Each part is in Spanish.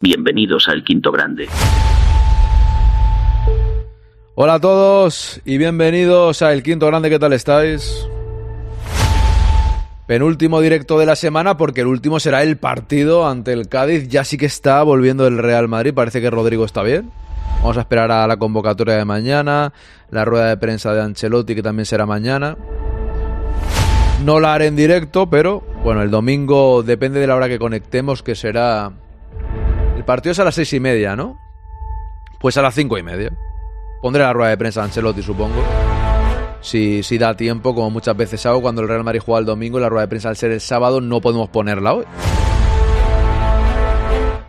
Bienvenidos al Quinto Grande. Hola a todos y bienvenidos a El Quinto Grande, ¿qué tal estáis? Penúltimo directo de la semana porque el último será el partido ante el Cádiz. Ya sí que está volviendo el Real Madrid, parece que Rodrigo está bien. Vamos a esperar a la convocatoria de mañana, la rueda de prensa de Ancelotti que también será mañana. No la haré en directo, pero bueno, el domingo depende de la hora que conectemos, que será... Partido es a las seis y media, ¿no? Pues a las cinco y media. Pondré la rueda de prensa de Ancelotti, supongo. Si, si da tiempo, como muchas veces hago, cuando el Real Madrid juega el domingo y la rueda de prensa al ser el sábado, no podemos ponerla hoy.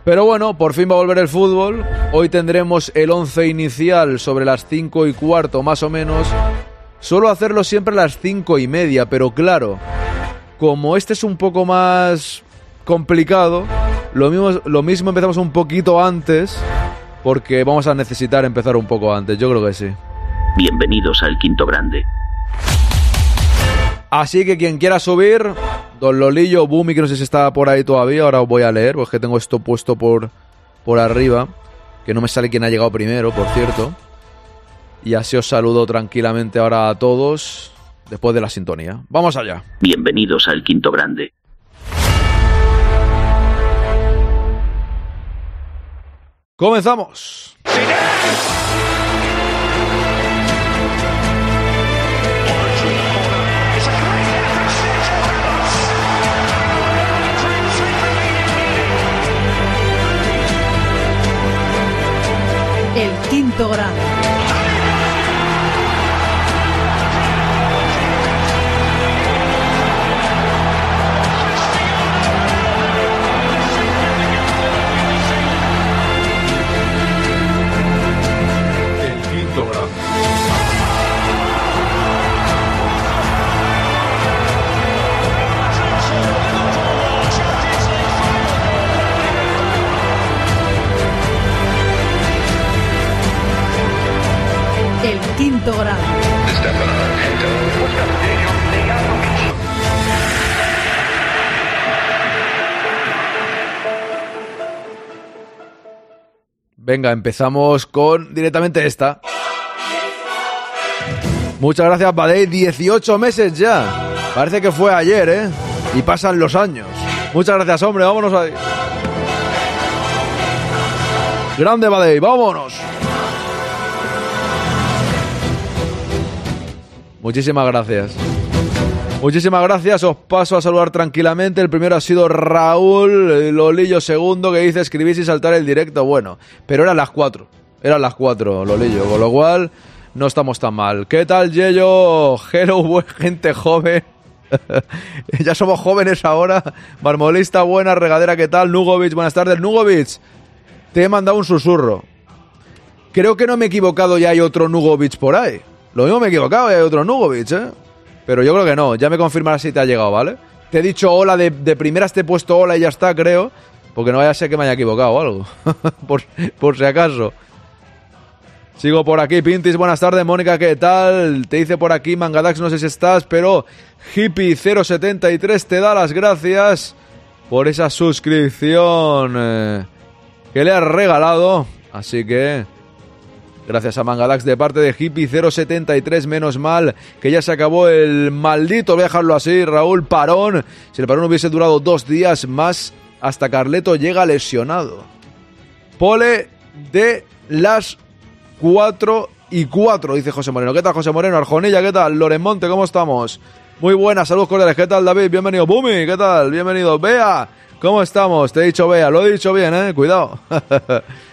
Pero bueno, por fin va a volver el fútbol. Hoy tendremos el 11 inicial sobre las 5 y cuarto más o menos. Suelo hacerlo siempre a las 5 y media, pero claro, como este es un poco más complicado, lo mismo, lo mismo empezamos un poquito antes, porque vamos a necesitar empezar un poco antes, yo creo que sí. Bienvenidos al Quinto Grande. Así que quien quiera subir, Don Lolillo, Bumi, que no sé si está por ahí todavía, ahora os voy a leer, porque tengo esto puesto por, por arriba, que no me sale quién ha llegado primero, por cierto. Y así os saludo tranquilamente ahora a todos, después de la sintonía. Vamos allá. Bienvenidos al Quinto Grande. Comenzamos. El quinto grande. Quinto grande. Venga, empezamos con directamente esta. Muchas gracias, Badei. 18 meses ya. Parece que fue ayer, ¿eh? Y pasan los años. Muchas gracias, hombre. Vámonos ahí. Grande, Badei. Vámonos. Muchísimas gracias. Muchísimas gracias, os paso a saludar tranquilamente. El primero ha sido Raúl Lolillo segundo que dice escribir sin saltar el directo. Bueno, pero eran las cuatro. Eran las cuatro, Lolillo. Con lo cual, no estamos tan mal. ¿Qué tal, Yello? Hello, gente joven. ya somos jóvenes ahora. Marmolista, buena, regadera, ¿qué tal? Nugovic, buenas tardes. Nugovic, te he mandado un susurro. Creo que no me he equivocado, ya hay otro Nugovic por ahí. Lo mismo me he equivocado, hay otro Nugovic, ¿eh? Pero yo creo que no, ya me confirmarás si te ha llegado, ¿vale? Te he dicho hola, de, de primeras te he puesto hola y ya está, creo. Porque no vaya a ser que me haya equivocado o algo. por, por si acaso. Sigo por aquí, Pintis, buenas tardes, Mónica, ¿qué tal? Te dice por aquí, Mangadax, no sé si estás, pero Hippie073 te da las gracias por esa suscripción eh, que le has regalado. Así que, gracias a Mangadax de parte de Hippie073, menos mal que ya se acabó el maldito, voy a dejarlo así, Raúl, parón. Si el parón hubiese durado dos días más, hasta Carleto llega lesionado. Pole de las 4 y 4, dice José Moreno. ¿Qué tal, José Moreno? Arjonilla, ¿qué tal? Loremonte, ¿cómo estamos? Muy buenas, saludos cordiales. ¿Qué tal, David? Bienvenido. Bumi, ¿qué tal? Bienvenido. Bea, ¿cómo estamos? Te he dicho Bea, lo he dicho bien, ¿eh? Cuidado.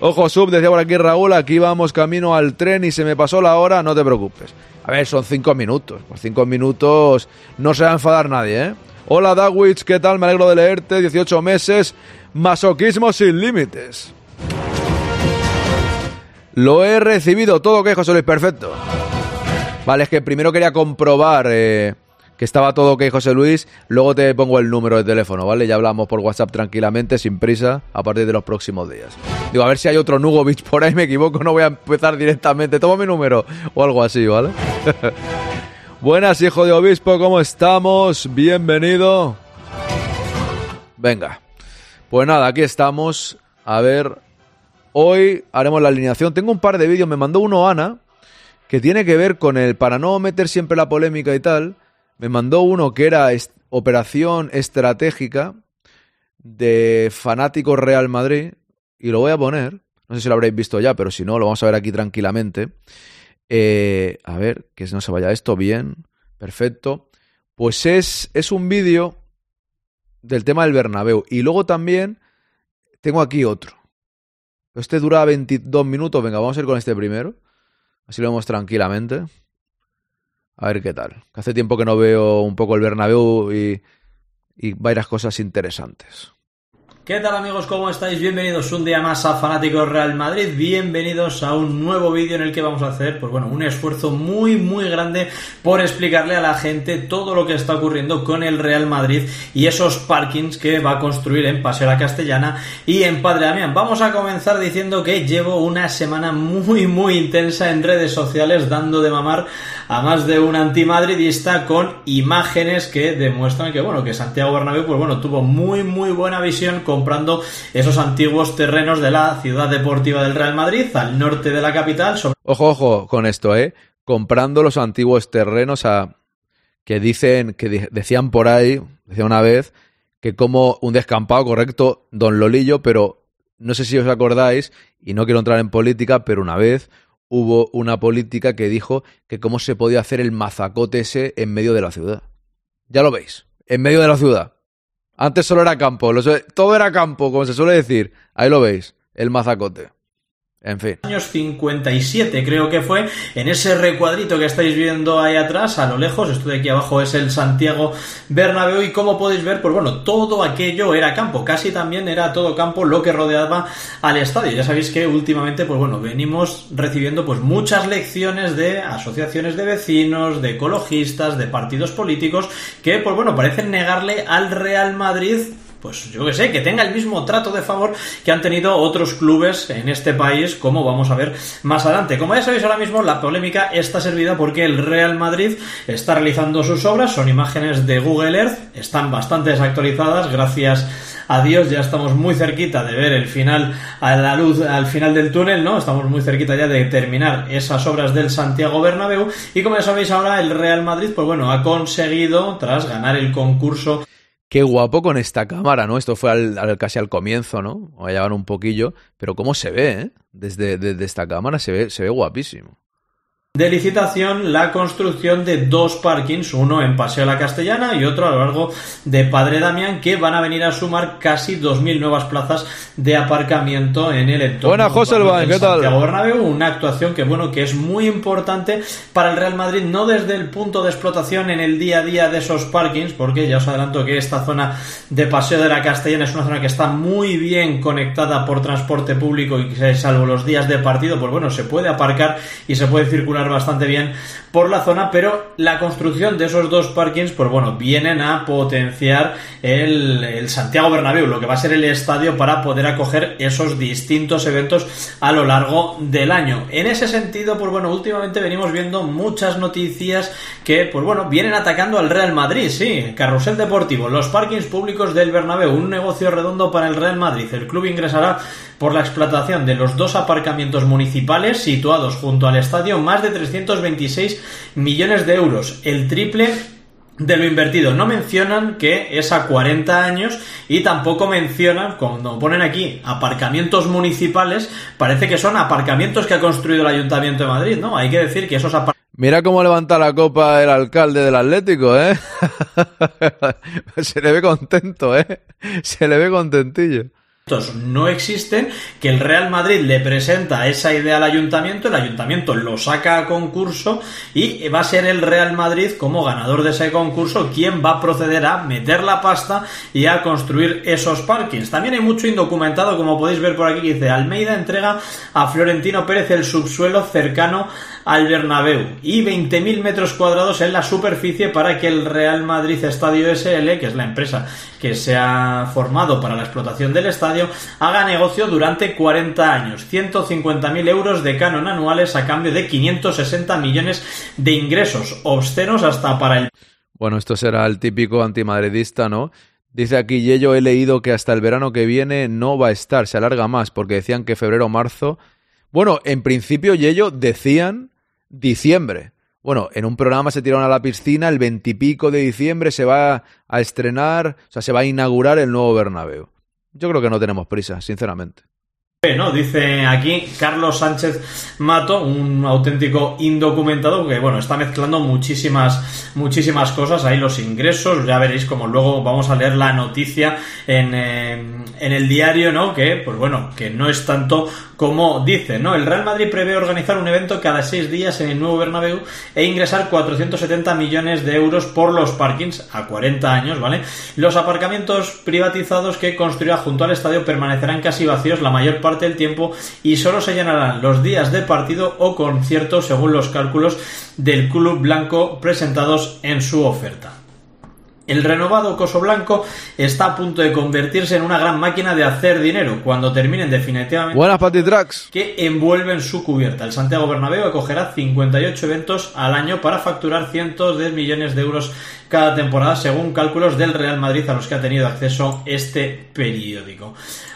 Ojo, sub, decía por aquí Raúl, aquí vamos camino al tren y se me pasó la hora, no te preocupes. A ver, son cinco minutos. Por cinco minutos no se va a enfadar nadie, ¿eh? Hola, Dawich, ¿qué tal? Me alegro de leerte. 18 meses. Masoquismo sin límites. Lo he recibido todo, ¿qué, José Luis? Perfecto. Vale, es que primero quería comprobar eh, que estaba todo ok, José Luis. Luego te pongo el número de teléfono, ¿vale? Ya hablamos por WhatsApp tranquilamente, sin prisa, a partir de los próximos días. Digo, a ver si hay otro Nugovic por ahí, me equivoco, no voy a empezar directamente. Toma mi número o algo así, ¿vale? Buenas, hijo de obispo, ¿cómo estamos? Bienvenido. Venga. Pues nada, aquí estamos. A ver, hoy haremos la alineación. Tengo un par de vídeos, me mandó uno Ana, que tiene que ver con el, para no meter siempre la polémica y tal, me mandó uno que era operación estratégica de fanáticos Real Madrid, y lo voy a poner. No sé si lo habréis visto ya, pero si no, lo vamos a ver aquí tranquilamente. Eh, a ver, que no se vaya esto bien. Perfecto. Pues es, es un vídeo del tema del Bernabéu. Y luego también tengo aquí otro. Este dura 22 minutos. Venga, vamos a ir con este primero. Así lo vemos tranquilamente. A ver qué tal. Hace tiempo que no veo un poco el Bernabéu y, y varias cosas interesantes. ¿Qué tal amigos? ¿Cómo estáis? Bienvenidos un día más a Fanáticos Real Madrid. Bienvenidos a un nuevo vídeo en el que vamos a hacer, pues bueno, un esfuerzo muy muy grande por explicarle a la gente todo lo que está ocurriendo con el Real Madrid y esos parkings que va a construir en Paseo La Castellana y en Padre Damián. Vamos a comenzar diciendo que llevo una semana muy muy intensa en redes sociales dando de mamar a más de un antimadridista con imágenes que demuestran que bueno, que Santiago Bernabéu pues bueno, tuvo muy muy buena visión comprando esos antiguos terrenos de la ciudad deportiva del Real Madrid al norte de la capital. Ojo, ojo con esto, ¿eh? Comprando los antiguos terrenos a que dicen que decían por ahí, decía una vez que como un descampado correcto Don Lolillo, pero no sé si os acordáis y no quiero entrar en política, pero una vez hubo una política que dijo que cómo se podía hacer el mazacote ese en medio de la ciudad. Ya lo veis, en medio de la ciudad. Antes solo era campo, todo era campo, como se suele decir. Ahí lo veis, el mazacote. En fin. Años 57 creo que fue, en ese recuadrito que estáis viendo ahí atrás, a lo lejos, esto de aquí abajo es el Santiago Bernabéu y como podéis ver, pues bueno, todo aquello era campo, casi también era todo campo lo que rodeaba al estadio. Ya sabéis que últimamente, pues bueno, venimos recibiendo pues muchas lecciones de asociaciones de vecinos, de ecologistas, de partidos políticos que, pues bueno, parecen negarle al Real Madrid pues yo que sé, que tenga el mismo trato de favor que han tenido otros clubes en este país, como vamos a ver más adelante. Como ya sabéis ahora mismo, la polémica está servida porque el Real Madrid está realizando sus obras, son imágenes de Google Earth, están bastante desactualizadas, gracias a Dios ya estamos muy cerquita de ver el final a la luz al final del túnel, ¿no? Estamos muy cerquita ya de terminar esas obras del Santiago Bernabéu y como ya sabéis ahora el Real Madrid pues bueno, ha conseguido tras ganar el concurso Qué guapo con esta cámara, ¿no? Esto fue al, casi al comienzo, ¿no? O a llevar un poquillo, pero cómo se ve, ¿eh? Desde, desde esta cámara se ve, se ve guapísimo de licitación la construcción de dos parkings, uno en Paseo La Castellana y otro a lo largo de Padre Damián, que van a venir a sumar casi 2.000 nuevas plazas de aparcamiento en el entorno. Buena, José ¿qué tal? Bernabéu, una actuación que, bueno, que es muy importante para el Real Madrid, no desde el punto de explotación en el día a día de esos parkings, porque ya os adelanto que esta zona de Paseo de la Castellana es una zona que está muy bien conectada por transporte público y que, salvo los días de partido, pues bueno, se puede aparcar y se puede circular bastante bien por la zona, pero la construcción de esos dos parkings, pues bueno, vienen a potenciar el, Santiago Bernabéu, lo que va a ser el estadio para poder acoger esos distintos eventos a lo largo del año. En ese sentido, pues bueno, últimamente venimos viendo muchas noticias que, pues bueno, vienen atacando al Real Madrid, sí, carrusel deportivo, los parkings públicos del Bernabéu, un negocio redondo para el Real Madrid. El club ingresará por la explotación de los dos aparcamientos municipales situados junto al estadio más de 326 millones de euros, el triple de lo invertido. No mencionan que es a 40 años y tampoco mencionan, cuando ponen aquí aparcamientos municipales, parece que son aparcamientos que ha construido el Ayuntamiento de Madrid, ¿no? Hay que decir que esos aparcamientos Mira cómo levanta la copa el alcalde del Atlético, ¿eh? Se le ve contento, ¿eh? Se le ve contentillo no existen, que el Real Madrid le presenta esa idea al ayuntamiento, el ayuntamiento lo saca a concurso y va a ser el Real Madrid como ganador de ese concurso quien va a proceder a meter la pasta y a construir esos parkings. También hay mucho indocumentado, como podéis ver por aquí, que dice Almeida entrega a Florentino Pérez el subsuelo cercano al Bernabéu y 20.000 metros cuadrados en la superficie para que el Real Madrid Estadio SL, que es la empresa que se ha formado para la explotación del estadio, haga negocio durante 40 años. 150.000 euros de canon anuales a cambio de 560 millones de ingresos obscenos hasta para el... Bueno, esto será el típico antimadridista, ¿no? Dice aquí Yello, he leído que hasta el verano que viene no va a estar, se alarga más, porque decían que febrero marzo. Bueno, en principio, Yello, decían diciembre. Bueno, en un programa se tiraron a la piscina, el veintipico de diciembre se va a estrenar, o sea, se va a inaugurar el nuevo Bernabéu. Yo creo que no tenemos prisa, sinceramente. ¿No? Dice aquí Carlos Sánchez Mato, un auténtico indocumentado que, bueno, está mezclando muchísimas, muchísimas cosas. Ahí los ingresos, ya veréis como luego vamos a leer la noticia en, eh, en el diario, ¿no? Que, pues bueno, que no es tanto como dice, ¿no? El Real Madrid prevé organizar un evento cada seis días en el nuevo Bernabéu e ingresar 470 millones de euros por los parkings a 40 años, ¿vale? Los aparcamientos privatizados que construirá junto al estadio permanecerán casi vacíos la mayor parte del tiempo y solo se llenarán los días de partido o concierto según los cálculos del Club Blanco presentados en su oferta. El renovado Coso Blanco está a punto de convertirse en una gran máquina de hacer dinero cuando terminen definitivamente Buenas Tracks. que envuelven su cubierta. El Santiago Bernabéu acogerá 58 eventos al año para facturar cientos de millones de euros cada temporada según cálculos del Real Madrid a los que ha tenido acceso este periódico.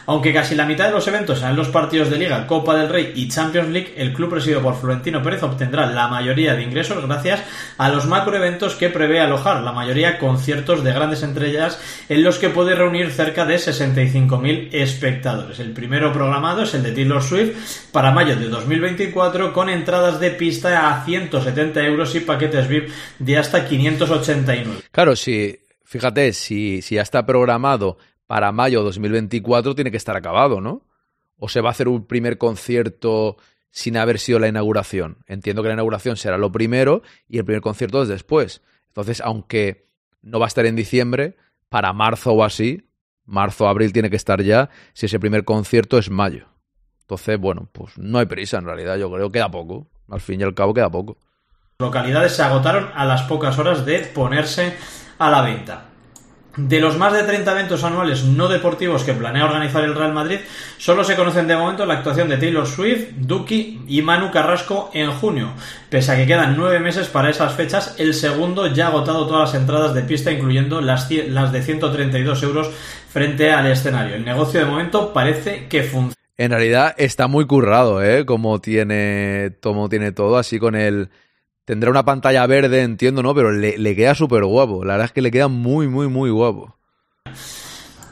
Aunque casi la mitad de los eventos serán los partidos de Liga, Copa del Rey y Champions League, el club presidido por Florentino Pérez obtendrá la mayoría de ingresos gracias a los macroeventos que prevé alojar, la mayoría conciertos de grandes estrellas en los que puede reunir cerca de 65.000 espectadores. El primero programado es el de Taylor Swift para mayo de 2024 con entradas de pista a 170 euros y paquetes VIP de hasta 589. Claro, si, fíjate, si, si ya está programado para mayo 2024 tiene que estar acabado, ¿no? ¿O se va a hacer un primer concierto sin haber sido la inauguración? Entiendo que la inauguración será lo primero y el primer concierto es después. Entonces, aunque no va a estar en diciembre, para marzo o así, marzo, abril tiene que estar ya, si ese primer concierto es mayo. Entonces, bueno, pues no hay prisa en realidad, yo creo que queda poco. Al fin y al cabo queda poco. Localidades se agotaron a las pocas horas de ponerse a la venta. De los más de 30 eventos anuales no deportivos que planea organizar el Real Madrid, solo se conocen de momento la actuación de Taylor Swift, Duki y Manu Carrasco en junio. Pese a que quedan nueve meses para esas fechas, el segundo ya ha agotado todas las entradas de pista, incluyendo las, las de 132 euros frente al escenario. El negocio de momento parece que funciona. En realidad está muy currado, ¿eh? Como tiene, como tiene todo, así con el Tendrá una pantalla verde, entiendo, ¿no? Pero le, queda súper guapo. La verdad es que le queda muy, muy, muy guapo.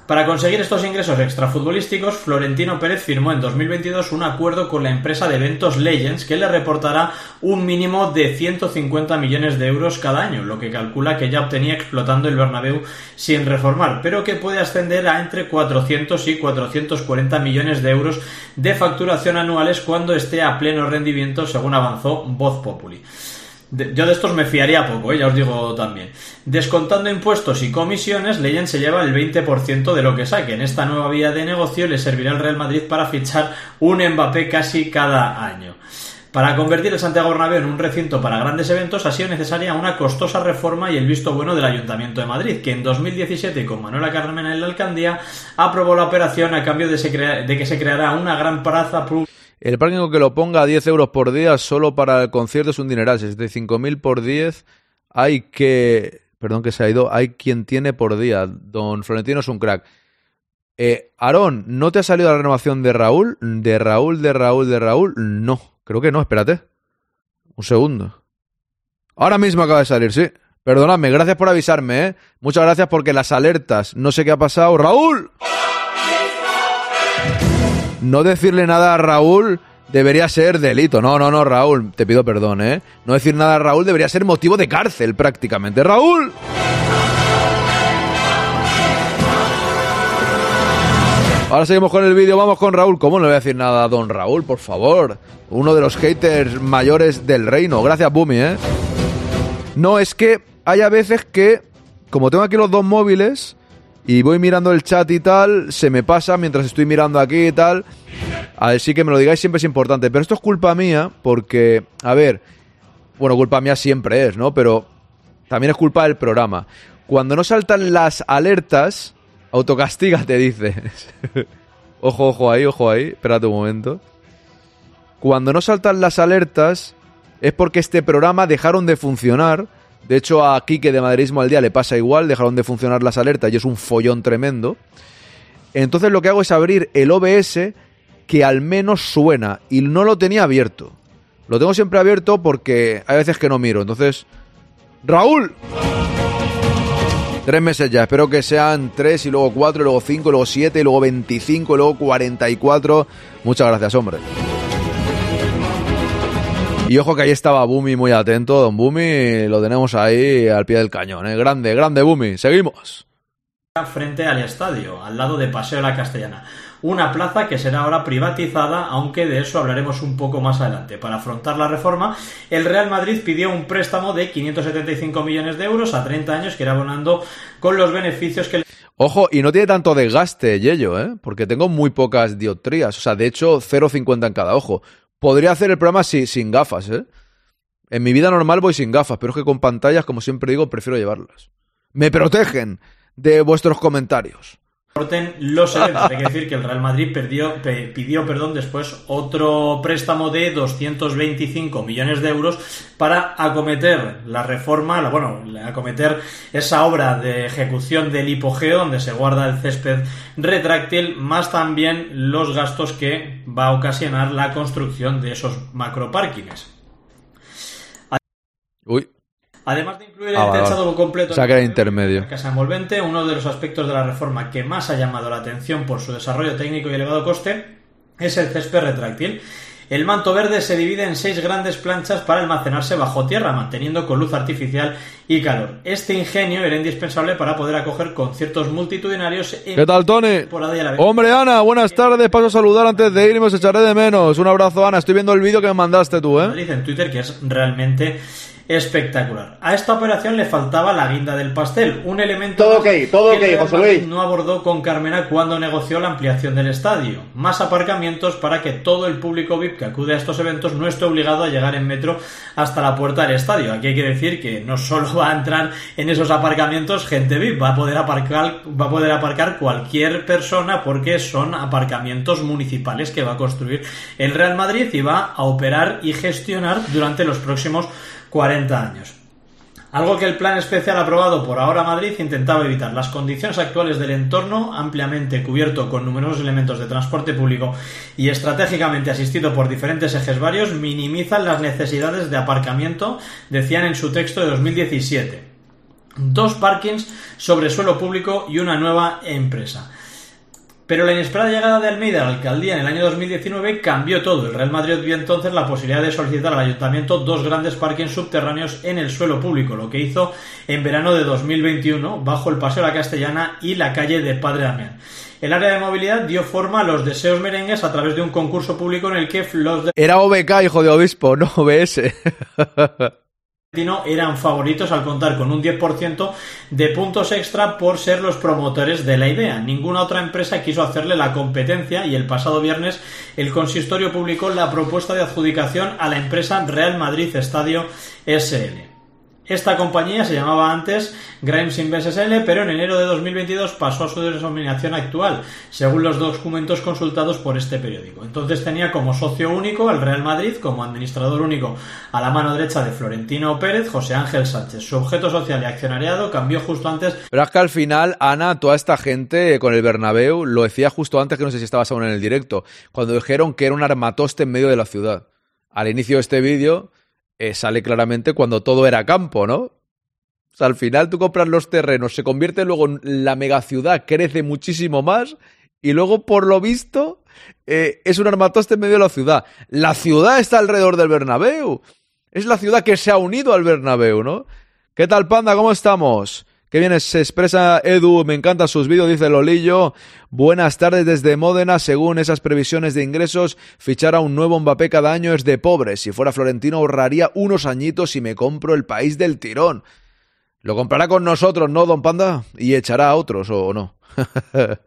Para conseguir estos ingresos extrafutbolísticos, Florentino Pérez firmó en 2022 un acuerdo con la empresa de eventos Legends que le reportará un mínimo de 150 millones de euros cada año, lo que calcula que ya obtenía explotando el Bernabéu sin reformar, pero que puede ascender a entre 400 y 440 millones de euros de facturación anuales cuando esté a pleno rendimiento, según avanzó Voz Populi yo de estos me fiaría poco, ¿eh? ya os digo también. Descontando impuestos y comisiones, Leyen se lleva el 20% de lo que saque. En esta nueva vía de negocio le servirá al Real Madrid para fichar un Mbappé casi cada año. Para convertir el Santiago Bernabéu en un recinto para grandes eventos ha sido necesaria una costosa reforma y el visto bueno del Ayuntamiento de Madrid, que en 2017 con Manuela Carmena en la alcaldía aprobó la operación a cambio de, de que se creará una gran plaza pública el parking que lo ponga a 10 euros por día solo para el concierto es un dineral. 65.000 por 10 hay que... Perdón que se ha ido. Hay quien tiene por día. Don Florentino es un crack. Eh, Aarón, ¿no te ha salido la renovación de Raúl? ¿De Raúl, de Raúl, de Raúl? No, creo que no, espérate. Un segundo. Ahora mismo acaba de salir, sí. Perdóname, gracias por avisarme, ¿eh? Muchas gracias porque las alertas, no sé qué ha pasado. ¡Raúl! No decirle nada a Raúl debería ser delito. No, no, no, Raúl, te pido perdón, ¿eh? No decir nada a Raúl debería ser motivo de cárcel prácticamente. ¡Raúl! Ahora seguimos con el vídeo, vamos con Raúl. ¿Cómo no le voy a decir nada a don Raúl, por favor? Uno de los haters mayores del reino. Gracias, Bumi, ¿eh? No, es que hay a veces que, como tengo aquí los dos móviles, y voy mirando el chat y tal, se me pasa mientras estoy mirando aquí y tal. Así que me lo digáis siempre es importante. Pero esto es culpa mía porque, a ver, bueno, culpa mía siempre es, ¿no? Pero también es culpa del programa. Cuando no saltan las alertas, autocastiga te dice. ojo, ojo ahí, ojo ahí. Espérate un momento. Cuando no saltan las alertas es porque este programa dejaron de funcionar De hecho, a Quique de Madridismo al día le pasa igual, dejaron de funcionar las alertas y es un follón tremendo. Entonces lo que hago es abrir el OBS que al menos suena y no lo tenía abierto. Lo tengo siempre abierto porque hay veces que no miro. Entonces, Raúl. Tres meses ya, espero que sean tres y luego cuatro, y luego cinco, y luego siete, y luego veinticinco, y luego cuarenta y cuatro. Muchas gracias, hombre. Y ojo que ahí estaba Bumi muy atento, don Bumi, lo tenemos ahí al pie del cañón, ¿eh? Grande, grande Bumi, seguimos. Frente al estadio, al lado de Paseo de la Castellana. Una plaza que será ahora privatizada, aunque de eso hablaremos un poco más adelante. Para afrontar la reforma, el Real Madrid pidió un préstamo de 575 millones de euros a 30 años que irá abonando con los beneficios que... Ojo, y no tiene tanto desgaste, Yello, ¿eh? Porque tengo muy pocas dioptrías. O sea, de hecho, 0,50 en cada ojo. Podría hacer el programa sin gafas, ¿eh? En mi vida normal voy sin gafas, pero es que con pantallas, como siempre digo, prefiero llevarlas. Me protegen de vuestros comentarios. Los eventos. Hay que decir que el Real Madrid perdió, pidió perdón, después otro préstamo de 225 millones de euros para acometer la reforma, bueno, acometer esa obra de ejecución del hipogeo donde se guarda el césped retráctil, más también los gastos que va a ocasionar la construcción de esos macroparkings. Uy, Además de incluir ah, el techado completo en intermedio. la casa envolvente, uno de los aspectos de la reforma que más ha llamado la atención por su desarrollo técnico y elevado coste es el césped retráctil. El manto verde se divide en seis grandes planchas para almacenarse bajo tierra, manteniendo con luz artificial y calor. Este ingenio era indispensable para poder acoger conciertos multitudinarios en ¿Qué tal, Tony? Hombre, Ana, buenas tardes. Paso a saludar antes de irme, os echaré de menos. Un abrazo, Ana. Estoy viendo el vídeo que me mandaste tú, ¿eh? en Twitter que es realmente espectacular. A esta operación le faltaba la guinda del pastel, un elemento todo todo que José no abordó con Carmena cuando negoció la ampliación del estadio. Más aparcamientos para que todo el público VIP que acude a estos eventos no esté obligado a llegar en metro hasta la puerta del estadio. Aquí hay que decir que no solo va a entrar en esos aparcamientos gente VIP, va a poder aparcar, va a poder aparcar cualquier persona porque son aparcamientos municipales que va a construir el Real Madrid y va a operar y gestionar durante los próximos 40 años. Algo que el plan especial aprobado por ahora Madrid intentaba evitar. Las condiciones actuales del entorno, ampliamente cubierto con numerosos elementos de transporte público y estratégicamente asistido por diferentes ejes varios, minimizan las necesidades de aparcamiento, decían en su texto de 2017. Dos parkings sobre suelo público y una nueva empresa. Pero la inesperada llegada de Almeida a la alcaldía en el año 2019 cambió todo. El Real Madrid vio entonces la posibilidad de solicitar al ayuntamiento dos grandes parques subterráneos en el suelo público, lo que hizo en verano de 2021 bajo el Paseo de la Castellana y la calle de Padre Damián. El área de movilidad dio forma a los deseos merengues a través de un concurso público en el que los... Era OBK, hijo de obispo, no OBS. eran favoritos al contar con un 10% de puntos extra por ser los promotores de la idea. Ninguna otra empresa quiso hacerle la competencia y el pasado viernes el consistorio publicó la propuesta de adjudicación a la empresa Real Madrid Estadio SL. Esta compañía se llamaba antes Grimes Invest SL, pero en enero de 2022 pasó a su denominación actual, según los documentos consultados por este periódico. Entonces tenía como socio único al Real Madrid, como administrador único a la mano derecha de Florentino Pérez, José Ángel Sánchez. Su objeto social y accionariado cambió justo antes. Pero es que al final, Ana, toda esta gente con el Bernabéu lo decía justo antes que no sé si estabas aún en el directo, cuando dijeron que era un armatoste en medio de la ciudad. Al inicio de este vídeo eh, sale claramente cuando todo era campo, ¿no? O sea, al final tú compras los terrenos, se convierte luego en la megaciudad, crece muchísimo más y luego, por lo visto, eh, es un armatoste en medio de la ciudad. La ciudad está alrededor del Bernabéu. Es la ciudad que se ha unido al Bernabéu, ¿no? ¿Qué tal, Panda? ¿Cómo estamos? Qué bien se expresa Edu, me encantan sus vídeos, dice Lolillo. Buenas tardes desde Módena. Según esas previsiones de ingresos, fichar a un nuevo Mbappé cada año es de pobres. Si fuera Florentino ahorraría unos añitos y me compro el país del tirón. Lo comprará con nosotros, ¿no, don Panda? Y echará a otros, ¿o no?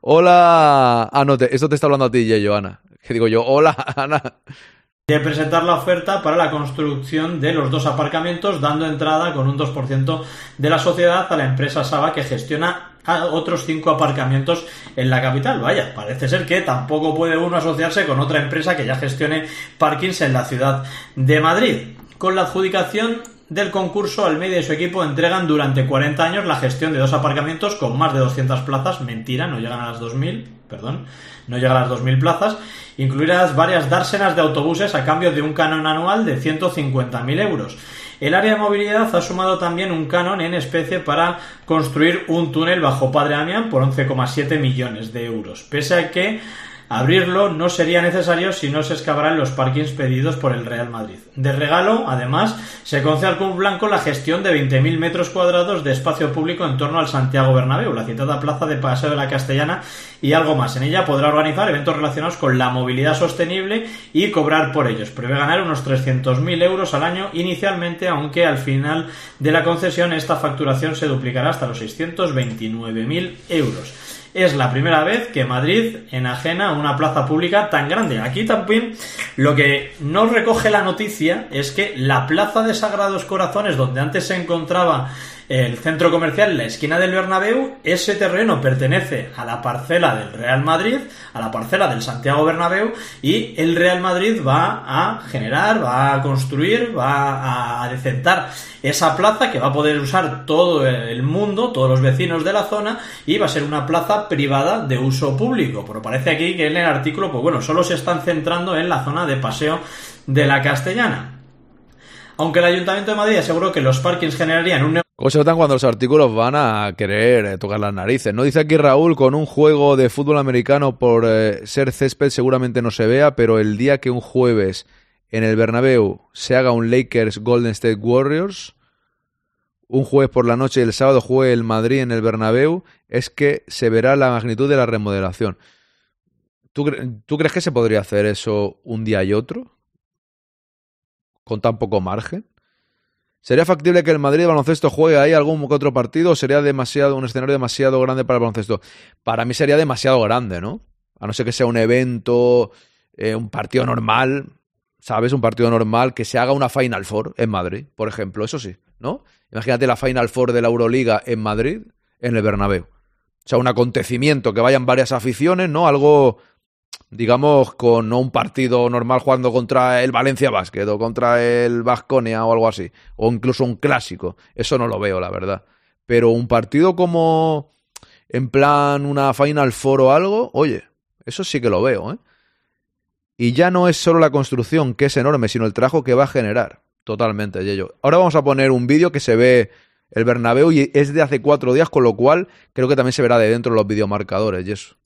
hola. Ah, no, esto te está hablando a ti, Joana. ¿Qué digo yo? Hola, Ana presentar la oferta para la construcción de los dos aparcamientos, dando entrada con un 2% de la sociedad a la empresa Saba que gestiona otros cinco aparcamientos en la capital. Vaya, parece ser que tampoco puede uno asociarse con otra empresa que ya gestione parkings en la ciudad de Madrid. Con la adjudicación del concurso, Almeida y su equipo entregan durante 40 años la gestión de dos aparcamientos con más de 200 plazas. Mentira, no llegan a las 2.000, perdón, no llegan a las 2.000 plazas, incluidas varias dársenas de autobuses a cambio de un canon anual de 150.000 euros. El área de movilidad ha sumado también un canon en especie para construir un túnel bajo Padre Amián por 11,7 millones de euros, pese a que Abrirlo no sería necesario si no se excavarán los parkings pedidos por el Real Madrid. De regalo, además, se concede al Club Blanco la gestión de 20.000 metros cuadrados de espacio público en torno al Santiago Bernabéu, la citada plaza de Paseo de la Castellana y algo más. En ella podrá organizar eventos relacionados con la movilidad sostenible y cobrar por ellos. Prevé ganar unos 300.000 euros al año inicialmente, aunque al final de la concesión esta facturación se duplicará hasta los 629.000 euros es la primera vez que Madrid enajena una plaza pública tan grande. Aquí también lo que no recoge la noticia es que la plaza de Sagrados Corazones, donde antes se encontraba el centro comercial, la esquina del Bernabéu, ese terreno pertenece a la parcela del Real Madrid, a la parcela del Santiago Bernabéu, y el Real Madrid va a generar, va a construir, va a decentar esa plaza que va a poder usar todo el mundo, todos los vecinos de la zona, y va a ser una plaza privada de uso público. Pero parece aquí que en el artículo, pues bueno, solo se están centrando en la zona de paseo de la Castellana. Aunque el Ayuntamiento de Madrid aseguró que los parkings generarían un ¿Cómo se notan cuando los artículos van a querer eh, tocar las narices? No dice aquí Raúl, con un juego de fútbol americano por eh, ser césped seguramente no se vea, pero el día que un jueves en el Bernabéu se haga un Lakers Golden State Warriors, un jueves por la noche y el sábado juegue el Madrid en el Bernabéu, es que se verá la magnitud de la remodelación. ¿Tú, ¿Tú crees que se podría hacer eso un día y otro? ¿Con tan poco margen? ¿Sería factible que el Madrid baloncesto juegue ahí algún otro partido o sería demasiado un escenario demasiado grande para el baloncesto? Para mí sería demasiado grande, ¿no? A no ser que sea un evento, eh, un partido normal, ¿sabes? Un partido normal que se haga una Final Four en Madrid, por ejemplo, eso sí, ¿no? Imagínate la Final Four de la Euroliga en Madrid, en el Bernabéu. O sea, un acontecimiento que vayan varias aficiones, ¿no? Algo digamos, con no un partido normal jugando contra el Valencia Basket o contra el Vasconia o algo así, o incluso un clásico. Eso no lo veo, la verdad. Pero un partido como en plan una Final Four o algo, oye, eso sí que lo veo, ¿eh? Y ya no es solo la construcción, que es enorme, sino el trabajo que va a generar. Totalmente, Yello. Ahora vamos a poner un vídeo que se ve el Bernabéu y es de hace cuatro días, con lo cual creo que también se verá de dentro los videomarcadores y eso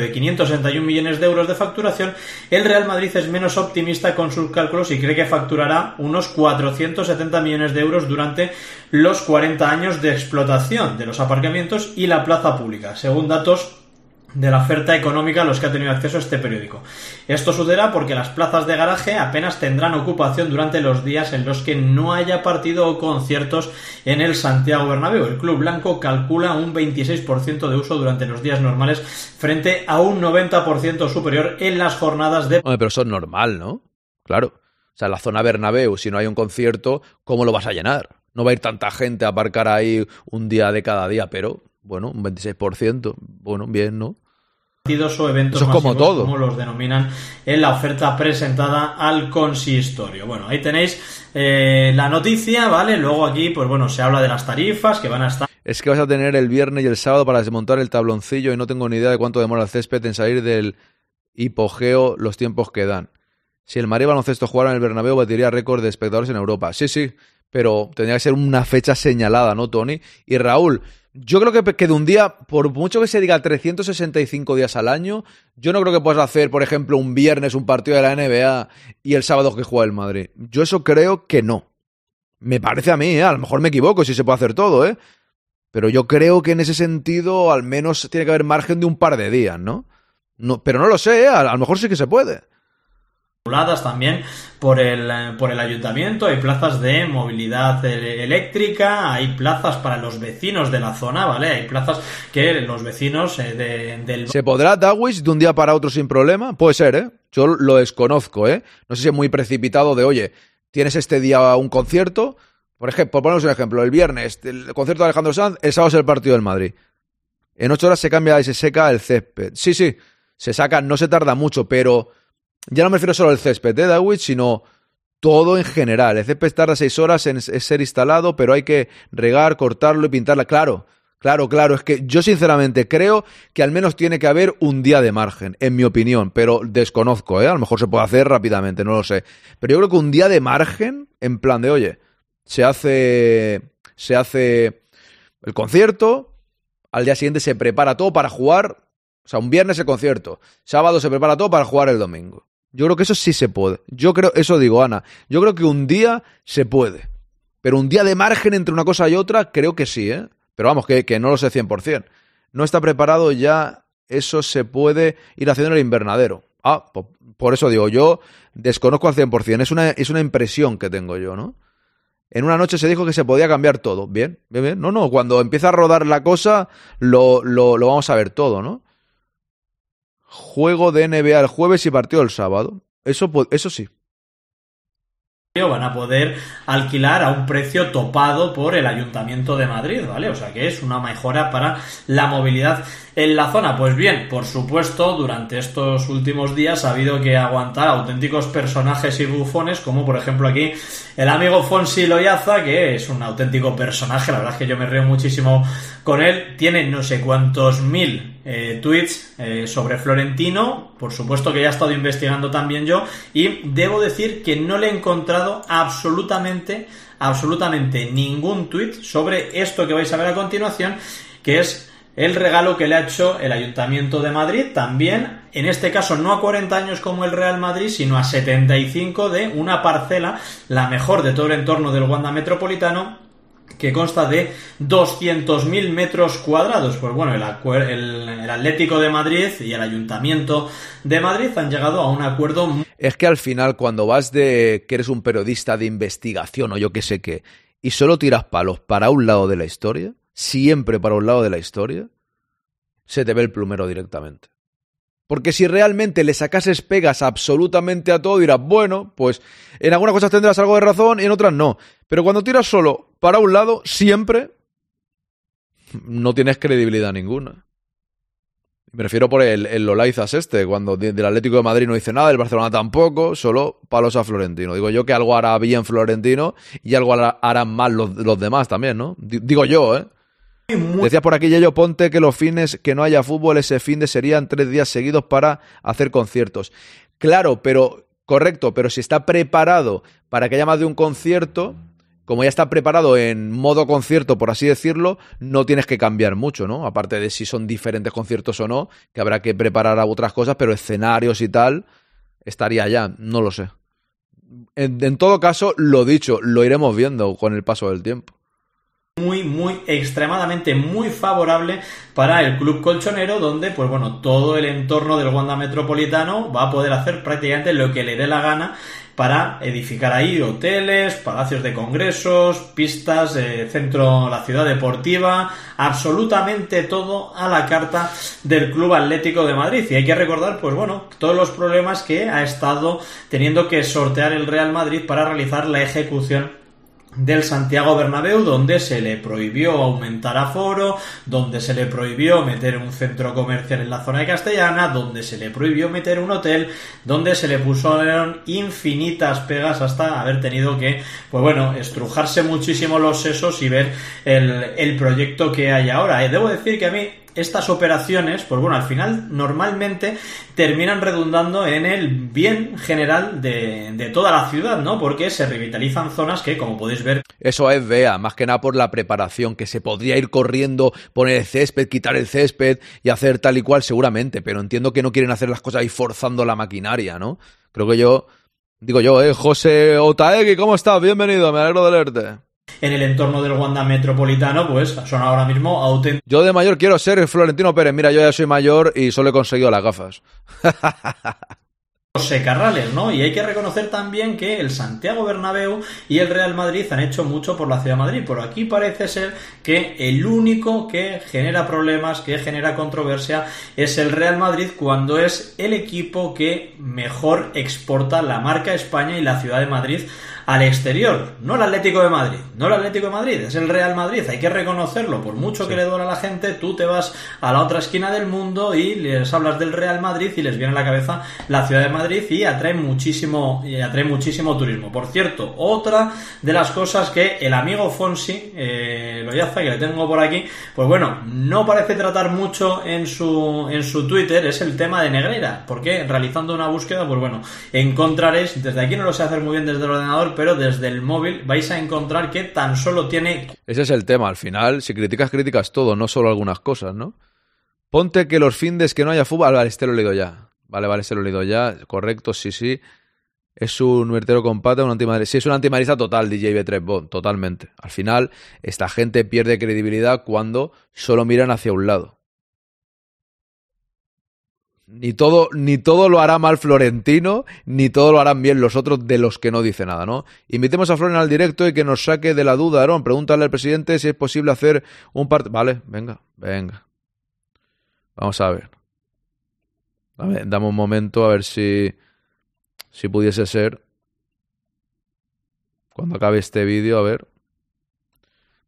de 561 millones de euros de facturación, el Real Madrid es menos optimista con sus cálculos y cree que facturará unos 470 millones de euros durante los 40 años de explotación de los aparcamientos y la plaza pública, según datos de la oferta económica a los que ha tenido acceso este periódico. Esto sucederá porque las plazas de garaje apenas tendrán ocupación durante los días en los que no haya partido o conciertos en el Santiago Bernabéu. El Club Blanco calcula un 26% de uso durante los días normales frente a un 90% superior en las jornadas de... pero eso es normal, ¿no? Claro. O sea, la zona Bernabéu, si no hay un concierto, ¿cómo lo vas a llenar? No va a ir tanta gente a aparcar ahí un día de cada día, pero bueno, un 26%, bueno, bien, ¿no? o eventos Eso como todo. como los denominan en la oferta presentada al consistorio. Bueno, ahí tenéis eh, la noticia, ¿vale? Luego aquí, pues bueno, se habla de las tarifas que van a estar. Es que vas a tener el viernes y el sábado para desmontar el tabloncillo y no tengo ni idea de cuánto demora el césped en salir del hipogeo los tiempos que dan. Si el Madrid Baloncesto jugara en el Bernabéu, batiría récord de espectadores en Europa. Sí, sí, pero tendría que ser una fecha señalada, ¿no, Tony? Y Raúl, yo creo que, que, de un día, por mucho que se diga 365 días al año, yo no creo que puedas hacer, por ejemplo, un viernes un partido de la NBA y el sábado que juega el Madrid. Yo eso creo que no. Me parece a mí, ¿eh? a lo mejor me equivoco si se puede hacer todo, ¿eh? Pero yo creo que en ese sentido al menos tiene que haber margen de un par de días, ¿no? no pero no lo sé, ¿eh? a lo mejor sí que se puede también por el, eh, por el ayuntamiento, hay plazas de movilidad eléctrica, hay plazas para los vecinos de la zona, ¿vale? Hay plazas que los vecinos eh, del... ¿Se podrá Dawis de un día para otro sin problema? Puede ser, ¿eh? Yo lo desconozco, ¿eh? No sé si es muy precipitado de, oye, tienes este día un concierto, por ejemplo, por un ejemplo, el viernes el concierto de Alejandro Sanz, el sábado es el partido del Madrid. En ocho horas se cambia y se seca el césped. Sí, sí, se saca, no se tarda mucho, pero ya no me refiero solo al césped de ¿eh, sino todo en general. El césped tarda seis horas en ser instalado, pero hay que regar, cortarlo y pintarla. Claro, claro, claro. Es que yo sinceramente creo que al menos tiene que haber un día de margen, en mi opinión, pero desconozco, ¿eh? A lo mejor se puede hacer rápidamente, no lo sé. Pero yo creo que un día de margen, en plan de, oye, se hace, se hace el concierto, al día siguiente se prepara todo para jugar, o sea, un viernes el concierto, sábado se prepara todo para jugar el domingo. Yo creo que eso sí se puede. Yo creo, eso digo, Ana, yo creo que un día se puede. Pero un día de margen entre una cosa y otra, creo que sí, ¿eh? Pero vamos, que, que no lo sé 100%. No está preparado ya, eso se puede ir haciendo en el invernadero. Ah, por, eso digo, yo desconozco al 100%. Es una, es una impresión que tengo yo, ¿no? En una noche se dijo que se podía cambiar todo. Bien, bien, bien. No, no, cuando empieza a rodar la cosa, lo, lo, lo vamos a ver todo, ¿no? Juego de NBA el jueves y partido el sábado. Eso, eso sí van a poder alquilar a un precio topado por el Ayuntamiento de Madrid, ¿vale? O sea que es una mejora para la movilidad en la zona. Pues bien, por supuesto, durante estos últimos días ha habido que aguantar auténticos personajes y bufones, como por ejemplo aquí el amigo Fonsi Loyaza, que es un auténtico personaje, la verdad es que yo me río muchísimo con él. Tiene no sé cuántos mil eh, tweets eh, sobre Florentino, por supuesto que ya he estado investigando también yo, y debo decir que no le he encontrado absolutamente, absolutamente ningún tweet sobre esto que vais a ver a continuación, que es el regalo que le ha hecho el Ayuntamiento de Madrid, también, en este caso no a 40 años como el Real Madrid, sino a 75 de una parcela, la mejor de todo el entorno del Wanda Metropolitano, que consta de 200.000 metros cuadrados. Pues bueno, el, el, Atlético de Madrid y el Ayuntamiento de Madrid han llegado a un acuerdo. Es que al final, cuando vas de que eres un periodista de investigación o yo qué sé qué, y solo tiras palos para un lado de la historia, siempre para un lado de la historia, se te ve el plumero directamente. Porque si realmente le sacases pegas absolutamente a todo, dirás, bueno, pues en algunas cosas tendrás algo de razón y en otras no. Pero cuando tiras solo para un lado, siempre no tienes credibilidad ninguna. Me refiero por el, el Lolaizas este, cuando del Atlético de Madrid no dice nada, del Barcelona tampoco, solo palos a Florentino. Digo yo que algo hará bien Florentino y algo harán mal los, los demás también, ¿no? Digo yo, ¿eh? Decía por aquí Yello Ponte que los fines que no haya fútbol ese fin de serían tres días seguidos para hacer conciertos. Claro, pero correcto, pero si está preparado para que haya más de un concierto, como ya está preparado en modo concierto, por así decirlo, no tienes que cambiar mucho, ¿no? Aparte de si son diferentes conciertos o no, que habrá que preparar otras cosas, pero escenarios y tal, estaría ya, no lo sé. En todo caso, lo dicho, lo iremos viendo con el paso del tiempo muy, muy, extremadamente muy favorable para el club colchonero, donde, pues bueno, todo el entorno del Wanda Metropolitano va a poder hacer prácticamente lo que le dé la gana para edificar ahí hoteles, palacios de congresos, pistas, eh, centro, la ciudad deportiva, absolutamente todo a la carta del Club Atlético de Madrid. Y hay que recordar, pues bueno, todos los problemas que ha estado teniendo que sortear el Real Madrid para realizar la ejecución del Santiago Bernabéu donde se le prohibió aumentar aforo, donde se le prohibió meter un centro comercial en la zona de Castellana, donde se le prohibió meter un hotel, donde se le pusieron infinitas pegas hasta haber tenido que, pues bueno, estrujarse muchísimo los sesos y ver el, el proyecto que hay ahora. Y debo decir que a mí estas operaciones, pues bueno, al final normalmente terminan redundando en el bien general de, toda la ciudad, ¿no? Porque se revitalizan zonas que, como podéis ver... Eso es, vea, más que nada por la preparación, que se podría ir corriendo, poner el césped, quitar el césped y hacer tal y cual seguramente, pero entiendo que no quieren hacer las cosas ahí forzando la maquinaria, ¿no? Creo que yo... Digo yo, eh, José Otaegui, ¿cómo estás? Bienvenido, me alegro de leerte en el entorno del Wanda Metropolitano, pues son ahora mismo auténticos. Yo de mayor quiero ser Florentino Pérez. Mira, yo ya soy mayor y solo he conseguido las gafas. secarrales, ¿no? Y hay que reconocer también que el Santiago Bernabéu y el Real Madrid han hecho mucho por la ciudad de Madrid, pero aquí parece ser que el único que genera problemas, que genera controversia, es el Real Madrid cuando es el equipo que mejor exporta la marca España y la ciudad de Madrid al exterior, no el Atlético de Madrid, no el Atlético de Madrid, es el Real Madrid, hay que reconocerlo, por mucho que le duela a la gente, tú te vas a la otra esquina del mundo y les hablas del Real Madrid y les viene a la cabeza la ciudad de Madrid y atrae muchísimo, y atrae muchísimo turismo. Por cierto, otra de las cosas que el amigo Fonsi, eh, lo yaza que le tengo por aquí, pues bueno, no parece tratar mucho en su, en su Twitter, es el tema de Negreira, porque realizando una búsqueda, pues bueno, encontraréis, desde aquí no lo sé hacer muy bien desde el ordenador, pero desde el móvil vais a encontrar que tan solo tiene... Ese es el tema, al final, si criticas, criticas todo, no solo algunas cosas, ¿no? Ponte que los findes que no haya fútbol. Vale, este lo he leído ya. Vale, vale, este lo he leído ya. Correcto, sí, sí. Es un vertero compata, un antimadrista. Sí, es un antimadrista total, DJ B3 Bond, totalmente. Al final, esta gente pierde credibilidad cuando solo miran hacia un lado. Ni todo, ni todo lo hará mal Florentino, ni todo lo harán bien los otros de los que no dice nada, ¿no? Invitemos a Floren al directo y que nos saque de la duda, Aaron. Pregúntale al presidente si es posible hacer un partido. Vale, venga, venga. Vamos a ver. A ver, dame un momento a ver si, si pudiese ser. Cuando acabe este vídeo, a ver.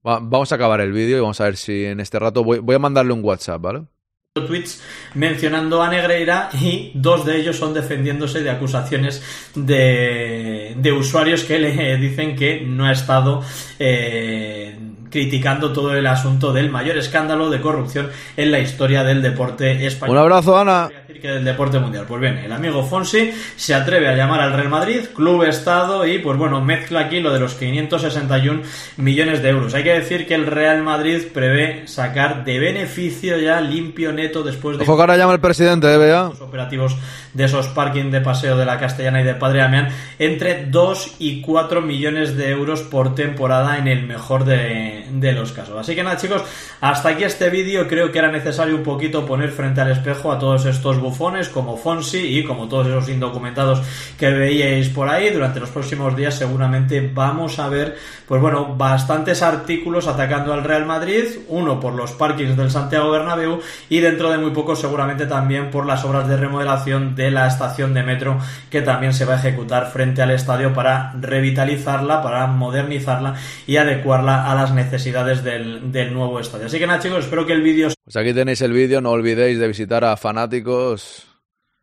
Va, vamos a acabar el vídeo y vamos a ver si en este rato voy, voy a mandarle un WhatsApp, ¿vale? Tweets mencionando a Negreira y dos de ellos son defendiéndose de acusaciones de, de usuarios que le dicen que no ha estado eh, criticando todo el asunto del mayor escándalo de corrupción en la historia del deporte español. Un abrazo, Ana. Que del deporte mundial. Pues bien, el amigo Fonsi se atreve a llamar al Real Madrid club estado y pues bueno, mezcla aquí lo de los 561 millones de euros. Hay que decir que el Real Madrid prevé sacar de beneficio ya limpio neto después de Ojo que ahora llama el presidente de BA. los operativos de esos parking de paseo de la Castellana y de Padre Damián entre 2 y 4 millones de euros por temporada en el mejor de, de los casos. Así que nada chicos, hasta aquí este vídeo creo que era necesario un poquito poner frente al espejo a todos estos bufones como Fonsi y como todos esos indocumentados que veíais por ahí. Durante los próximos días seguramente vamos a ver, pues bueno, bastantes artículos atacando al Real Madrid, uno por los parkings del Santiago Bernabéu y dentro de muy poco seguramente también por las obras de remodelación de la estación de metro que también se va a ejecutar frente al estadio para revitalizarla, para modernizarla y adecuarla a las necesidades del, del nuevo estadio. Así que nada chicos, espero que el vídeo Pues aquí tenéis el vídeo, no olvidéis de visitar a Fanáticos.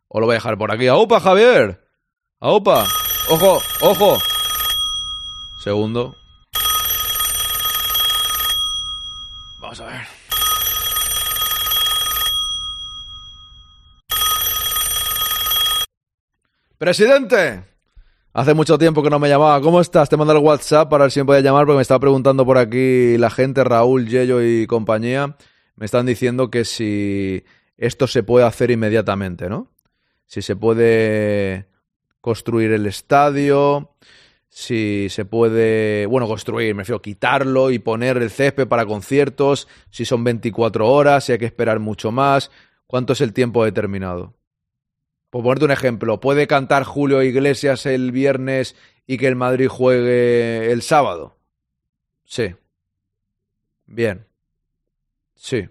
Os lo voy a dejar por aquí. ¡Aupa, Javier! ¡Aupa! ¡Ojo! ¡Ojo! Segundo. Vamos a ver. ¡Presidente! Hace mucho tiempo que no me llamaba. ¿Cómo estás? Te mando el WhatsApp para ver si me podía llamar porque me estaba preguntando por aquí la gente, Raúl, Yello y compañía. Me están diciendo que si esto se puede hacer inmediatamente, ¿no? Si se puede construir el estadio, si se puede, bueno, construir, me refiero, quitarlo y poner el césped para conciertos, si son 24 horas, si hay que esperar mucho más, cuánto es el tiempo determinado. Por ponerte un ejemplo, ¿puede cantar Julio Iglesias el viernes y que el Madrid juegue el sábado? Sí. Bien. Sí.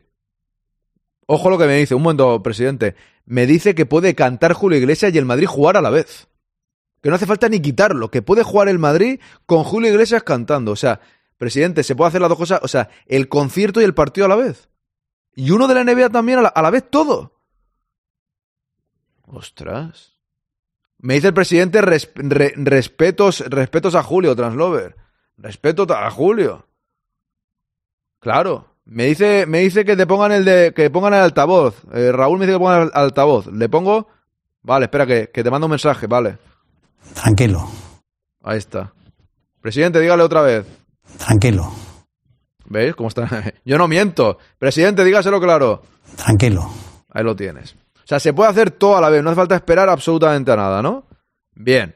Ojo lo que me dice, un momento, presidente. Me dice que puede cantar Julio Iglesias y el Madrid jugar a la vez. Que no hace falta ni quitarlo, que puede jugar el Madrid con Julio Iglesias cantando. O sea, presidente, se puede hacer las dos cosas, o sea, el concierto y el partido a la vez. Y uno de la NBA también a la, a la vez todo. Ostras. Me dice el presidente res- re- respetos, respetos a Julio, Translover. Respeto a Julio. Claro. Me dice, me dice que te pongan el de, que pongan el altavoz. Eh, Raúl me dice que pongan el altavoz. ¿Le pongo? Vale, espera que, que te mando un mensaje, vale. Tranquilo, Ahí está. Presidente, dígale otra vez. tranquilo, ¿Veis cómo está? Yo no miento. Presidente, dígaselo claro. tranquilo. Ahí lo tienes. O sea, se puede hacer todo a la vez, no hace falta esperar absolutamente a nada, ¿no? Bien.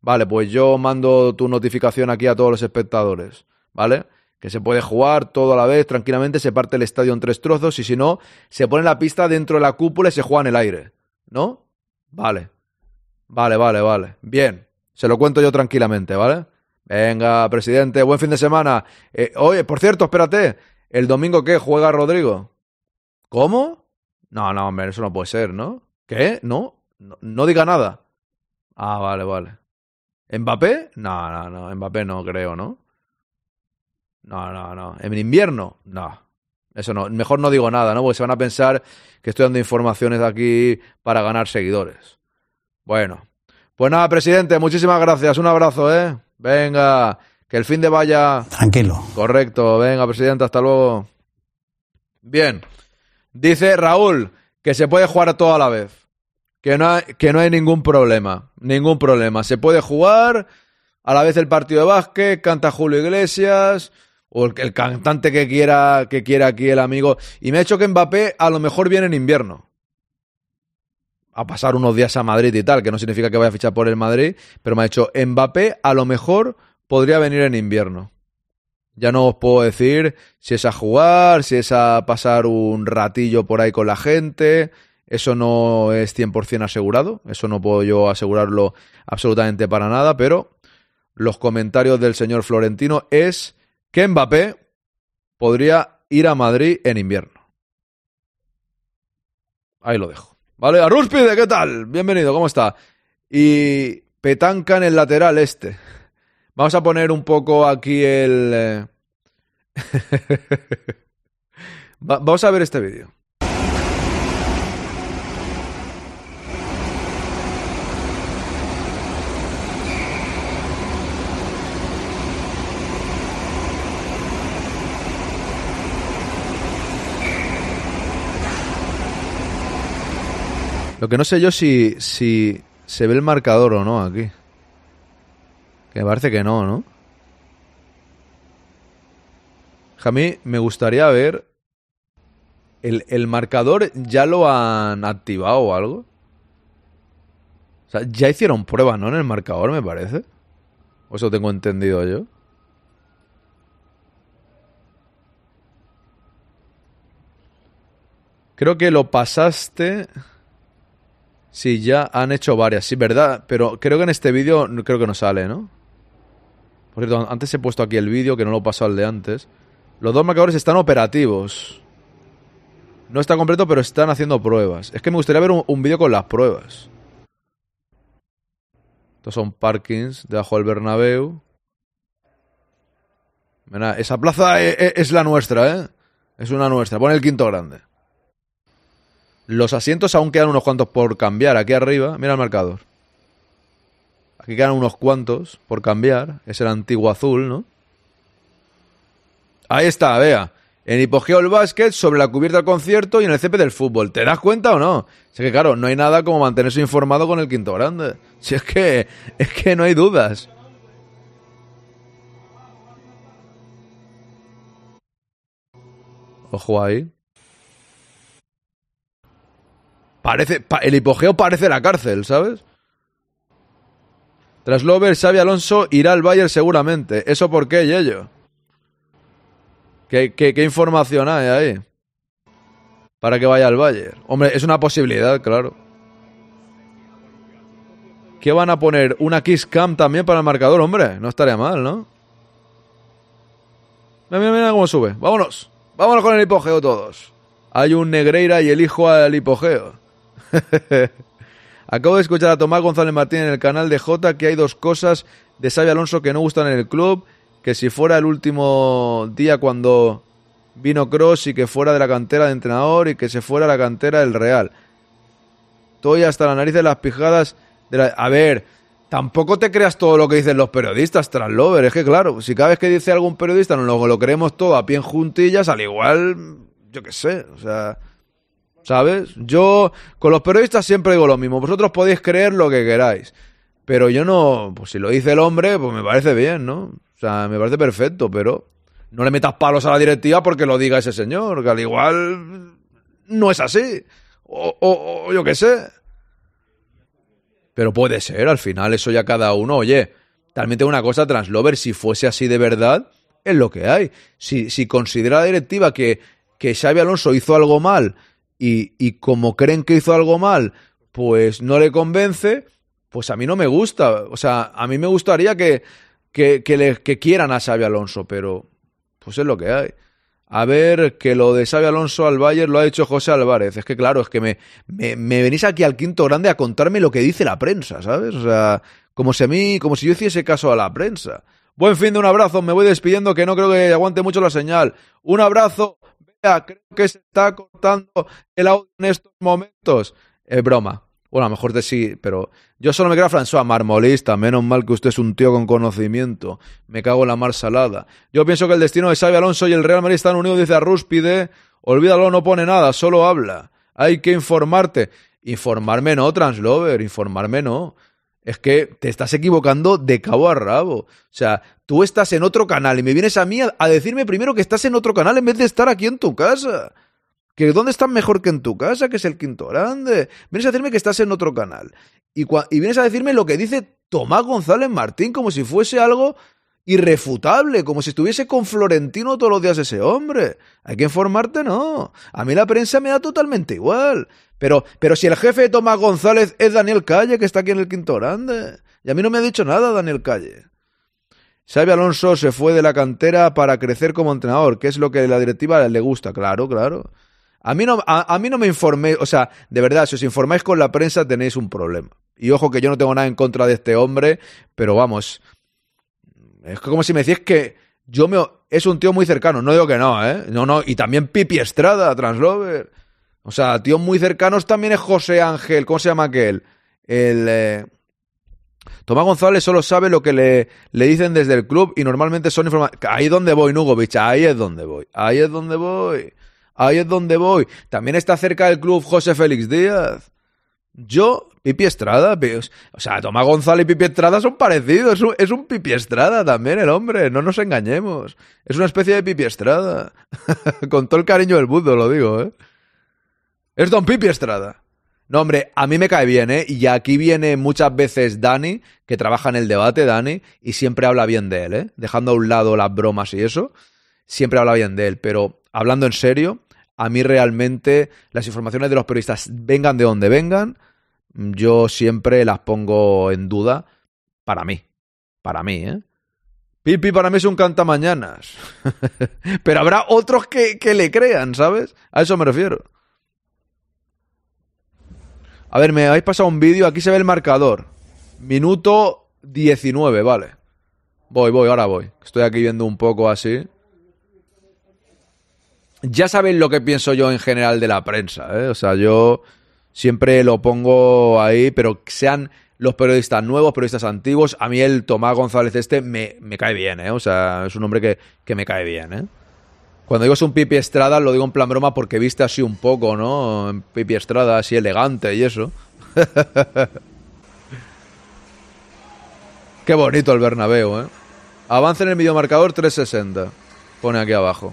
Vale, pues yo mando tu notificación aquí a todos los espectadores, ¿vale? Que se puede jugar todo a la vez, tranquilamente, se parte el estadio en tres trozos y si no, se pone la pista dentro de la cúpula y se juega en el aire, ¿no? Vale. Vale, vale, vale. Bien. Se lo cuento yo tranquilamente, ¿vale? Venga, presidente, buen fin de semana. Eh, oye, por cierto, espérate. ¿El domingo qué? ¿Juega Rodrigo? ¿Cómo? No, no, hombre, eso no puede ser, ¿no? ¿Qué? ¿No? No, no diga nada. Ah, vale, vale. ¿Mbappé? No, no, no. Mbappé no creo, ¿no? No, no, no. ¿En invierno? No. Eso no. Mejor no digo nada, ¿no? Porque se van a pensar que estoy dando informaciones aquí para ganar seguidores. Bueno. Pues nada, presidente, muchísimas gracias. Un abrazo, ¿eh? Venga, que el fin de vaya. Tranquilo. Correcto. Venga, presidente, hasta luego. Bien. Dice Raúl que se puede jugar todo a la vez. Que no, hay, que no hay ningún problema. Ningún problema. Se puede jugar a la vez el partido de básquet, canta Julio Iglesias, o el, cantante que quiera, que quiera aquí el amigo. Y me ha hecho que Mbappé a lo mejor viene en invierno. A pasar unos días a Madrid y tal, que no significa que vaya a fichar por el Madrid, pero me ha dicho Mbappé a lo mejor podría venir en invierno. Ya no os puedo decir si es a jugar, si es a pasar un ratillo por ahí con la gente. Eso no es 100% asegurado. Eso no puedo yo asegurarlo absolutamente para nada. Pero los comentarios del señor Florentino es que Mbappé podría ir a Madrid en invierno. Ahí lo dejo. Vale, Arúspide, ¿qué tal? Bienvenido, ¿cómo está? Y petanca en el lateral este. Vamos a poner un poco aquí el... Eh... Va vamos a ver este vídeo. Lo que no sé yo si, si se ve el marcador o no aquí. Que me parece que no, ¿no? A me gustaría ver. El, el, marcador ya lo han activado o algo. O sea, ya hicieron pruebas, ¿no? En el marcador, me parece. O eso tengo entendido yo. Creo que lo pasaste. Sí, ya han hecho varias, sí, ¿verdad? Pero creo que en este vídeo creo que no sale, ¿no? Por cierto, antes he puesto aquí el vídeo, que no lo pasó al de antes. Los dos marcadores están operativos. No está completo, pero están haciendo pruebas. Es que me gustaría ver un, vídeo con las pruebas. Estos son parkings debajo del Bernabéu. Mira, esa plaza es, es la nuestra, ¿eh? Es una nuestra. Pon el quinto grande. Los asientos aún quedan unos cuantos por cambiar. Aquí arriba, mira el marcador. Aquí quedan unos cuantos por cambiar. Es el antiguo azul, ¿no? Ahí está, vea. En hipogeo el básquet, sobre la cubierta del concierto y en el CP del fútbol. ¿Te das cuenta o no? Es que claro, no hay nada como mantenerse informado con el quinto grande. Si es que, es que no hay dudas. Ojo ahí. Parece, pa, el hipogeo parece la cárcel, ¿sabes? Tras Lover, Xavi Alonso irá al Bayern seguramente. ¿Eso por qué, Yello? ¿Qué, qué, ¿Qué, información hay ahí? Para que vaya al Bayern. Hombre, es una posibilidad, claro. ¿Qué van a poner? ¿Una Kiss Cam también para el marcador? Hombre, no estaría mal, ¿no? Mira, mira, mira cómo sube. Vámonos. Vámonos con el hipogeo todos. Hay un Negreira y elijo al hipogeo. Acabo de escuchar a Tomás González Martín en el canal de J que hay dos cosas de Xavi Alonso que no gustan en el club, que si fuera el último día cuando vino Cross y que fuera de la cantera de entrenador y que se fuera a la cantera del Real. Estoy hasta la nariz de las pijadas de la... A ver, tampoco te creas todo lo que dicen los periodistas, Translover. Es que claro, si cada vez que dice algún periodista nos lo, lo creemos todo a pie en juntillas, al igual, yo qué sé, o sea... ¿Sabes? Yo con los periodistas siempre digo lo mismo. Vosotros podéis creer lo que queráis. Pero yo no, pues si lo dice el hombre, pues me parece bien, ¿no? O sea, me parece perfecto, pero no le metas palos a la directiva porque lo diga ese señor, que al igual no es así. O, o, o yo qué sé. Pero puede ser, al final eso ya cada uno, oye, también tengo una cosa, Translover, si fuese así de verdad, es lo que hay. Si, si considera la directiva que, que Xavi Alonso hizo algo mal y, y, como creen que hizo algo mal, pues no le convence, pues a mí no me gusta. O sea, a mí me gustaría que, que, que, le, quieran a Xavi Alonso, pero pues es lo que hay. A ver, que lo de Xavi Alonso al Bayern lo ha hecho José Álvarez. Es que claro, es que me, me, me venís aquí al quinto grande a contarme lo que dice la prensa, ¿sabes? O sea, Como si a mí, como si yo hiciese caso a la prensa. Buen fin de un abrazo, me voy despidiendo que no creo que aguante mucho la señal. Un abrazo, creo que se está cortando el audio en estos momentos. Es broma. Bueno, a lo mejor te sí, pero yo solo me creo a François Marmolista. Menos mal que usted es un tío con conocimiento. Me cago en la mar salada. Yo pienso que el destino de Xavi Alonso y el Real Madrid están unidos, dice a Rúspide. Olvídalo, no pone nada, solo habla. Hay que informarte. Informarme no, Translover, informarme no. Es que te estás equivocando de cabo a rabo. O sea, tú estás en otro canal y me vienes a mí a, decirme primero que estás en otro canal en vez de estar aquí en tu casa. Que dónde estás mejor que en tu casa, que es el quinto grande. Vienes a decirme que estás en otro canal. Y, y vienes a decirme lo que dice Tomás González Martín, como si fuese algo irrefutable, como si estuviese con Florentino todos los días ese hombre. Hay que informarte, no. A mí la prensa me da totalmente igual. Pero, pero si el jefe de Tomás González es Daniel Calle, que está aquí en el quinto grande. Y a mí no me ha dicho nada Daniel Calle. Xavi Alonso se fue de la cantera para crecer como entrenador, que es lo que a la directiva le gusta, claro, claro. A mí, no, a, a mí no me informé, o sea, de verdad, si os informáis con la prensa tenéis un problema. Y ojo que yo no tengo nada en contra de este hombre, pero vamos, es como si me decís que yo me... Es un tío muy cercano, no digo que no, ¿eh? No, no, y también Pipi Estrada, Translover. O sea, tíos muy cercanos también es José Ángel, ¿cómo se llama aquel? El... eh, Tomás González solo sabe lo que le, le dicen desde el club y normalmente son informaciones... Ahí es donde voy, Nugovic, ahí es donde voy, ahí es donde voy, ahí es donde voy. También está cerca del club José Félix Díaz. Yo, Pipi Estrada, o sea, Tomás González y Pipi Estrada son parecidos, es un, es un Pipi Estrada también el hombre, no nos engañemos. Es una especie de Pipi Estrada. Con todo el cariño del mundo lo digo, ¿eh? Es Don Pipi Estrada. No, hombre, a mí me cae bien, ¿eh? Y aquí viene muchas veces Dani, que trabaja en el debate, Dani, y siempre habla bien de él, ¿eh? Dejando a un lado las bromas y eso, siempre habla bien de él. Pero hablando en serio, a mí realmente las informaciones de los periodistas, vengan de donde vengan, yo siempre las pongo en duda para mí. Para mí, ¿eh? Pipi para mí es un cantamañanas. Pero habrá otros que, que le crean, ¿sabes? A eso me refiero. A ver, me habéis pasado un vídeo, aquí se ve el marcador. Minuto 19, vale. Voy, voy, ahora voy. Estoy aquí viendo un poco así. Ya sabéis lo que pienso yo en general de la prensa, ¿eh? O sea, yo siempre lo pongo ahí, pero sean los periodistas nuevos, periodistas antiguos. A mí el Tomás González este me, me cae bien, ¿eh? O sea, es un hombre que, que me cae bien, ¿eh? Cuando digo es un Pipi Estrada, lo digo en plan broma porque viste así un poco, ¿no? Pipi Estrada así elegante y eso. Qué bonito el Bernabéu, ¿eh? Avance en el videomarcador 360. Pone aquí abajo.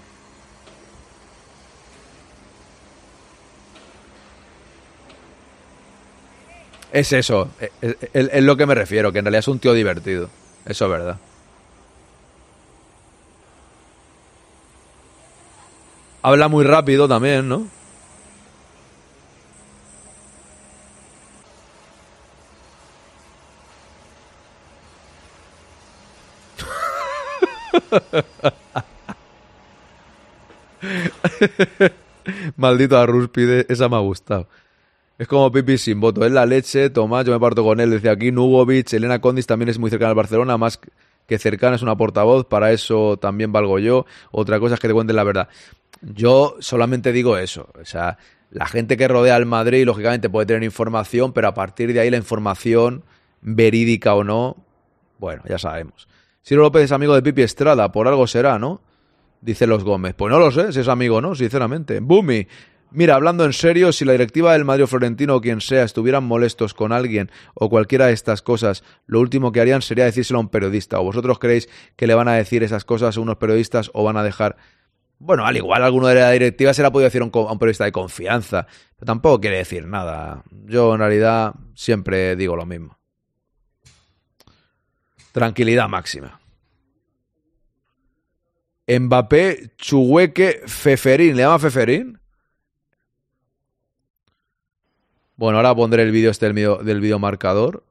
Es eso, es, es- es lo que me refiero, que en realidad es un tío divertido. Eso es verdad. Habla muy rápido también, ¿no? Maldito Arrúspide, esa me ha gustado. Es como Pipi sin voto. Es la leche, Tomás, yo me parto con él. Decía aquí, Nugovic, Elena Condis también es muy cercana al Barcelona, más que cercana es una portavoz, para eso también valgo yo. Otra cosa es que te cuenten la verdad. Yo solamente digo eso. O sea, la gente que rodea al Madrid, lógicamente, puede tener información, pero a partir de ahí la información, verídica o no, bueno, ya sabemos. Ciro López es amigo de Pipi Estrada, por algo será, ¿no? Dice los Gómez. Pues no lo sé, si es amigo o no, sinceramente. Bumi. Mira, hablando en serio, si la directiva del Madrid Florentino o quien sea estuvieran molestos con alguien o cualquiera de estas cosas, lo último que harían sería decírselo a un periodista. ¿O vosotros creéis que le van a decir esas cosas a unos periodistas o van a dejar... Bueno, al igual alguno de la directiva se la ha podido decir a un, periodista de confianza, pero tampoco quiere decir nada. Yo en realidad siempre digo lo mismo. Tranquilidad máxima. Mbappé, Chuhueque, Feferín. ¿Le llama Feferín? Bueno, ahora pondré el vídeo este del vídeo, del vídeo marcador.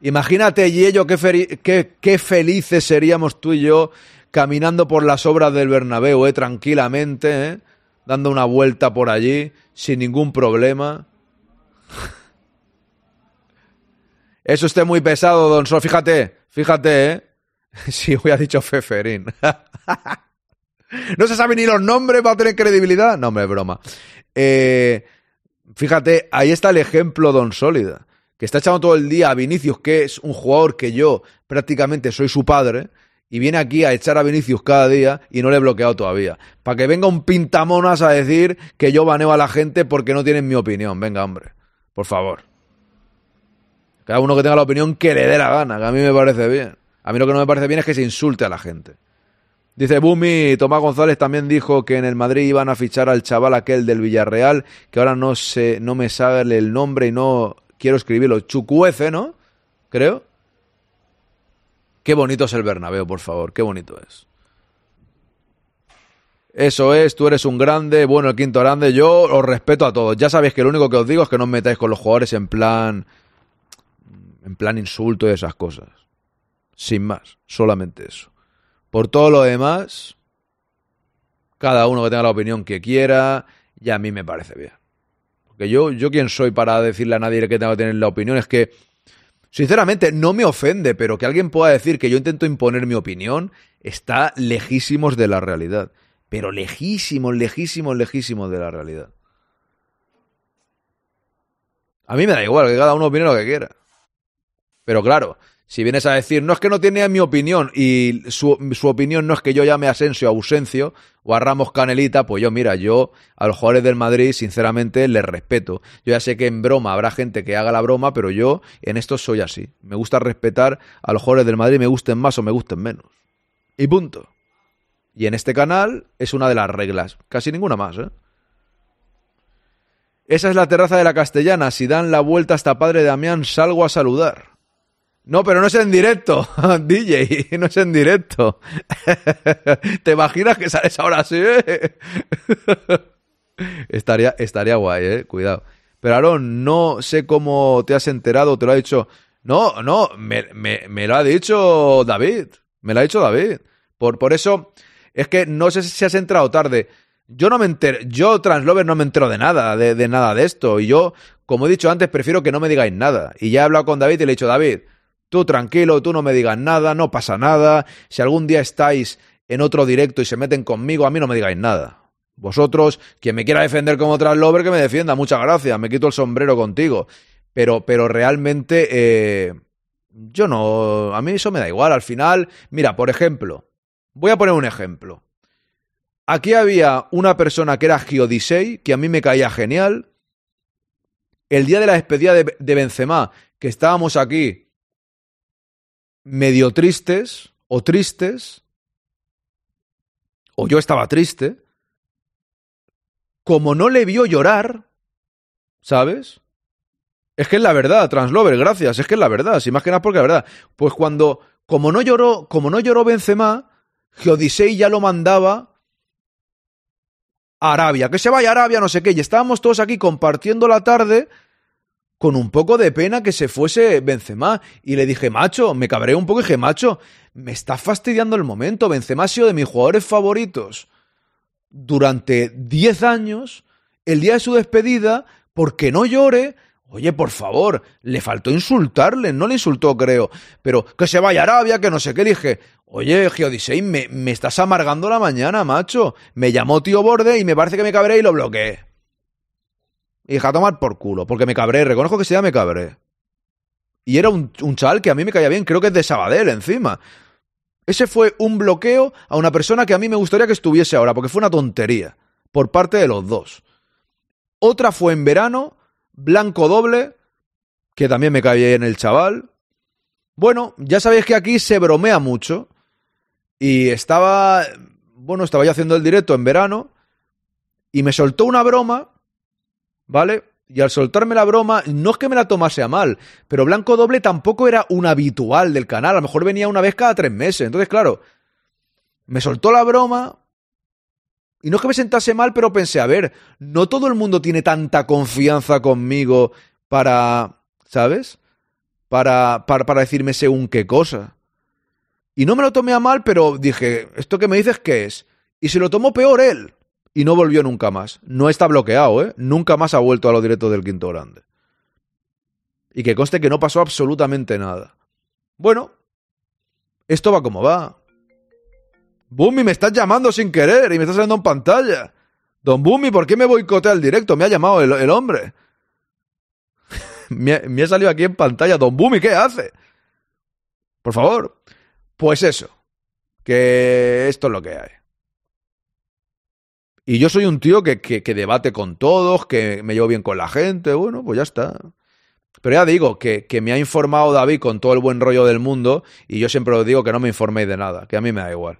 Imagínate, Yello, qué, qué, qué felices seríamos tú y yo caminando por las obras del Bernabéu, eh, tranquilamente, eh, dando una vuelta por allí, sin ningún problema. Eso esté muy pesado, don Sol. Fíjate, fíjate, ¿eh? Sí, ha dicho Feferín. no se saben ni los nombres para tener credibilidad. No, hombre, broma. Eh, fíjate, ahí está el ejemplo, don Sólida, que está echando todo el día a Vinicius, que es un jugador que yo prácticamente soy su padre, y viene aquí a echar a Vinicius cada día y no le he bloqueado todavía. Para que venga un pintamonas a decir que yo baneo a la gente porque no tienen mi opinión. Venga, hombre, por favor. Cada uno que tenga la opinión que le dé la gana, que a mí me parece bien. A mí lo que no me parece bien es que se insulte a la gente. Dice Bumi, Tomás González también dijo que en el Madrid iban a fichar al chaval aquel del Villarreal, que ahora no sé, no me sabe el nombre y no quiero escribirlo. Chucuece, ¿no? Creo. Qué bonito es el Bernabéu, por favor, qué bonito es. Eso es, tú eres un grande, bueno, el quinto grande, yo os respeto a todos. Ya sabéis que lo único que os digo es que no os metáis con los jugadores en plan en plan insulto y esas cosas. Sin más, solamente eso. Por todo lo demás, cada uno que tenga la opinión que quiera, y a mí me parece bien. Porque yo, yo quién soy para decirle a nadie que tenga que tener la opinión, es que Sinceramente, no me ofende, pero que alguien pueda decir que yo intento imponer mi opinión está lejísimos de la realidad. Pero lejísimos, lejísimos, lejísimos de la realidad. A mí me da igual, que cada uno opine lo que quiera. Pero claro, si vienes a decir, no es que no tiene mi opinión y su, su, opinión no es que yo llame a Asensio a Ausencio o a Ramos Canelita, pues yo, mira, yo a los jugadores del Madrid, sinceramente, les respeto. Yo ya sé que en broma habrá gente que haga la broma, pero yo en esto soy así. Me gusta respetar a los jugadores del Madrid, me gusten más o me gusten menos. Y punto. Y en este canal es una de las reglas. Casi ninguna más, ¿eh? Esa es la terraza de la Castellana. Si dan la vuelta hasta Padre Damián, salgo a saludar. No, pero no es en directo, DJ, no es en directo. ¿Te imaginas que sales ahora así? estaría, estaría guay, eh, cuidado. Pero Aaron, no sé cómo te has enterado, te lo ha dicho. No, no, me, me, me lo ha dicho David. Me lo ha dicho David. Por, por eso, es que no sé si has entrado tarde. Yo no me entero, yo, Translover, no me entero de nada, de, de nada de esto. Y yo, como he dicho antes, prefiero que no me digáis nada. Y ya he hablado con David y le he dicho, David, Tú tranquilo, tú no me digas nada, no pasa nada. Si algún día estáis en otro directo y se meten conmigo, a mí no me digáis nada. Vosotros, quien me quiera defender como Translover, que me defienda, muchas gracias, me quito el sombrero contigo. Pero, pero realmente, eh, yo no, a mí eso me da igual. Al final, mira, por ejemplo, voy a poner un ejemplo. Aquí había una persona que era Giodisei, que a mí me caía genial. El día de la despedida de, de Benzema, que estábamos aquí medio tristes o tristes, o yo estaba triste, como no le vio llorar, ¿sabes? Es que es la verdad, Translover, gracias, es que es la verdad, si más que nada porque la verdad. Pues cuando, como no lloró, como no lloró Benzema, Geodisei ya lo mandaba a Arabia, que se vaya a Arabia, no sé qué, y estábamos todos aquí compartiendo la tarde con un poco de pena que se fuese Benzema. Y le dije, macho, me cabré un poco y dije, macho, me está fastidiando el momento. Benzema ha sido de mis jugadores favoritos durante 10 años. El día de su despedida, porque no llore. Oye, por favor, le faltó insultarle, no le insultó, creo. Pero que se vaya a Arabia, que no sé qué. Dije, oye, Geodisei, me, me estás amargando la mañana, macho. Me llamó tío Borde y me parece que me cabré y lo bloqueé. Y dije, a tomar por culo, porque me cabré, reconozco que se me cabré. Y era un, un chaval que a mí me caía bien, creo que es de Sabadell encima. Ese fue un bloqueo a una persona que a mí me gustaría que estuviese ahora, porque fue una tontería, por parte de los dos. Otra fue en verano, blanco doble, que también me caía bien el chaval. Bueno, ya sabéis que aquí se bromea mucho. Y estaba, bueno, estaba yo haciendo el directo en verano, y me soltó una broma ¿vale? Y al soltarme la broma, no es que me la tomase a mal, pero Blanco Doble tampoco era un habitual del canal, a lo mejor venía una vez cada tres meses. Entonces, claro, me soltó la broma y no es que me sentase mal, pero pensé, a ver, no todo el mundo tiene tanta confianza conmigo para, ¿sabes? Para, para, para decirme según qué cosa. Y no me lo tomé a mal, pero dije, ¿esto que me dices qué es? Y se lo tomó peor él y no volvió nunca más. No está bloqueado, ¿eh? Nunca más ha vuelto a los directos del Quinto Grande. Y que conste que no pasó absolutamente nada. Bueno, esto va como va. Bumi, me estás llamando sin querer y me estás saliendo en pantalla. Don Bumi, ¿por qué me boicotea el directo? Me ha llamado el, hombre. me, me ha salido aquí en pantalla. Don Bumi, ¿qué hace? Por favor. Pues eso. Que esto es lo que hay. Y yo soy un tío que, que, debate con todos, que me llevo bien con la gente. Bueno, pues ya está. Pero ya digo que, que, me ha informado David con todo el buen rollo del mundo y yo siempre os digo que no me informéis de nada, que a mí me da igual.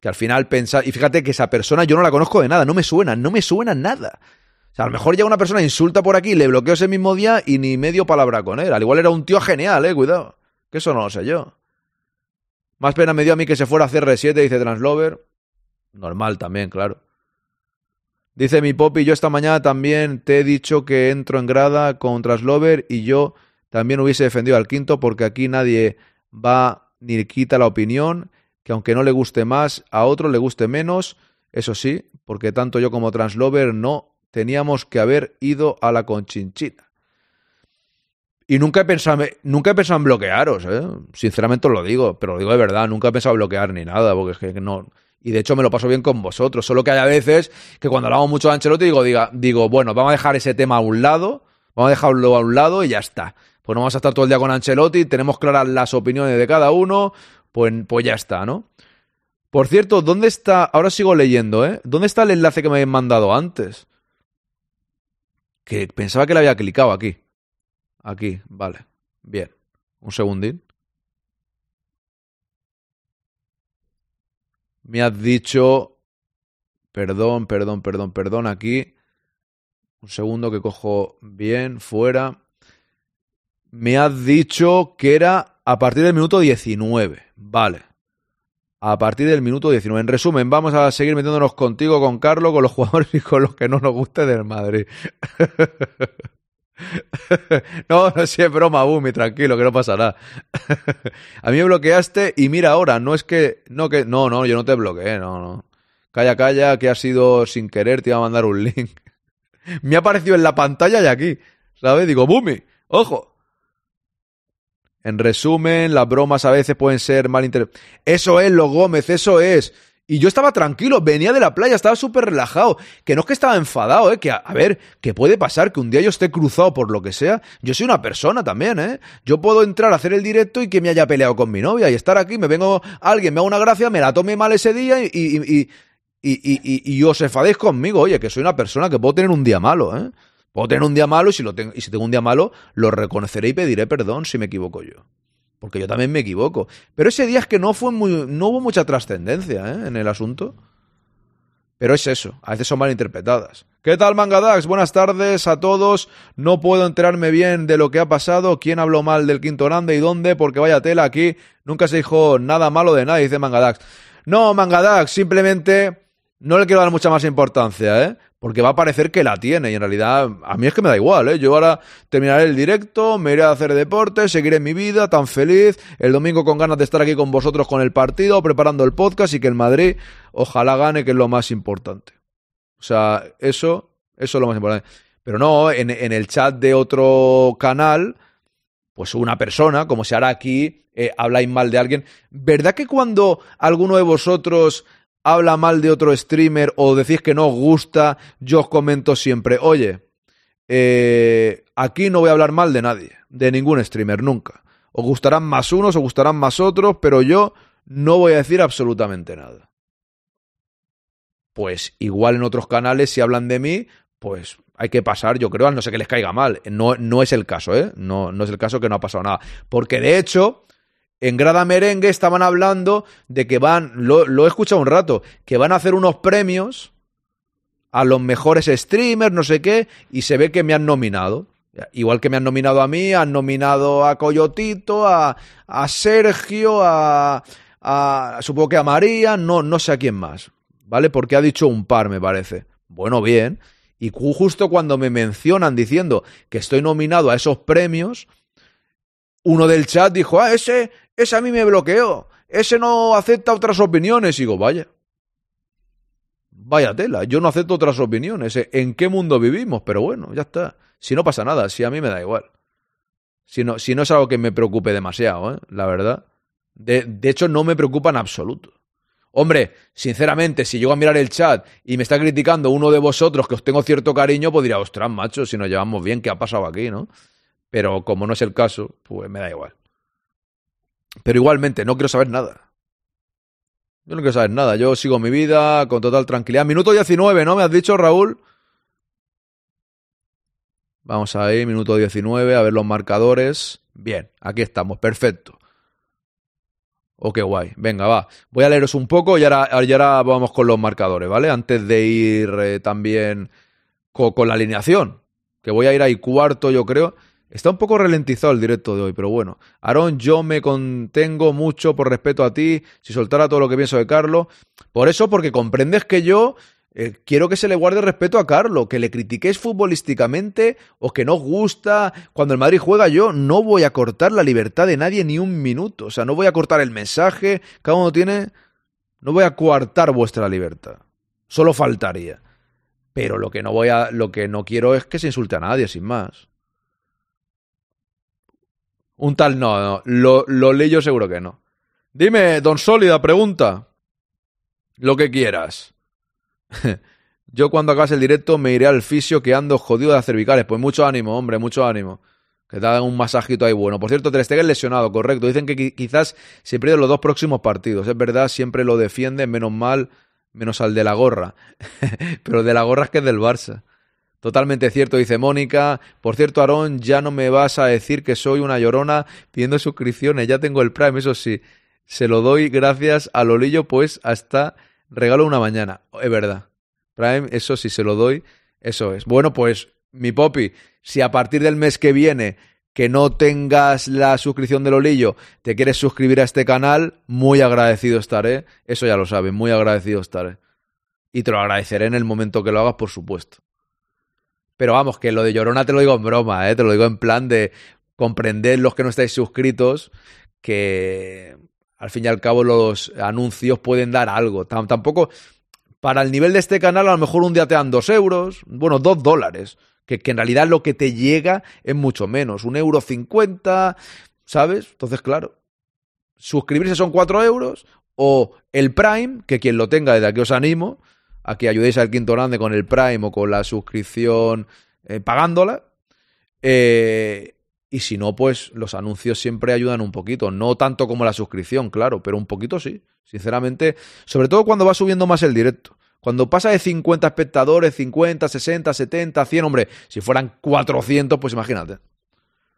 Que al final pensar... Y fíjate que esa persona yo no la conozco de nada, no me suena, no me suena nada. O sea, a lo mejor llega una persona, insulta por aquí, le bloqueo ese mismo día y ni medio palabra con él. Al igual era un tío genial, eh, cuidado. Que eso no lo sé yo. Más pena me dio a mí que se fuera a CR7, dice Translover. Normal también, claro. Dice mi Poppy, yo esta mañana también te he dicho que entro en grada con Translover y yo también hubiese defendido al quinto porque aquí nadie va ni quita la opinión, que aunque no le guste más, a otro le guste menos, eso sí, porque tanto yo como Translover no teníamos que haber ido a la conchinchina. Y nunca he pensado, nunca he pensado en bloquearos, ¿eh? sinceramente os lo digo, pero lo digo de verdad, nunca he pensado en bloquear ni nada, porque es que no, y de hecho me lo paso bien con vosotros. Solo que hay a veces que cuando hablamos mucho de Ancelotti digo, diga, digo, bueno, vamos a dejar ese tema a un lado, vamos a dejarlo a un lado y ya está. Pues no vamos a estar todo el día con Ancelotti, tenemos claras las opiniones de cada uno, pues, pues ya está, ¿no? Por cierto, ¿dónde está? Ahora sigo leyendo, ¿eh? ¿Dónde está el enlace que me habían mandado antes? Que pensaba que le había clicado aquí. Aquí, vale. Bien. Un segundín. Me has dicho, perdón, perdón, perdón, perdón, aquí, un segundo que cojo bien, fuera, me has dicho que era a partir del minuto 19, vale. A partir del minuto 19. En resumen, vamos a seguir metiéndonos contigo, con Carlos, con los jugadores y con los que no nos guste del Madrid. no, no si es broma, Bumi, tranquilo, que no pasa nada. a mí me bloqueaste y mira ahora, no es que. No, que. No, no, yo no te bloqueé, no, no. Calla, calla, que ha sido sin querer, te iba a mandar un link. me ha aparecido en la pantalla y aquí. ¿Sabes? Digo, Bumi, ojo. En resumen, las bromas a veces pueden ser mal. Eso es, lo Gómez, eso es. Y yo estaba tranquilo, venía de la playa, estaba súper relajado. Que no es que estaba enfadado, ¿eh? Que, a, ver, que puede pasar que un día yo esté cruzado por lo que sea. Yo soy una persona también, ¿eh? Yo puedo entrar a hacer el directo y que me haya peleado con mi novia y estar aquí, me vengo, alguien me haga una gracia, me la tome mal ese día y, y, y, y, y os enfadéis conmigo. Oye, que soy una persona que puedo tener un día malo, ¿eh? Puedo tener un día malo y si, lo tengo, y si tengo un día malo, lo reconoceré y pediré perdón si me equivoco yo porque yo también me equivoco. Pero ese día es que no fue muy, no hubo mucha trascendencia ¿eh? en el asunto. Pero es eso, a veces son mal interpretadas. ¿Qué tal, Mangadax? Buenas tardes a todos. No puedo enterarme bien de lo que ha pasado, quién habló mal del quinto grande y dónde, porque vaya tela aquí. Nunca se dijo nada malo de nadie, dice Mangadax. No, Mangadax, simplemente no le quiero dar mucha más importancia, ¿eh? Porque va a parecer que la tiene y en realidad a mí es que me da igual, ¿eh? Yo ahora terminaré el directo, me iré a hacer deporte, seguiré mi vida tan feliz, el domingo con ganas de estar aquí con vosotros con el partido, preparando el podcast y que el Madrid ojalá gane, que es lo más importante. O sea, eso, eso es lo más importante. Pero no, en, el chat de otro canal, pues una persona, como se hará aquí, eh, habláis mal de alguien. ¿Verdad que cuando alguno de vosotros habla mal de otro streamer o decís que no os gusta, yo os comento siempre, oye, eh, aquí no voy a hablar mal de nadie, de ningún streamer, nunca. Os gustarán más unos, os gustarán más otros, pero yo no voy a decir absolutamente nada. Pues igual en otros canales, si hablan de mí, pues hay que pasar, yo creo, a no sé que les caiga mal. No, no es el caso, ¿eh? No, no es el caso que no ha pasado nada. Porque de hecho, en Grada Merengue estaban hablando de que van, lo, he escuchado un rato, que van a hacer unos premios a los mejores streamers, no sé qué, y se ve que me han nominado. Igual que me han nominado a mí, han nominado a Coyotito, a, a Sergio, a, a, supongo que a María, no, no sé a quién más, ¿vale? Porque ha dicho un par, me parece. Bueno, bien. Y justo cuando me mencionan diciendo que estoy nominado a esos premios, uno del chat dijo, ah, ese, ese a mí me bloqueó, ese no acepta otras opiniones. Y digo, vaya, vaya tela, yo no acepto otras opiniones. ¿En qué mundo vivimos? Pero bueno, ya está. Si no pasa nada, si a mí me da igual. Si no, si no es algo que me preocupe demasiado, ¿eh? la verdad. De, de hecho, no me preocupa en absoluto. Hombre, sinceramente, si llego a mirar el chat y me está criticando uno de vosotros que os tengo cierto cariño, pues diría, ostras, macho, si nos llevamos bien, ¿qué ha pasado aquí, no? Pero como no es el caso, pues me da igual. Pero igualmente, no quiero saber nada. Yo no quiero saber nada. Yo sigo mi vida con total tranquilidad. Minuto 19, ¿no? ¿Me has dicho, Raúl? Vamos ahí, minuto 19, a ver los marcadores. Bien, aquí estamos, perfecto. Oh, qué guay. Venga, va. Voy a leeros un poco y ahora, ahora vamos con los marcadores, ¿vale? Antes de ir eh, también con, con la alineación. Que voy a ir ahí cuarto, yo creo. Está un poco ralentizado el directo de hoy, pero bueno. Aarón, yo me contengo mucho por respeto a ti, si soltara todo lo que pienso de Carlos. Por eso, porque comprendes que yo eh, quiero que se le guarde respeto a Carlos, que le critiquéis futbolísticamente o que no os gusta. Cuando el Madrid juega, yo no voy a cortar la libertad de nadie ni un minuto. O sea, no voy a cortar el mensaje. Cada uno tiene. No voy a coartar vuestra libertad. Solo faltaría. Pero lo que no voy a. Lo que no quiero es que se insulte a nadie, sin más. Un tal no, no. Lo, lo leí yo seguro que no. Dime, don Sólida, pregunta. Lo que quieras. yo cuando acabes el directo me iré al fisio que ando jodido de las cervicales. Pues mucho ánimo, hombre, mucho ánimo. Que te hagan un masajito ahí bueno. Por cierto, Ter Stegen lesionado, correcto. Dicen que qui- quizás se pierden los dos próximos partidos. Es verdad, siempre lo defienden, menos mal, menos al de la gorra. Pero el de la gorra es que es del Barça. Totalmente cierto, dice Mónica. Por cierto, Aarón, ya no me vas a decir que soy una llorona pidiendo suscripciones. Ya tengo el Prime, eso sí. Se lo doy gracias a Lolillo, pues hasta regalo una mañana. Es verdad. Prime, eso sí se lo doy, eso es. Bueno, pues mi popi, si a partir del mes que viene que no tengas la suscripción de Lolillo, te quieres suscribir a este canal, muy agradecido estaré. Eso ya lo sabes, muy agradecido estaré. Y te lo agradeceré en el momento que lo hagas, por supuesto. Pero vamos, que lo de Llorona te lo digo en broma, ¿eh? te lo digo en plan de comprender los que no estáis suscritos que al fin y al cabo los anuncios pueden dar algo. Tam- Tampoco, para el nivel de este canal, a lo mejor un día te dan dos euros, bueno, dos dólares, que, que en realidad lo que te llega es mucho menos, un euro cincuenta, ¿sabes? Entonces, claro, suscribirse son cuatro euros, o el Prime, que quien lo tenga, desde aquí os animo, a que ayudéis al Quinto Grande con el Prime o con la suscripción eh, pagándola. Eh, y si no, pues los anuncios siempre ayudan un poquito. No tanto como la suscripción, claro, pero un poquito sí. Sinceramente, sobre todo cuando va subiendo más el directo. Cuando pasa de 50 espectadores, 50, 60, 70, 100, hombre, si fueran 400, pues imagínate.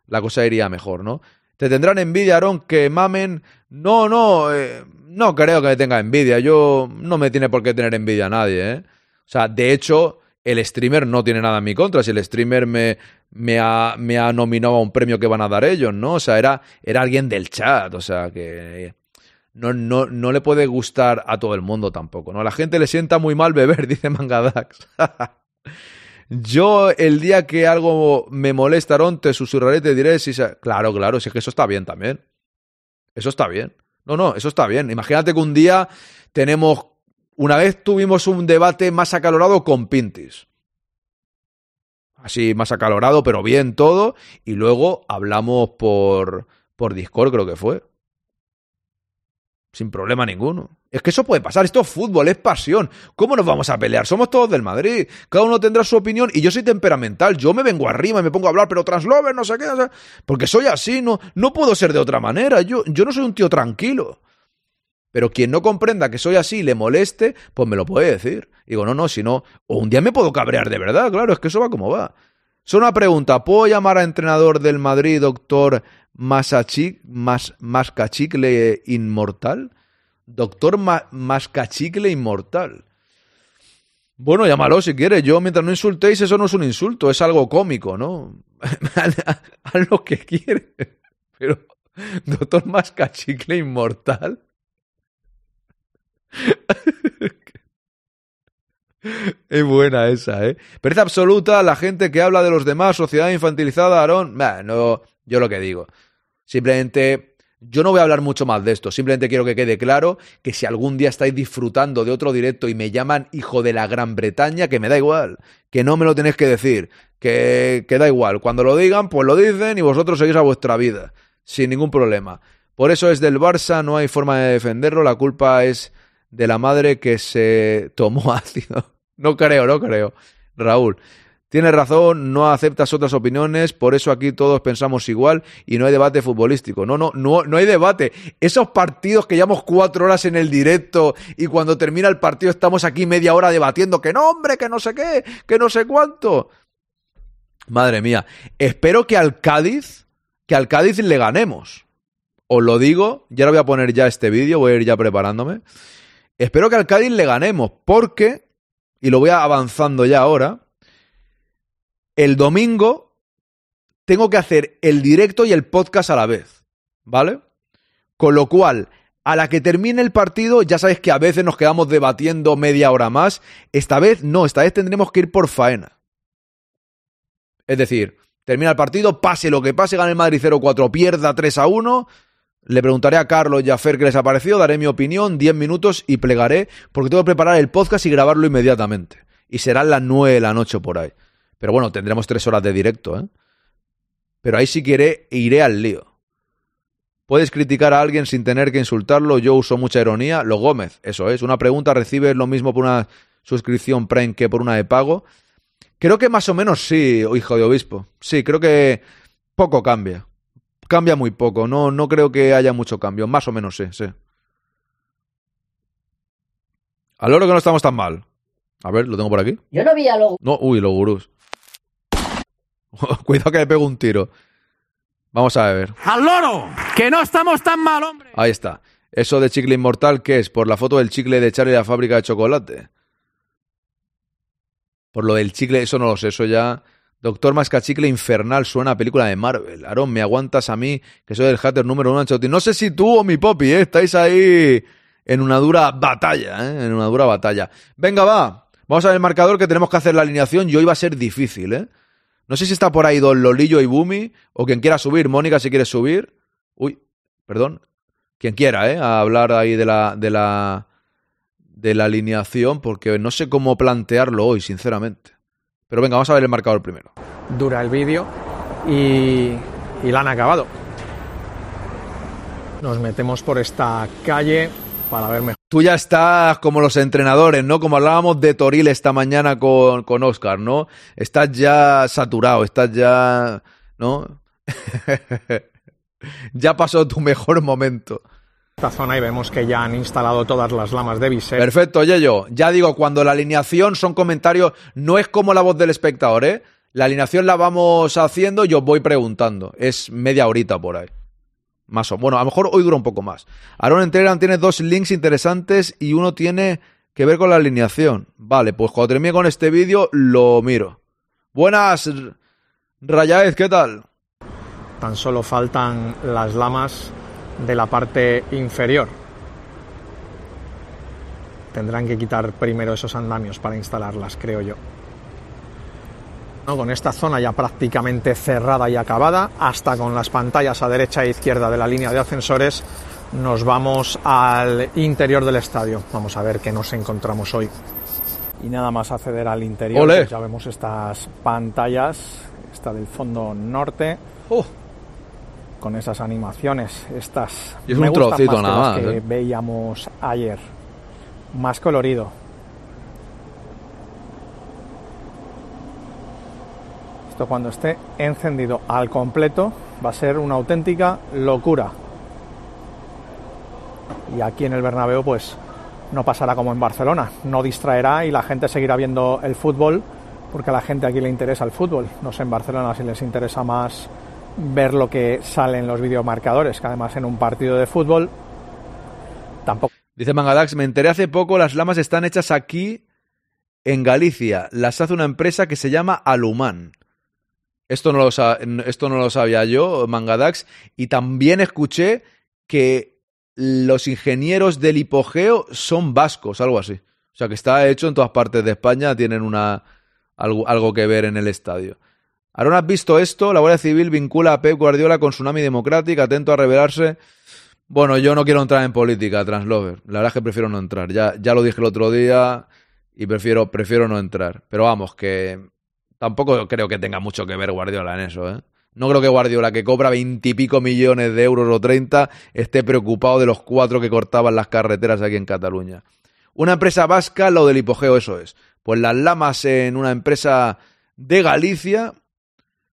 La cosa iría mejor, ¿no? Te tendrán envidia, Aarón, que mamen. No, no, eh, no creo que me tenga envidia. Yo no me tiene por qué tener envidia a nadie, ¿eh? O sea, de hecho, el streamer no tiene nada en mi contra. Si el streamer me, me, ha, me ha nominado a un premio que van a dar ellos, ¿no? O sea, era, era alguien del chat. O sea, que no, no, no le puede gustar a todo el mundo tampoco, ¿no? A la gente le sienta muy mal beber, dice Mangadax. Yo, el día que algo me molesta, Aarón, te susurraré, te diré si... se- Claro, claro, si es que eso está bien también. Eso está bien. No, no, eso está bien. Imagínate que un día tenemos... Una vez tuvimos un debate más acalorado con Pintis. Así, más acalorado, pero bien todo. Y luego hablamos por, por Discord, creo que fue. Sin problema ninguno. Es que eso puede pasar. Esto es fútbol, es pasión. ¿Cómo nos vamos a pelear? Somos todos del Madrid. Cada uno tendrá su opinión y yo soy temperamental. Yo me vengo arriba y me pongo a hablar, pero translover, no sé qué. Porque soy así, no, no puedo ser de otra manera. Yo, yo no soy un tío tranquilo. Pero quien no comprenda que soy así y le moleste, pues me lo puede decir. Digo, no, no, si no. O un día me puedo cabrear de verdad, claro, es que eso va como va. Solo una pregunta: ¿puedo llamar a entrenador del Madrid, doctor Masachic, Mas, Mascachicle Inmortal? Doctor Ma- Mascachicle Inmortal. Bueno, llámalo si quieres. Yo, mientras no insultéis, eso no es un insulto, es algo cómico, ¿no? Haz lo que quieres. Pero, doctor Mascachicle Inmortal. Es buena esa, ¿eh? Pereza absoluta la gente que habla de los demás, sociedad infantilizada, Aarón. No, yo lo que digo. Simplemente Yo no voy a hablar mucho más de esto, simplemente quiero que quede claro que si algún día estáis disfrutando de otro directo y me llaman hijo de la Gran Bretaña, que me da igual, que no me lo tenéis que decir, que, que da igual, cuando lo digan, pues lo dicen y vosotros seguís a vuestra vida, sin ningún problema. Por eso es del Barça, no hay forma de defenderlo, la culpa es de la madre que se tomó ácido. No creo, no creo. Raúl. Tienes razón, no aceptas otras opiniones, por eso aquí todos pensamos igual y no hay debate futbolístico. No, no, no, no hay debate. Esos partidos que llevamos cuatro horas en el directo y cuando termina el partido estamos aquí media hora debatiendo que no, hombre, que no sé qué, que no sé cuánto. Madre mía, espero que al Cádiz, que al Cádiz le ganemos. Os lo digo, ya lo voy a poner ya este vídeo, voy a ir ya preparándome. Espero que al Cádiz le ganemos, porque, y lo voy avanzando ya ahora, el domingo tengo que hacer el directo y el podcast a la vez, ¿vale? Con lo cual, a la que termine el partido, ya sabéis que a veces nos quedamos debatiendo media hora más. Esta vez no, esta vez tendremos que ir por faena. Es decir, termina el partido, pase lo que pase, gane el Madrid 0-4, pierda 3-1. Le preguntaré a Carlos y a Fer qué les ha parecido, daré mi opinión, 10 minutos y plegaré, porque tengo que preparar el podcast y grabarlo inmediatamente. Y serán las 9 de la noche por ahí. Pero bueno, tendremos tres horas de directo, ¿eh? Pero ahí si quiere, iré al lío. Puedes criticar a alguien sin tener que insultarlo. Yo uso mucha ironía. Lo Gómez, eso es. Una pregunta, ¿recibes lo mismo por una suscripción Prime que por una de pago? Creo que más o menos sí, hijo de obispo. Sí, creo que poco cambia. Cambia muy poco. No, no creo que haya mucho cambio. Más o menos sí, sí. Al oro que no estamos tan mal. A ver, lo tengo por aquí. Yo no vi a los No, uy, los gurús. Cuidado que le pego un tiro. Vamos a ver. ¡Al loro! ¡Que no estamos tan mal, hombre! Ahí está. Eso de chicle inmortal, ¿qué es? ¿Por la foto del chicle de Charlie y la fábrica de chocolate? Por lo del chicle, eso no lo sé, eso ya... Doctor Mascachicle Infernal suena a película de Marvel. Aaron, me aguantas a mí, que soy el hater número uno. No sé si tú o mi popi, ¿eh? Estáis ahí en una dura batalla, ¿eh? En una dura batalla. Venga, va. Vamos a ver el marcador que tenemos que hacer la alineación y hoy va a ser difícil, ¿eh? No sé si está por ahí Don Lolillo y Bumi, o quien quiera subir, Mónica si quiere subir. Uy, perdón. Quien quiera, ¿eh? A hablar ahí de la, de la, de la alineación, porque no sé cómo plantearlo hoy, sinceramente. Pero venga, vamos a ver el marcador primero. Dura el vídeo y, y la han acabado. Nos metemos por esta calle para ver mejor. Tú ya estás como los entrenadores, ¿no? Como hablábamos de Toril esta mañana con, con Oscar, ¿no? Estás ya saturado, estás ya. ¿No? ya pasó tu mejor momento. esta zona y vemos que ya han instalado todas las lamas de bisel. Perfecto, Yello. Ya digo, cuando la alineación son comentarios, no es como la voz del espectador, ¿eh? La alineación la vamos haciendo y os voy preguntando. Es media horita por ahí. Más o Bueno, a lo mejor hoy dura un poco más. Aaron Entregan tiene dos links interesantes y uno tiene que ver con la alineación. Vale, pues cuando termine con este vídeo lo miro. Buenas, Rayaez, ¿qué tal? Tan solo faltan las lamas de la parte inferior. Tendrán que quitar primero esos andamios para instalarlas, creo yo. ¿No? con esta zona ya prácticamente cerrada y acabada, hasta con las pantallas a derecha e izquierda de la línea de ascensores, nos vamos al interior del estadio. Vamos a ver qué nos encontramos hoy. Y nada más acceder al interior, pues ya vemos estas pantallas, esta del fondo norte, Oh, con esas animaciones, estas Y es me un trocito nada más, que ¿eh? veíamos ayer. Más colorido. Esto cuando esté encendido al completo va a ser una auténtica locura. Y aquí en el Bernabéu pues no pasará como en Barcelona, no distraerá y la gente seguirá viendo el fútbol porque a la gente aquí le interesa el fútbol. No sé en Barcelona si les interesa más ver lo que sale en los videomarcadores, que además en un partido de fútbol tampoco Dice Mangadax, me enteré hace poco, las lamas están hechas aquí en Galicia. Las hace una empresa que se llama Aluman. Esto no lo, esto no lo sabía yo, Mangadax. Y también escuché que los ingenieros del hipogeo son vascos, algo así. O sea, que está hecho en todas partes de España, tienen una, algo, algo que ver en el estadio. Aaron, ¿has visto esto? La Guardia Civil vincula a Pep Guardiola con Tsunami Democrática, atento a revelarse. Bueno, yo no quiero entrar en política, Translover. La verdad es que prefiero no entrar. Ya, ya lo dije el otro día y prefiero, prefiero no entrar. Pero vamos, que tampoco creo que tenga mucho que ver Guardiola en eso, ¿eh? No creo que Guardiola, que cobra veintipico millones de euros o treinta, esté preocupado de los cuatro que cortaban las carreteras aquí en Cataluña. Una empresa vasca, lo del hipogeo, eso es. Pues las lamas en una empresa de Galicia.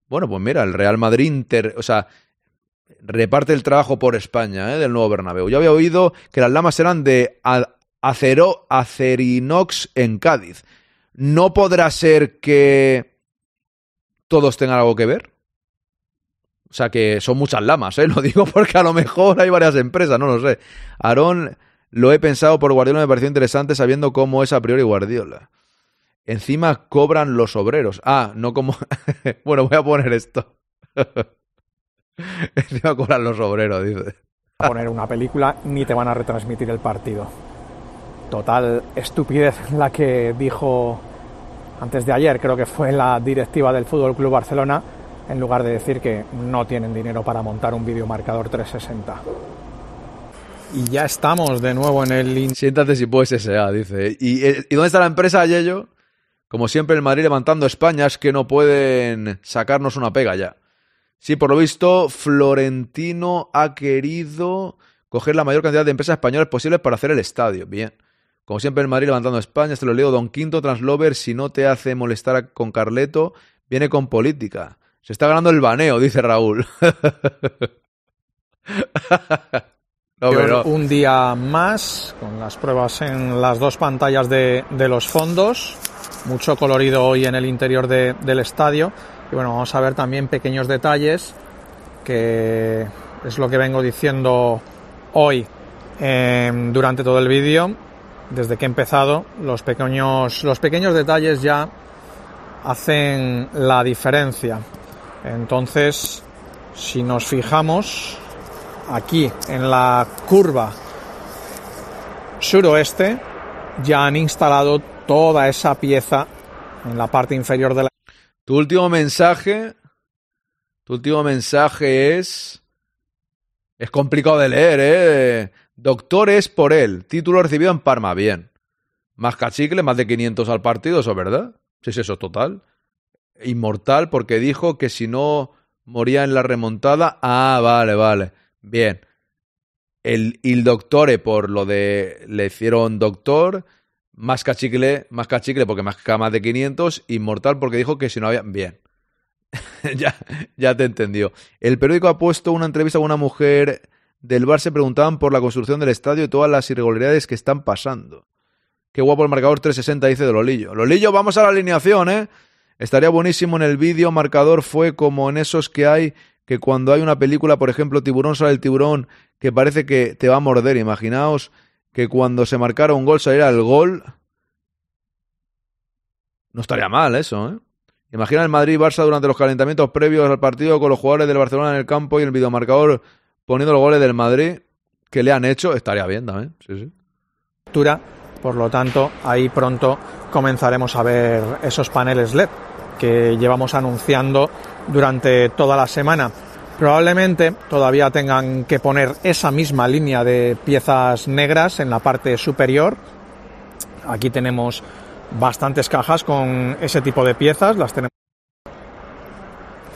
Bueno, pues mira, el Real Madrid, Inter, o sea, reparte el trabajo por España, ¿eh? del nuevo Bernabéu. Yo había oído que las lamas eran de acero, acerinox en Cádiz. ¿No podrá ser que todos tengan algo que ver? O sea que son muchas lamas, ¿eh? Lo digo porque a lo mejor hay varias empresas, no lo sé. Aarón, lo he pensado por Guardiola, me pareció interesante sabiendo cómo es a priori Guardiola. Encima cobran los obreros. Ah, no como... bueno, voy a poner esto. Encima cobran los obreros, dice. A poner una película ni te van a retransmitir el partido. Total estupidez la que dijo antes de ayer, creo que fue la directiva del Fútbol Club Barcelona, en lugar de decir que no tienen dinero para montar un videomarcador 360. Y ya estamos de nuevo en el... Siéntate si puedes SA, dice. ¿Y, eh, ¿Y dónde está la empresa, Yello? Como siempre, el Madrid levantando España es que no pueden sacarnos una pega ya. Sí, por lo visto, Florentino ha querido coger la mayor cantidad de empresas españolas posibles para hacer el estadio. Bien. Como siempre, el Madrid levantando España, este lo leo, Don Quinto Translover, si no te hace molestar con Carleto, viene con política. Se está ganando el baneo, dice Raúl. no, Un día más, con las pruebas en las dos pantallas de, los fondos. Mucho colorido hoy en el interior del estadio. Y bueno, vamos a ver también pequeños detalles, que es lo que vengo diciendo hoy em, durante todo el vídeo, desde que he empezado. Los pequeños, los pequeños detalles ya hacen la diferencia. Entonces, si nos fijamos aquí en la curva suroeste, ya han instalado toda esa pieza en la parte inferior de la... Tu último mensaje, tu último mensaje es... Es complicado de leer, ¿eh? Doctores por él, título recibido en Parma, bien. Más cachicle, más de 500 al partido, eso es verdad. Sí, es eso total inmortal porque dijo que si no moría en la remontada. Ah, vale, vale. Bien. El Il Doctore por lo de le hicieron doctor. Más cachicle, más cachicle porque más más de 500. Inmortal porque dijo que si no había. Bien. ya, ya te entendió. El periódico ha puesto una entrevista con una mujer del bar. Se preguntaban por la construcción del estadio y todas las irregularidades que están pasando. Qué guapo el marcador 360, dice de Lolillo. Lolillo, vamos a la alineación, ¿eh? Estaría buenísimo en el vídeo, marcador fue como en esos que hay, que cuando hay una película, por ejemplo, Tiburón sale el tiburón, que parece que te va a morder. Imaginaos que cuando se marcara un gol saliera el gol. No estaría mal eso, ¿eh? Imagina el Madrid-Barça durante los calentamientos previos al partido con los jugadores del Barcelona en el campo y el videomarcador poniendo los goles del Madrid que le han hecho. Estaría bien también, sí. Por lo tanto, ahí pronto comenzaremos a ver esos paneles LED que llevamos anunciando durante toda la semana. Probablemente todavía tengan que poner esa misma línea de piezas negras en la parte superior. Aquí tenemos bastantes cajas con ese tipo de piezas, las tenemos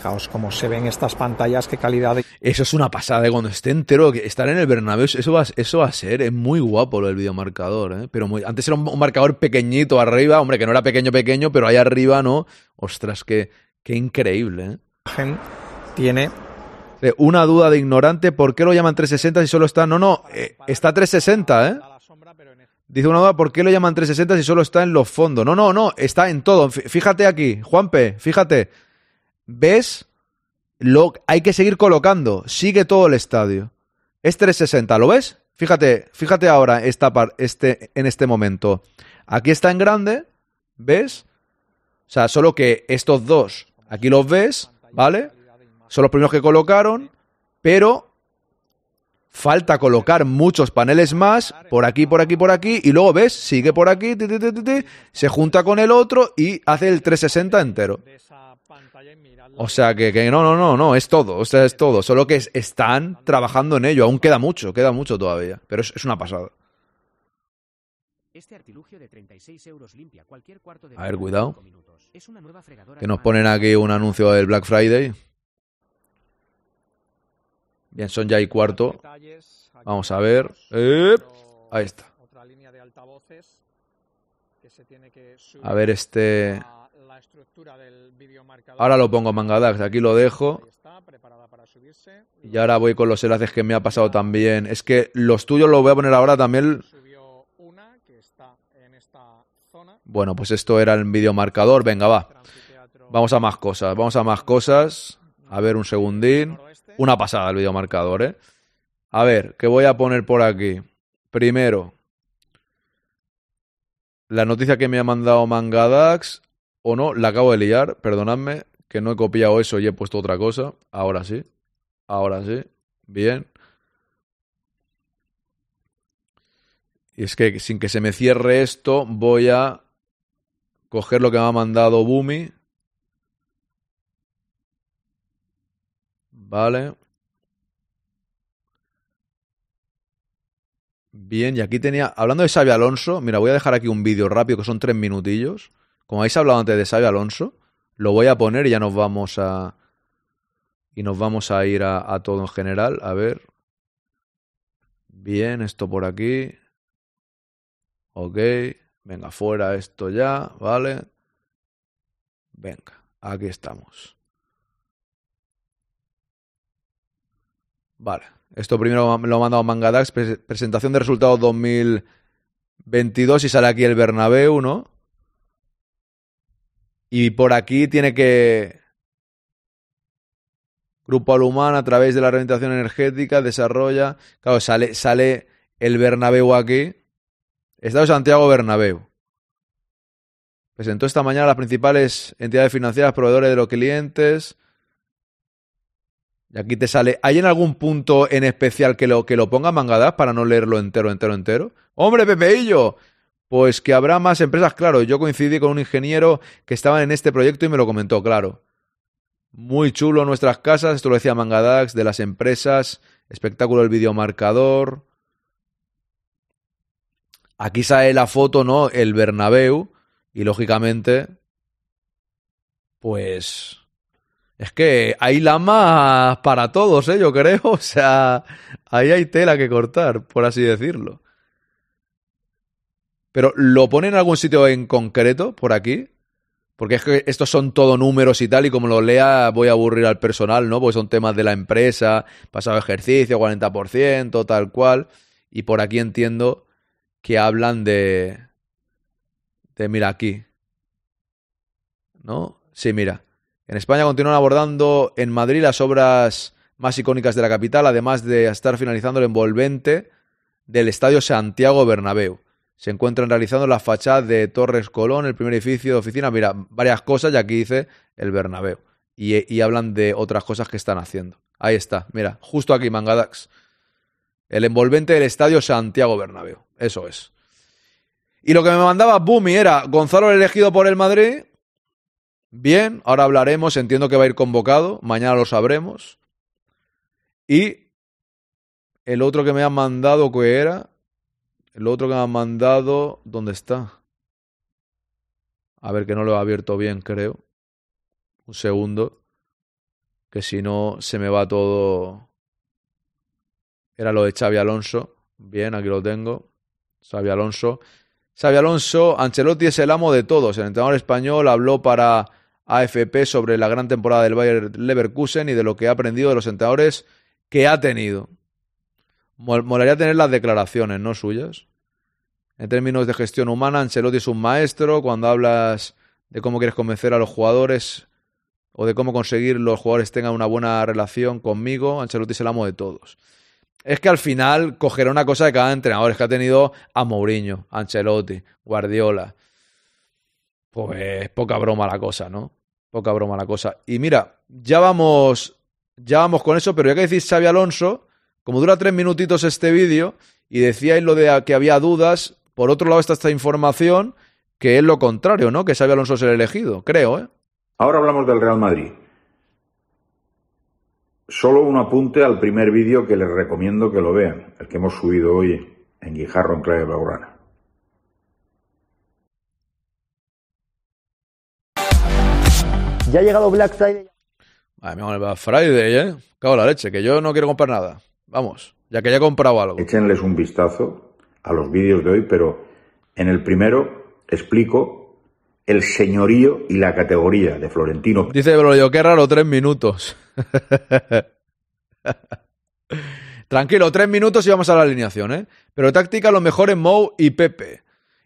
Fijaos cómo se ven estas pantallas, qué calidad. Eso es una pasada, de ¿eh? cuando esté entero, estar en el Bernabéu, eso va, eso va a ser, es muy guapo lo del videomarcador, ¿eh? Pero muy, antes era un, marcador pequeñito arriba, hombre, que no era pequeño, pequeño, pero ahí arriba, ¿no? Ostras, qué, qué increíble, ¿eh? Tiene una duda de ignorante, ¿por qué lo llaman 360 si solo está? No, no, eh, está 360, ¿eh? Dice una duda, ¿por qué lo llaman 360 si solo está en los fondos? No, no, no, está en todo. Fíjate aquí, Juanpe, fíjate ves, lo, hay que seguir colocando, sigue todo el estadio. Es 360, ¿lo ves? Fíjate, fíjate ahora esta este, en este momento. Aquí está en grande, ¿ves? O sea, solo que estos dos, aquí los ves, ¿vale? Son los primeros que colocaron, pero falta colocar muchos paneles más, por aquí, por aquí, por aquí, y luego ves, sigue por aquí, se junta con el otro y hace el 360 entero. O sea que, que no, no, no, no, es todo, o sea, es todo. Solo que es- están trabajando en ello, aún queda mucho, queda mucho todavía. Pero es, es una pasada. Este artilugio de 36 euros limpia cualquier cuarto de A ver, cuidado. cinco minutos. Es una nueva fregadora Que nos ponen aquí un anuncio del Black Friday. Bien, son ya y cuarto. Vamos a ver. otro- Ahí está. A ver este... a la estructura del videomarcador. Ahora lo pongo Mangadax, aquí lo dejo. Está, preparada para subirse. Y ahora voy con los enlaces que me ha pasado también. Es que los tuyos los voy a poner ahora también. Subió una que está en esta zona. Bueno, pues esto era el videomarcador. Venga, va. Vamos a más cosas. Vamos a más cosas. A ver, un segundín. Una pasada el videomarcador, ¿eh? A ver, ¿qué voy a poner por aquí? Primero, la noticia que me ha mandado Mangadax, o no, la acabo de liar, perdonadme, que no he copiado eso y he puesto otra cosa. Ahora sí, ahora sí, bien. Y es que sin que se me cierre esto, voy a coger lo que me ha mandado Bumi. Vale. Bien, y aquí tenía, hablando de Xavi Alonso, mira, voy a dejar aquí un vídeo rápido que son tres minutillos. Como habéis hablado antes de Xavi Alonso, lo voy a poner y ya nos vamos a... Y nos vamos a ir a, todo en general. A ver. Bien, esto por aquí. Ok. Venga, fuera esto ya, ¿vale? Venga, aquí estamos. Vale. Esto primero me lo ha mandado Mangadax. pre- presentación de resultados 2022 y sale aquí el Bernabéu, ¿no? Y por aquí tiene que... Grupo Alumán a través de la rehabilitación energética desarrolla... Claro, sale, sale el Bernabéu aquí. Estado Santiago Bernabéu. Presentó esta mañana las principales entidades financieras, proveedores de los clientes. Y aquí te sale. ¿Hay en algún punto en especial que lo, que lo ponga Mangadas para no leerlo entero, entero, entero? ¡Hombre, Pepeillo! Pues que habrá más empresas, claro. Yo coincidí con un ingeniero que estaba en este proyecto y me lo comentó, claro. Muy chulo nuestras casas, esto lo decía Mangadax, de las empresas, espectáculo del videomarcador. Aquí sale la foto, ¿no? El Bernabéu. Y lógicamente, pues... Es que hay lamas para todos, ¿eh? Yo creo. O sea, ahí hay tela que cortar, por así decirlo. Pero ¿lo pone en algún sitio en concreto, por aquí? Porque es que estos son todo números y tal, y como lo lea voy a aburrir al personal, ¿no? Porque son temas de la empresa, pasado ejercicio, 40%, tal cual. Y por aquí entiendo que hablan de... De, mira, aquí. ¿No? Sí, mira. En España continúan abordando en Madrid las obras más icónicas de la capital, además de estar finalizando el envolvente del Estadio Santiago Bernabéu. Se encuentran realizando la fachada de Torres Colón, el primer edificio de oficina. Mira, varias cosas y aquí dice el Bernabéu. Y, hablan de otras cosas que están haciendo. Ahí está, mira, justo aquí, Mangadax. El envolvente del Estadio Santiago Bernabéu. Eso es. Y lo que me mandaba Bumi era Gonzalo elegido por el Madrid. Bien, ahora hablaremos, entiendo que va a ir convocado, mañana lo sabremos. Y el otro que me han mandado, ¿qué era? El otro que me han mandado, ¿dónde está? A ver, que no lo he abierto bien, creo. Un segundo. Que si no, se me va todo. Era lo de Xavi Alonso. Bien, aquí lo tengo. Xavi Alonso. Xavi Alonso, Ancelotti es el amo de todos. El entrenador español habló para AFP sobre la gran temporada del Bayer Leverkusen y de lo que ha aprendido de los entrenadores que ha tenido. Mol- Molaría tener las declaraciones, ¿no? Suyas. En términos de gestión humana, Ancelotti es un maestro. Cuando hablas de cómo quieres convencer a los jugadores o de cómo conseguir los jugadores tengan una buena relación conmigo, Ancelotti es el amo de todos. Es que al final cogerá una cosa de cada entrenador. Es que ha tenido a Mourinho, Ancelotti, Guardiola. Pues poca broma la cosa, ¿no? Poca broma la cosa. Y mira, ya vamos, ya vamos con eso, pero ya que decís Xavi Alonso, como dura tres minutitos este vídeo, y decíais lo de que había dudas, por otro lado está esta información, que es lo contrario, ¿no? Que Xavi Alonso es el elegido, creo, ¿eh? Ahora hablamos del Real Madrid. Solo un apunte al primer vídeo que les recomiendo que lo vean, el que hemos subido hoy en Guijarro, en Clave Blaugrana. Ya ha llegado Black Friday. Ay, mi amor, Black Friday, ¿eh? Cago en la leche, que yo no quiero comprar nada. Vamos, ya que ya he comprado algo. Échenles un vistazo a los vídeos de hoy, pero en el primero explico el señorío y la categoría de Florentino. Dice yo qué raro, tres minutos. Tranquilo, tres minutos y vamos a la alineación, ¿eh? Pero táctica lo mejor en Mou y Pepe.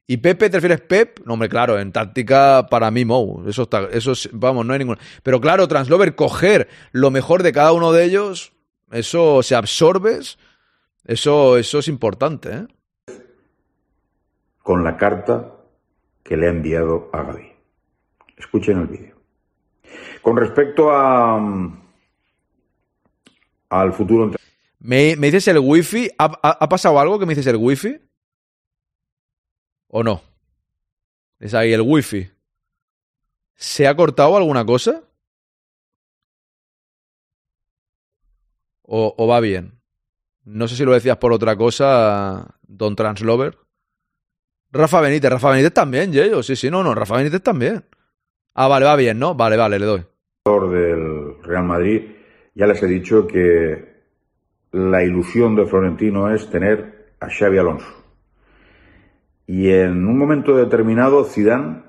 ¿Y Pepe te refieres Pep? No, hombre, claro, en táctica para mí Mou. Eso está, eso es, vamos, no hay ningún. Pero claro, Translover, coger lo mejor de cada uno de ellos, eso se absorbes, eso, eso es importante, ¿eh? Con la carta que le ha enviado a Gaby. Escuchen el vídeo. Con respecto a al futuro. ¿Me, me dices el wifi? ¿Ha, ha, ha pasado algo que me dices el wifi? ¿O no? Es ahí el wifi. ¿Se ha cortado alguna cosa? ¿O, va bien? No sé si lo decías por otra cosa, Don Translover. Rafa Benítez, Rafa Benítez también, Yeyo. Sí, sí, no, no, Rafa Benítez también. Ah, vale, va bien, ¿no? Vale, vale, le doy. Del Real Madrid, ya les he dicho que la ilusión de Florentino es tener a Xavi Alonso. Y en un momento determinado, Zidane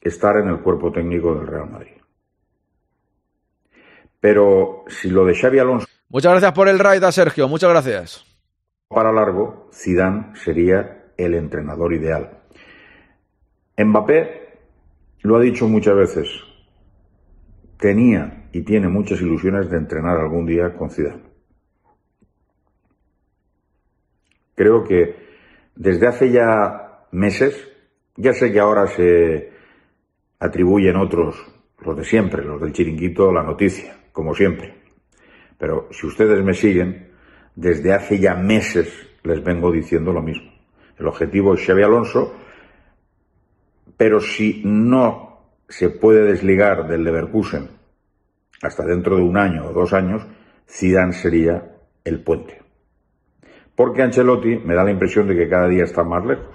estar en el cuerpo técnico del Real Madrid. Pero si lo de Xavi Alonso. Muchas gracias por el raid a Sergio, muchas gracias. Para largo, Zidane sería el entrenador ideal. Mbappé lo ha dicho muchas veces. Tenía y tiene muchas ilusiones de entrenar algún día con Zidane. Creo que desde hace ya meses, ya sé que ahora se atribuyen otros, los de siempre, los del chiringuito, la noticia, como siempre. Pero si ustedes me siguen, desde hace ya meses les vengo diciendo lo mismo. El objetivo es Xavi Alonso, pero si no se puede desligar del Leverkusen hasta dentro de un año o dos años, Zidane sería el puente. Porque Ancelotti me da la impresión de que cada día está más lejos.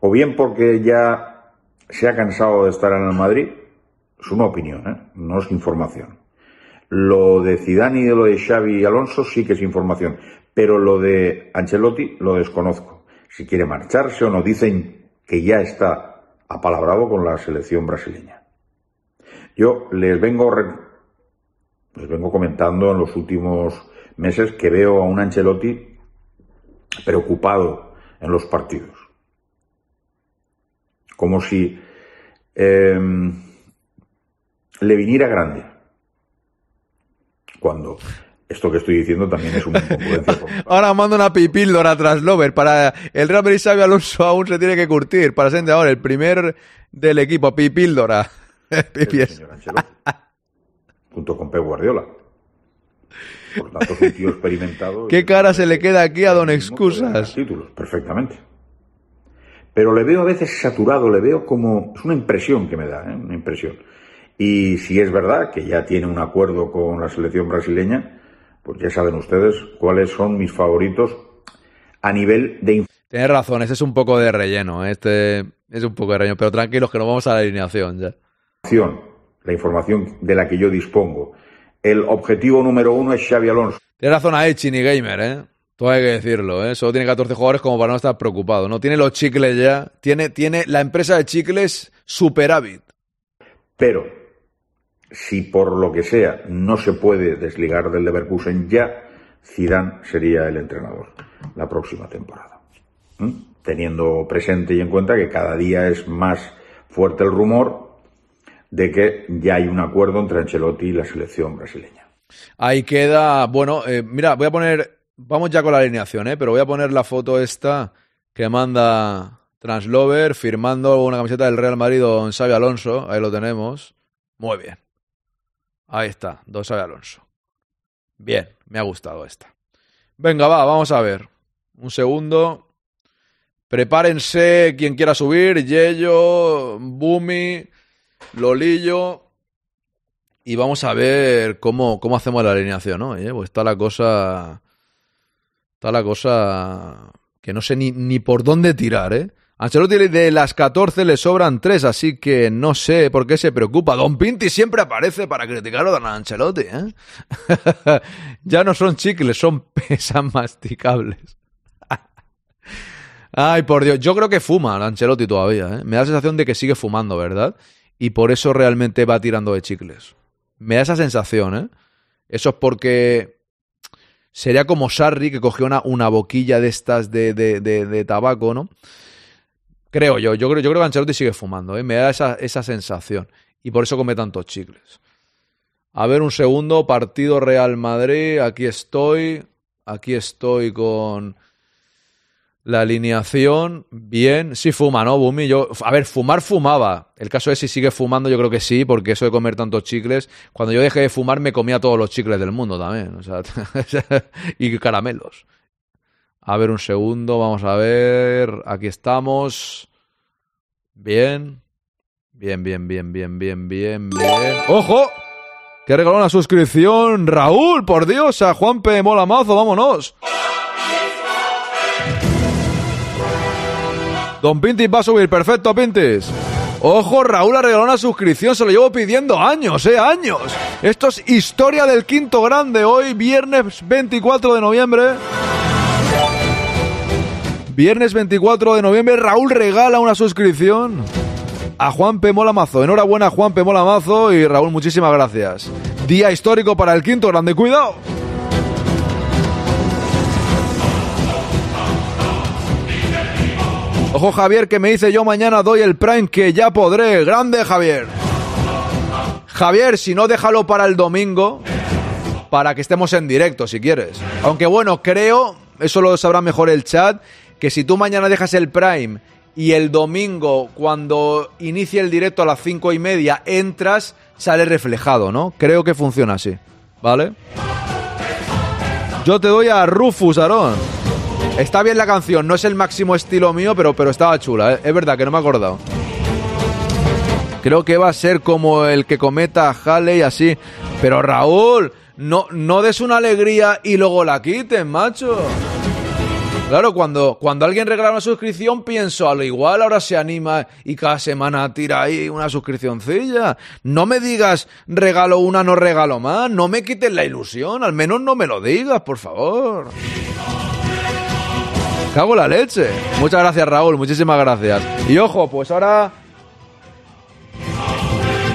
O bien porque ya se ha cansado de estar en el Madrid, es una opinión, ¿eh? no es información. Lo de Zidane y de lo de Xavi y Alonso sí que es información, pero lo de Ancelotti lo desconozco. Si quiere marcharse o no, dicen que ya está apalabrado con la selección brasileña. Yo les vengo, les vengo comentando en los últimos meses que veo a un Ancelotti preocupado en los partidos. Como si eh, le viniera grande. Cuando esto que estoy diciendo también es una incongruencia. ahora mando una pipíldora tras Lover. Para el Real Madrid Xavi Alonso aún se tiene que curtir. Para ser ahora el primer del equipo, pipíldora. Pipies. junto con Pep Guardiola. Por tanto, es un tío experimentado. ¿Qué cara se le queda aquí a Don Excusas? Títulos, perfectamente. Pero le veo a veces saturado, le veo como. Es una impresión que me da, ¿eh? una impresión. Y si es verdad que ya tiene un acuerdo con la selección brasileña, pues ya saben ustedes cuáles son mis favoritos a nivel de. Tienes razón, ese es un poco de relleno. Este es un poco de relleno, pero tranquilos que nos vamos a la alineación ya. La información de la que yo dispongo el objetivo número uno es Xavi Alonso. Tiene razón a Chini Gamer, ¿eh? Todo hay que decirlo, ¿eh? Solo tiene 14 jugadores como para no estar preocupado. No tiene los chicles ya. Tiene, tiene la empresa de chicles superávit. Pero, si por lo que sea no se puede desligar del Leverkusen ya, Zidane sería el entrenador la próxima temporada. ¿Mm? Teniendo presente y en cuenta que cada día es más fuerte el rumor de que ya hay un acuerdo entre Ancelotti y la selección brasileña. Ahí queda, bueno, eh, mira, voy a poner, vamos ya con la alineación, ¿eh? pero voy a poner la foto esta que manda Translover firmando una camiseta del Real Madrid Don Xavi Alonso, ahí lo tenemos. Muy bien. Ahí está, Don Xavi Alonso. Bien, me ha gustado esta. Venga, va, vamos a ver. Un segundo. Prepárense quien quiera subir, Yello, Bumi, Lolillo. Y vamos a ver cómo, cómo hacemos la alineación hoy, ¿eh? Pues está la cosa. Está la cosa. Que no sé ni, ni por dónde tirar, ¿eh? Ancelotti de las 14 le sobran 3, así que no sé por qué se preocupa. Don Pinti siempre aparece para criticarlo a Ancelotti, ¿eh? ya no son chicles, son pesas masticables. Ay, por Dios, yo creo que fuma Ancelotti todavía, ¿eh? Me da la sensación de que sigue fumando, ¿verdad? Y por eso realmente va tirando de chicles. Me da esa sensación, ¿eh? Eso es porque sería como Sarri que cogió una, una boquilla de estas de, de tabaco, ¿no? Creo yo, yo creo, yo creo que Ancelotti sigue fumando, ¿eh? me da esa, esa sensación. Y por eso come tantos chicles. A ver, un segundo, partido Real Madrid, aquí estoy, aquí estoy con la alineación. Bien, sí fuma, ¿no, Bumi? Yo, a ver, fumar fumaba. El caso es si sigue fumando, yo creo que sí, porque eso de comer tantos chicles, cuando yo dejé de fumar me comía todos los chicles del mundo también, o sea, y caramelos. A ver un segundo, vamos a ver. Aquí estamos. Bien. Bien, bien, bien, bien, bien, bien, bien. ¡Ojo! Que regaló una suscripción. Raúl, por Dios, a Juanpe Mola Mazo, vámonos. Don Pintis va a subir, perfecto, Pintis. Ojo, Raúl ha regalado una suscripción, se lo llevo pidiendo años, eh, años. Esto es historia del quinto grande, hoy viernes 24 de noviembre. Viernes 24 de noviembre, Raúl regala una suscripción a Juan P. Molamazo. Enhorabuena, Juan P. Molamazo. Y Raúl, muchísimas gracias. Día histórico para el quinto grande. Cuidado. Ojo Javier que me dice yo mañana doy el Prime que ya podré. Grande Javier. Javier, si no déjalo para el domingo, para que estemos en directo si quieres. Aunque bueno, creo, eso lo sabrá mejor el chat, que si tú mañana dejas el Prime y el domingo, cuando inicie el directo a las cinco y media, entras, sale reflejado, ¿no? Creo que funciona así, ¿vale? Yo te doy a Rufus, Aarón. Está bien la canción, no es el máximo estilo mío, pero, pero estaba chula, ¿eh? es verdad que no me he acordado. Creo que va a ser como el que cometa Halley así. Pero Raúl, no, no des una alegría y luego la quiten, macho. Claro, cuando, cuando alguien regala una suscripción, pienso, a lo igual ahora se anima y cada semana tira ahí una suscripcioncilla. No me digas regalo una, no regalo más. No me quites la ilusión. Al menos no me lo digas, por favor. Cago la leche. Muchas gracias, Raúl. Muchísimas gracias. Y ojo, pues ahora.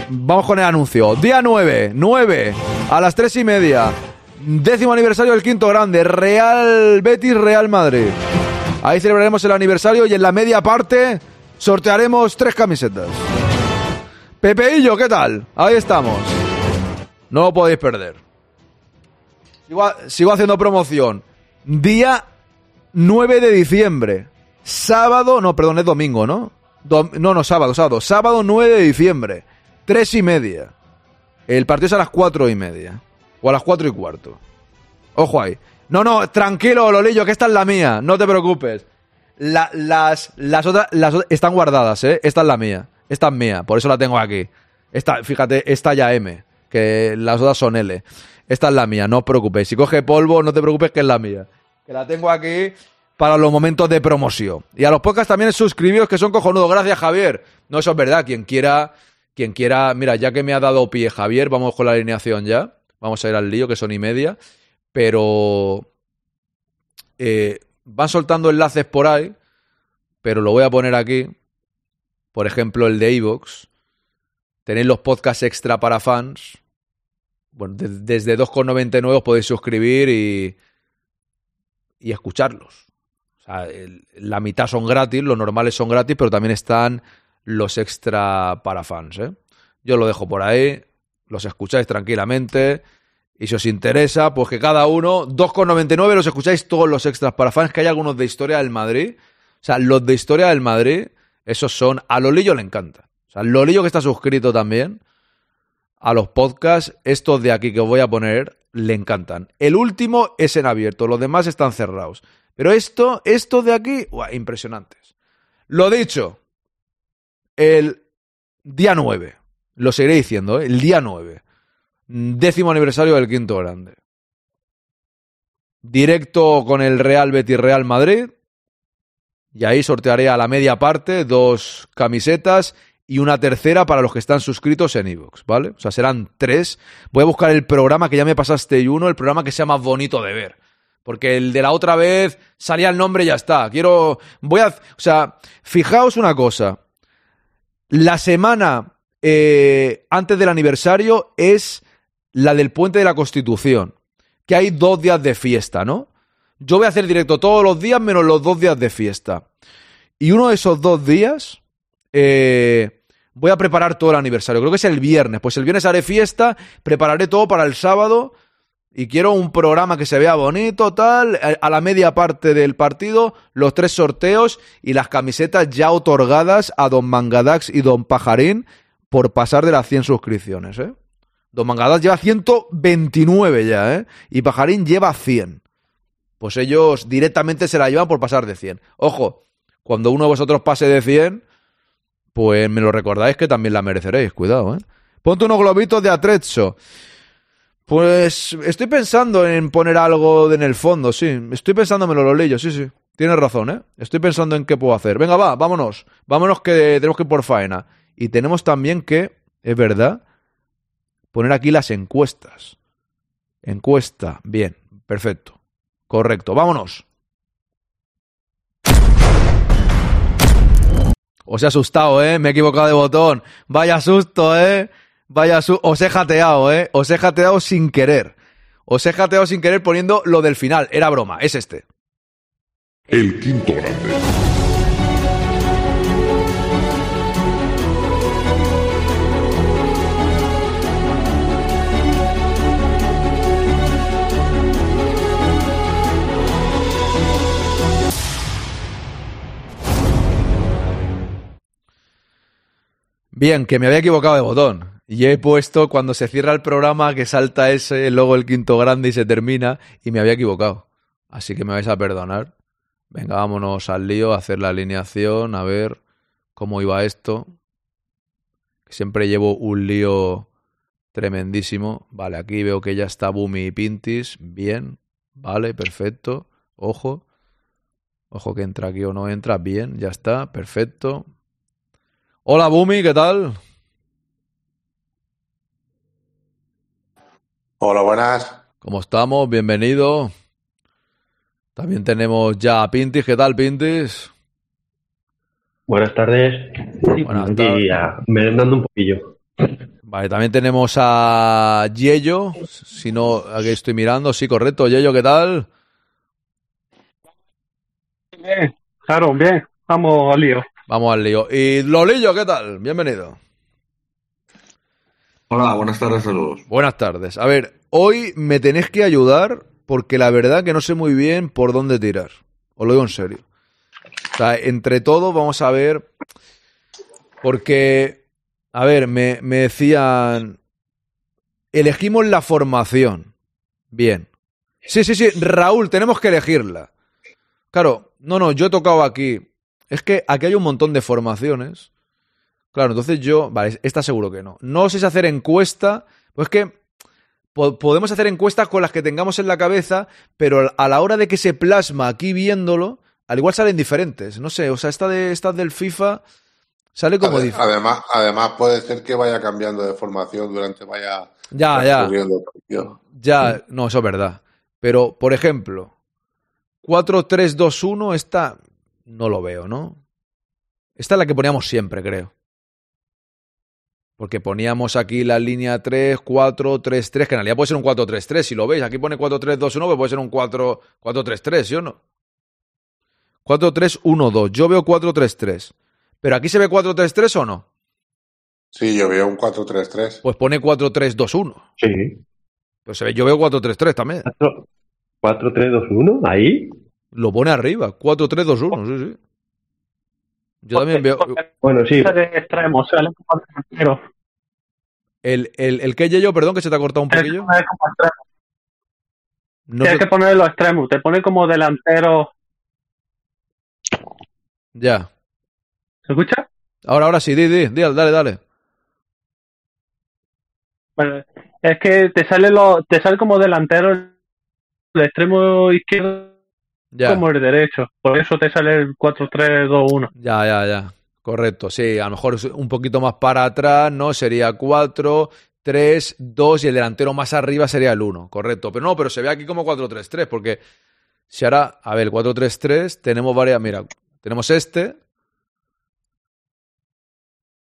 Vamos con el anuncio. Día 9, 9, a las 3 y media. Décimo aniversario del quinto grande. Real Betis, Real Madrid. Ahí celebraremos el aniversario y en la media parte sortearemos tres camisetas. Pepeillo, ¿qué tal? Ahí estamos. No lo podéis perder. Sigo, haciendo promoción. Día 9 de diciembre. Sábado, no, perdón, es domingo, ¿no? No, no, sábado, sábado. Sábado 9 de diciembre. Tres y media. El partido es a las cuatro y media. O a las cuatro y cuarto. Ojo ahí. No, no, tranquilo, Lolillo, que esta es la mía. No te preocupes. La- las, las otras las están guardadas, ¿eh? Esta es la mía. Esta es mía, por eso la tengo aquí. Esta, fíjate, esta ya M, que las otras son L. Esta es la mía, no os preocupéis. Si coge polvo, no te preocupes que es la mía. Que la tengo aquí para los momentos de promoción. Y a los podcasts también suscribíos que son cojonudos. Gracias, Javier. No, eso es verdad. Quien quiera, quien quiera, mira, ya que me ha dado pie Javier, vamos con la alineación ya. Vamos a ir al lío, que son y media. Pero eh, van soltando enlaces por ahí, pero lo voy a poner aquí. Por ejemplo, el de iVoox. Tenéis los podcasts extra para fans. Bueno, de- desde 2,99 os podéis suscribir y, y escucharlos. O sea, la mitad son gratis, los normales son gratis, pero también están los extra para fans. ¿eh? Yo lo dejo por ahí, los escucháis tranquilamente. Y si os interesa, pues que cada uno, 2,99 los escucháis todos los extras para fans, que hay algunos de historia del Madrid. O sea, los de historia del Madrid, esos son, a Lolillo le encanta. O sea, Lolillo que está suscrito también a los podcasts, estos de aquí que os voy a poner, le encantan. El último es en abierto, los demás están cerrados. Pero esto, estos de aquí, ¡guau! impresionantes. Lo dicho, el día 9, Lo seguiré diciendo, ¿eh? El día 9. Décimo aniversario del quinto grande. Directo con el Real Betis Real Madrid. Y ahí sortearé a la media parte dos camisetas y una tercera para los que están suscritos en iVoox, ¿vale? O sea, serán tres. Voy a buscar el programa que ya me pasaste y uno, el programa que sea más bonito de ver. Porque el de la otra vez salía el nombre y ya está. Quiero. Voy a. O sea, fijaos una cosa. La semana eh, antes del aniversario es la del Puente de la Constitución. Que hay dos días de fiesta, ¿no? Yo voy a hacer directo todos los días menos los dos días de fiesta. Y uno de esos dos días. Eh, voy a preparar todo el aniversario. Creo que es el viernes. Pues el viernes haré fiesta, prepararé todo para el sábado. Y quiero un programa que se vea bonito, tal. A la media parte del partido, los tres sorteos y las camisetas ya otorgadas a Don Mangadax y Don Pajarín por pasar de las 100 suscripciones, ¿eh? Don Mangadax lleva 129 ya, ¿eh? Y Pajarín lleva 100. Pues ellos directamente se la llevan por pasar de 100. Ojo, cuando uno de vosotros pase de 100, pues me lo recordáis que también la mereceréis, cuidado, ¿eh? Ponte unos globitos de atrezzo. Pues estoy pensando en poner algo en el fondo, sí. Estoy pensándomelo, lo leyo, sí, sí. Tienes razón, ¿eh? Estoy pensando en qué puedo hacer. Venga, va, vámonos. Vámonos que tenemos que ir por faena. Y tenemos también que, es verdad, poner aquí las encuestas. Encuesta, bien, perfecto. Correcto, vámonos. Os he asustado, ¿eh? Me he equivocado de botón. Vaya susto, ¿eh? Vaya susto. Os he jateado, ¿eh? Os he jateado sin querer. Os he jateado sin querer poniendo lo del final. Era broma, es este. El quinto grande. Bien, que me había equivocado de botón. Y he puesto cuando se cierra el programa que salta ese, luego el quinto grande y se termina, y me había equivocado. Así que me vais a perdonar. Venga, vámonos al lío, a hacer la alineación, a ver cómo iba esto. Siempre llevo un lío tremendísimo. Vale, aquí veo que ya está Bumi y Pintis. Bien, vale, perfecto. Ojo. Ojo que entra aquí o no entra. Bien, ya está, perfecto. Hola Bumi, ¿qué tal? Hola, buenas. ¿Cómo estamos? Bienvenido. También tenemos ya a Pintis. ¿Qué tal, Pintis? Buenas tardes. Buenas tardes. merendando un poquillo. Vale, también tenemos a Yello. Si no, aquí estoy mirando. Sí, correcto. Yello, ¿qué tal? Bien, claro, bien. Vamos al lío. Vamos al lío. Y Lolillo, ¿qué tal? Bienvenido. Hola, buenas tardes a todos. Buenas tardes. A ver, hoy me tenéis que ayudar porque la verdad que no sé muy bien por dónde tirar. Os lo digo en serio. O sea, entre todo vamos a ver. Porque, a ver, me, me decían. Elegimos la formación. Bien. Sí, sí, sí. Raúl, tenemos que elegirla. Claro, no, no, yo he tocado aquí. Es que aquí hay un montón de formaciones. Claro, entonces yo. Vale, esta seguro que no. No sé si hacer encuesta. Pues que podemos hacer encuestas con las que tengamos en la cabeza, pero a la hora de que se plasma aquí viéndolo, al igual salen diferentes. No sé, o sea, esta de estas del FIFA sale como diferente. Además, además puede ser que vaya cambiando de formación durante vaya. Ya, ya. Ya, no, eso es verdad. Pero, por ejemplo, 4-3-2-1, esta no lo veo, ¿no? Esta es la que poníamos siempre, creo. Porque poníamos aquí la línea 3, 4, 3, 3, que en realidad puede ser un 4, 3, 3, si lo veis. Aquí pone 4, 3, 2, 1, pero puede ser un 4, 4, 3, 3, ¿sí o no? 4, 3, 1, 2. Yo veo 4, 3, 3. ¿Pero aquí se ve 4, 3, 3 o no? Sí, yo veo un 4, 3, 3. Pues pone 4, 3, 2, 1. Sí. Pues se ve, yo veo 4, 3, 3 también. 4, 4 3, 2, 1, ahí. Lo pone arriba, 4, 3, 2, 1, sí, sí. Yo también veo. Bueno, sí. extremo, sale como delantero. El, el, el que yo, perdón, que se te ha cortado un poquillo. No Tienes que poner los extremos, te pone como delantero. Ya. ¿Se escucha? Ahora, ahora sí, di, di, di, dale, dale. Bueno, es que te sale lo, te sale como delantero el extremo izquierdo Ya. como el derecho. Por eso te sale el 4-3-2-1. Ya, ya, ya. Correcto, sí. A lo mejor un poquito más para atrás, ¿no? Sería 4, 3, 2 y el delantero más arriba sería el 1. Correcto. Pero no, pero se ve aquí como 4-3-3 porque si ahora, a ver, el 4-3-3 tenemos varias, mira, tenemos este.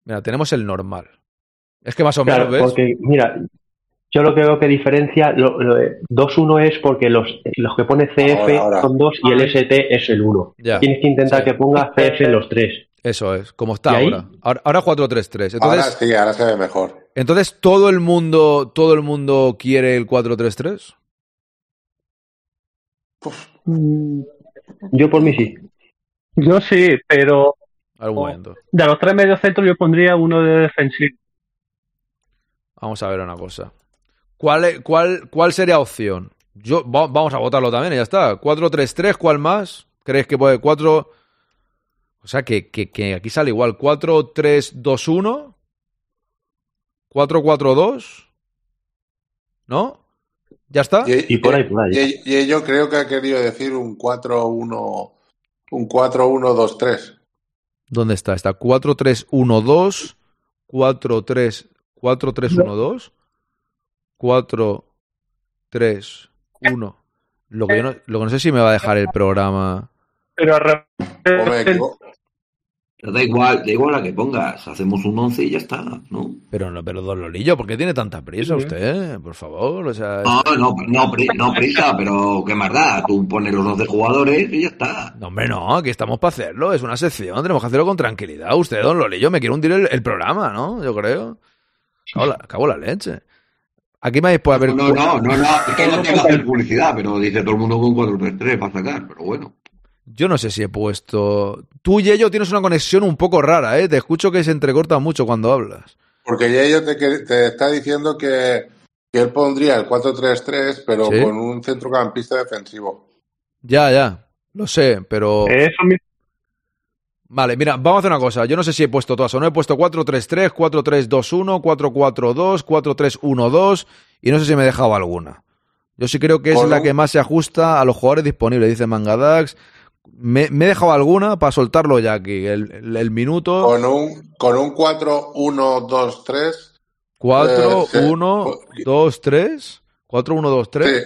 Mira, tenemos el normal. Es que más o Claro, menos, ¿ves? porque, mira, yo lo que veo que diferencia, lo, lo de 2-1 es porque los, los que pone CF Ahora, ahora. son 2 y el ST es el 1. Ya. Tienes que intentar que ponga CF en los tres. Eso es, como está ahora. Ahora, ahora 4-3-3. Ahora sí, ahora se ve mejor. entonces todo el mundo, todo el mundo quiere el 4-3-3. Yo por mí sí. Yo sí, pero Al momento. de los tres medios centros yo pondría uno de defensivo. Vamos a ver una cosa. ¿Cuál, cuál, cuál sería opción? Yo, va- vamos a votarlo también y ya está. 4-3-3, ¿cuál más? ¿Crees que puede? 4. O sea que, que, que aquí sale igual. 4-3-2-1. 4-4-2. ¿No? ¿Ya está? Y, Y por ahí, por ahí. y- y yo creo que ha querido decir un 4-1, un 4-1-2-3. ¿Dónde está? Está 4-3-1-2. 4-3. 4-3-1-2. 4-3-1. Lo que yo no, lo que no sé si me va a dejar el programa. Pero. Pero da igual, da igual la que pongas. Hacemos un 11 y ya está, ¿no? Pero no, pero Don Lolillo, ¿por qué tiene tanta prisa usted? Por favor, o sea. No, no, no, pri- no prisa, pero ¿qué más da? Tú pones los 11 jugadores y ya está. No, hombre, no, aquí estamos para hacerlo. Es una sección, tenemos que hacerlo con tranquilidad. Usted, Don Lolillo, me quiere hundir el, el programa, ¿no? Yo creo. Cago la, cago la leche. Aquí me puede haber. No, no, no, no, es que no tengo que hacer publicidad, pero dice todo el mundo con 4-3-3 para sacar, pero bueno. Yo no sé si he puesto. Tú y ello tienes una conexión un poco rara, ¿eh? Te escucho que se entrecorta mucho cuando hablas. Porque ya ellos te, te está diciendo que, que él pondría el 4-3-3, pero Sí. con un centrocampista defensivo. Ya, ya. Lo sé, pero. Eso mismo. Vale, mira, vamos a hacer una cosa. Yo no sé si he puesto todas o no. He puesto 4-3-3, 4-3-2-1, 4-4-2, 4-3-1-2 y no sé si me he dejado alguna. Yo sí creo que es Con la que más se ajusta a los jugadores disponibles, dice Mangadax. Me, me he dejado alguna para soltarlo ya aquí. El, el- el minuto Con un, con un 4-1-2-3. 4, eh, sí. 1, 2, 3. 4, 1, 2, 3. Sí.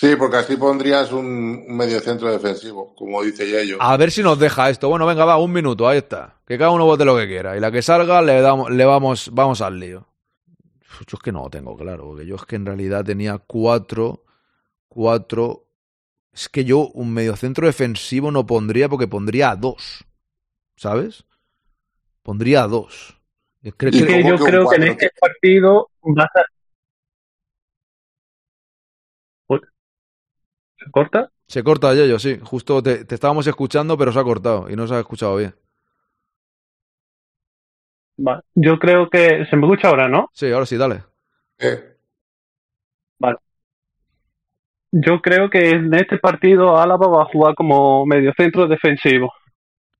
Sí, porque así pondrías un, un mediocentro defensivo, como dice Yello. A ver si nos deja esto. Bueno, venga, va, un minuto, ahí está. Que cada uno vote lo que quiera. Y la que salga, le, damos, le vamos, vamos al lío. Yo es que no lo tengo claro, porque yo es que en realidad tenía cuatro, cuatro. Es que yo un mediocentro defensivo no pondría porque pondría a dos. ¿Sabes? Pondría a dos. Yo creo Es que- yo ¿Cómo que un creo que en este partido vas a... ¿Se corta? Se corta Yello, sí. Justo te, te estábamos escuchando, pero se ha cortado y no se ha escuchado bien. Vale. Yo creo que... Se me escucha ahora, ¿no? Sí, ahora sí, dale. Eh, Yo creo que en este partido Álava va a jugar como mediocentro defensivo.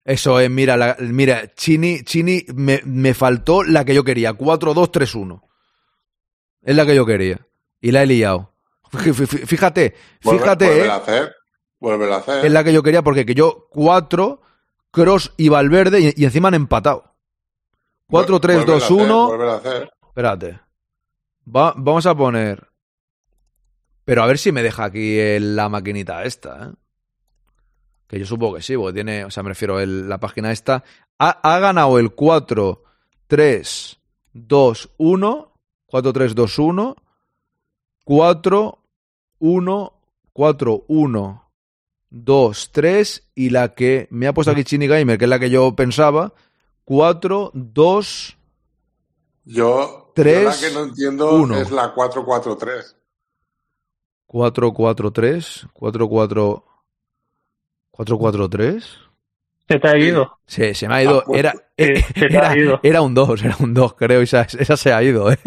Eso es, mira, la- mira, Chini, Chini, me, me faltó la que yo quería, 4-2-3-1. Es la que yo quería. Y la he liado. Fí- fí- fí- Fíjate, fíjate, vuelve eh, a hacer. Vuelve a hacer. es la que yo quería porque que yo 4, Cross y Valverde y, y encima han empatado. 4-3-2-1. Vuelve a hacer. Espérate. Va- vamos a poner. Pero a ver si me deja aquí el- la maquinita esta, ¿eh? Que yo supongo que sí, porque tiene. O sea, me refiero, el- la página esta. Ha, ha ganado el 4, 3, 2, 1. 4, 3, 2, 1. 4, 1, 4, 1, 2, 3. Y la que me ha puesto aquí Chini Gamer, que es la que yo pensaba. 4, 2, Yo, Tres, yo la que no entiendo uno. es la 4-4-3. 4, 4, 3. 4, 4. 4, 4, 3. Se te ha ido. Sí, se me ha ido. Ah, pues, Era, eh, se te ha era, ido. era un 2, era un 2, creo. Esa, esa se ha ido, ¿eh?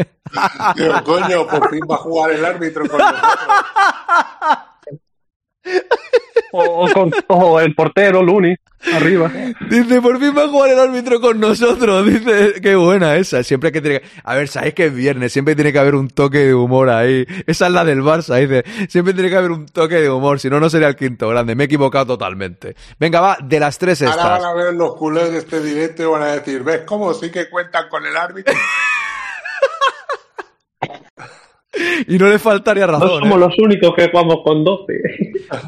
Digo, coño, por fin va a jugar el árbitro con nosotros. O, o con- o el portero, Luni, arriba. Dice, por fin va a jugar el árbitro con nosotros. Dice, qué buena esa. Siempre que tiene que... A ver, sabéis que es viernes, siempre tiene que haber un toque de humor ahí. Esa es la del Barça, dice. Siempre tiene que haber un toque de humor, si no, no sería el quinto grande. Me he equivocado totalmente. Venga, va, de las tres Ahora estas. van a ver los culés de este directo y van a decir, ¿ves cómo sí que cuentan con el árbitro? Y no le faltaría No razón. somos ¿eh? los únicos que jugamos con 12.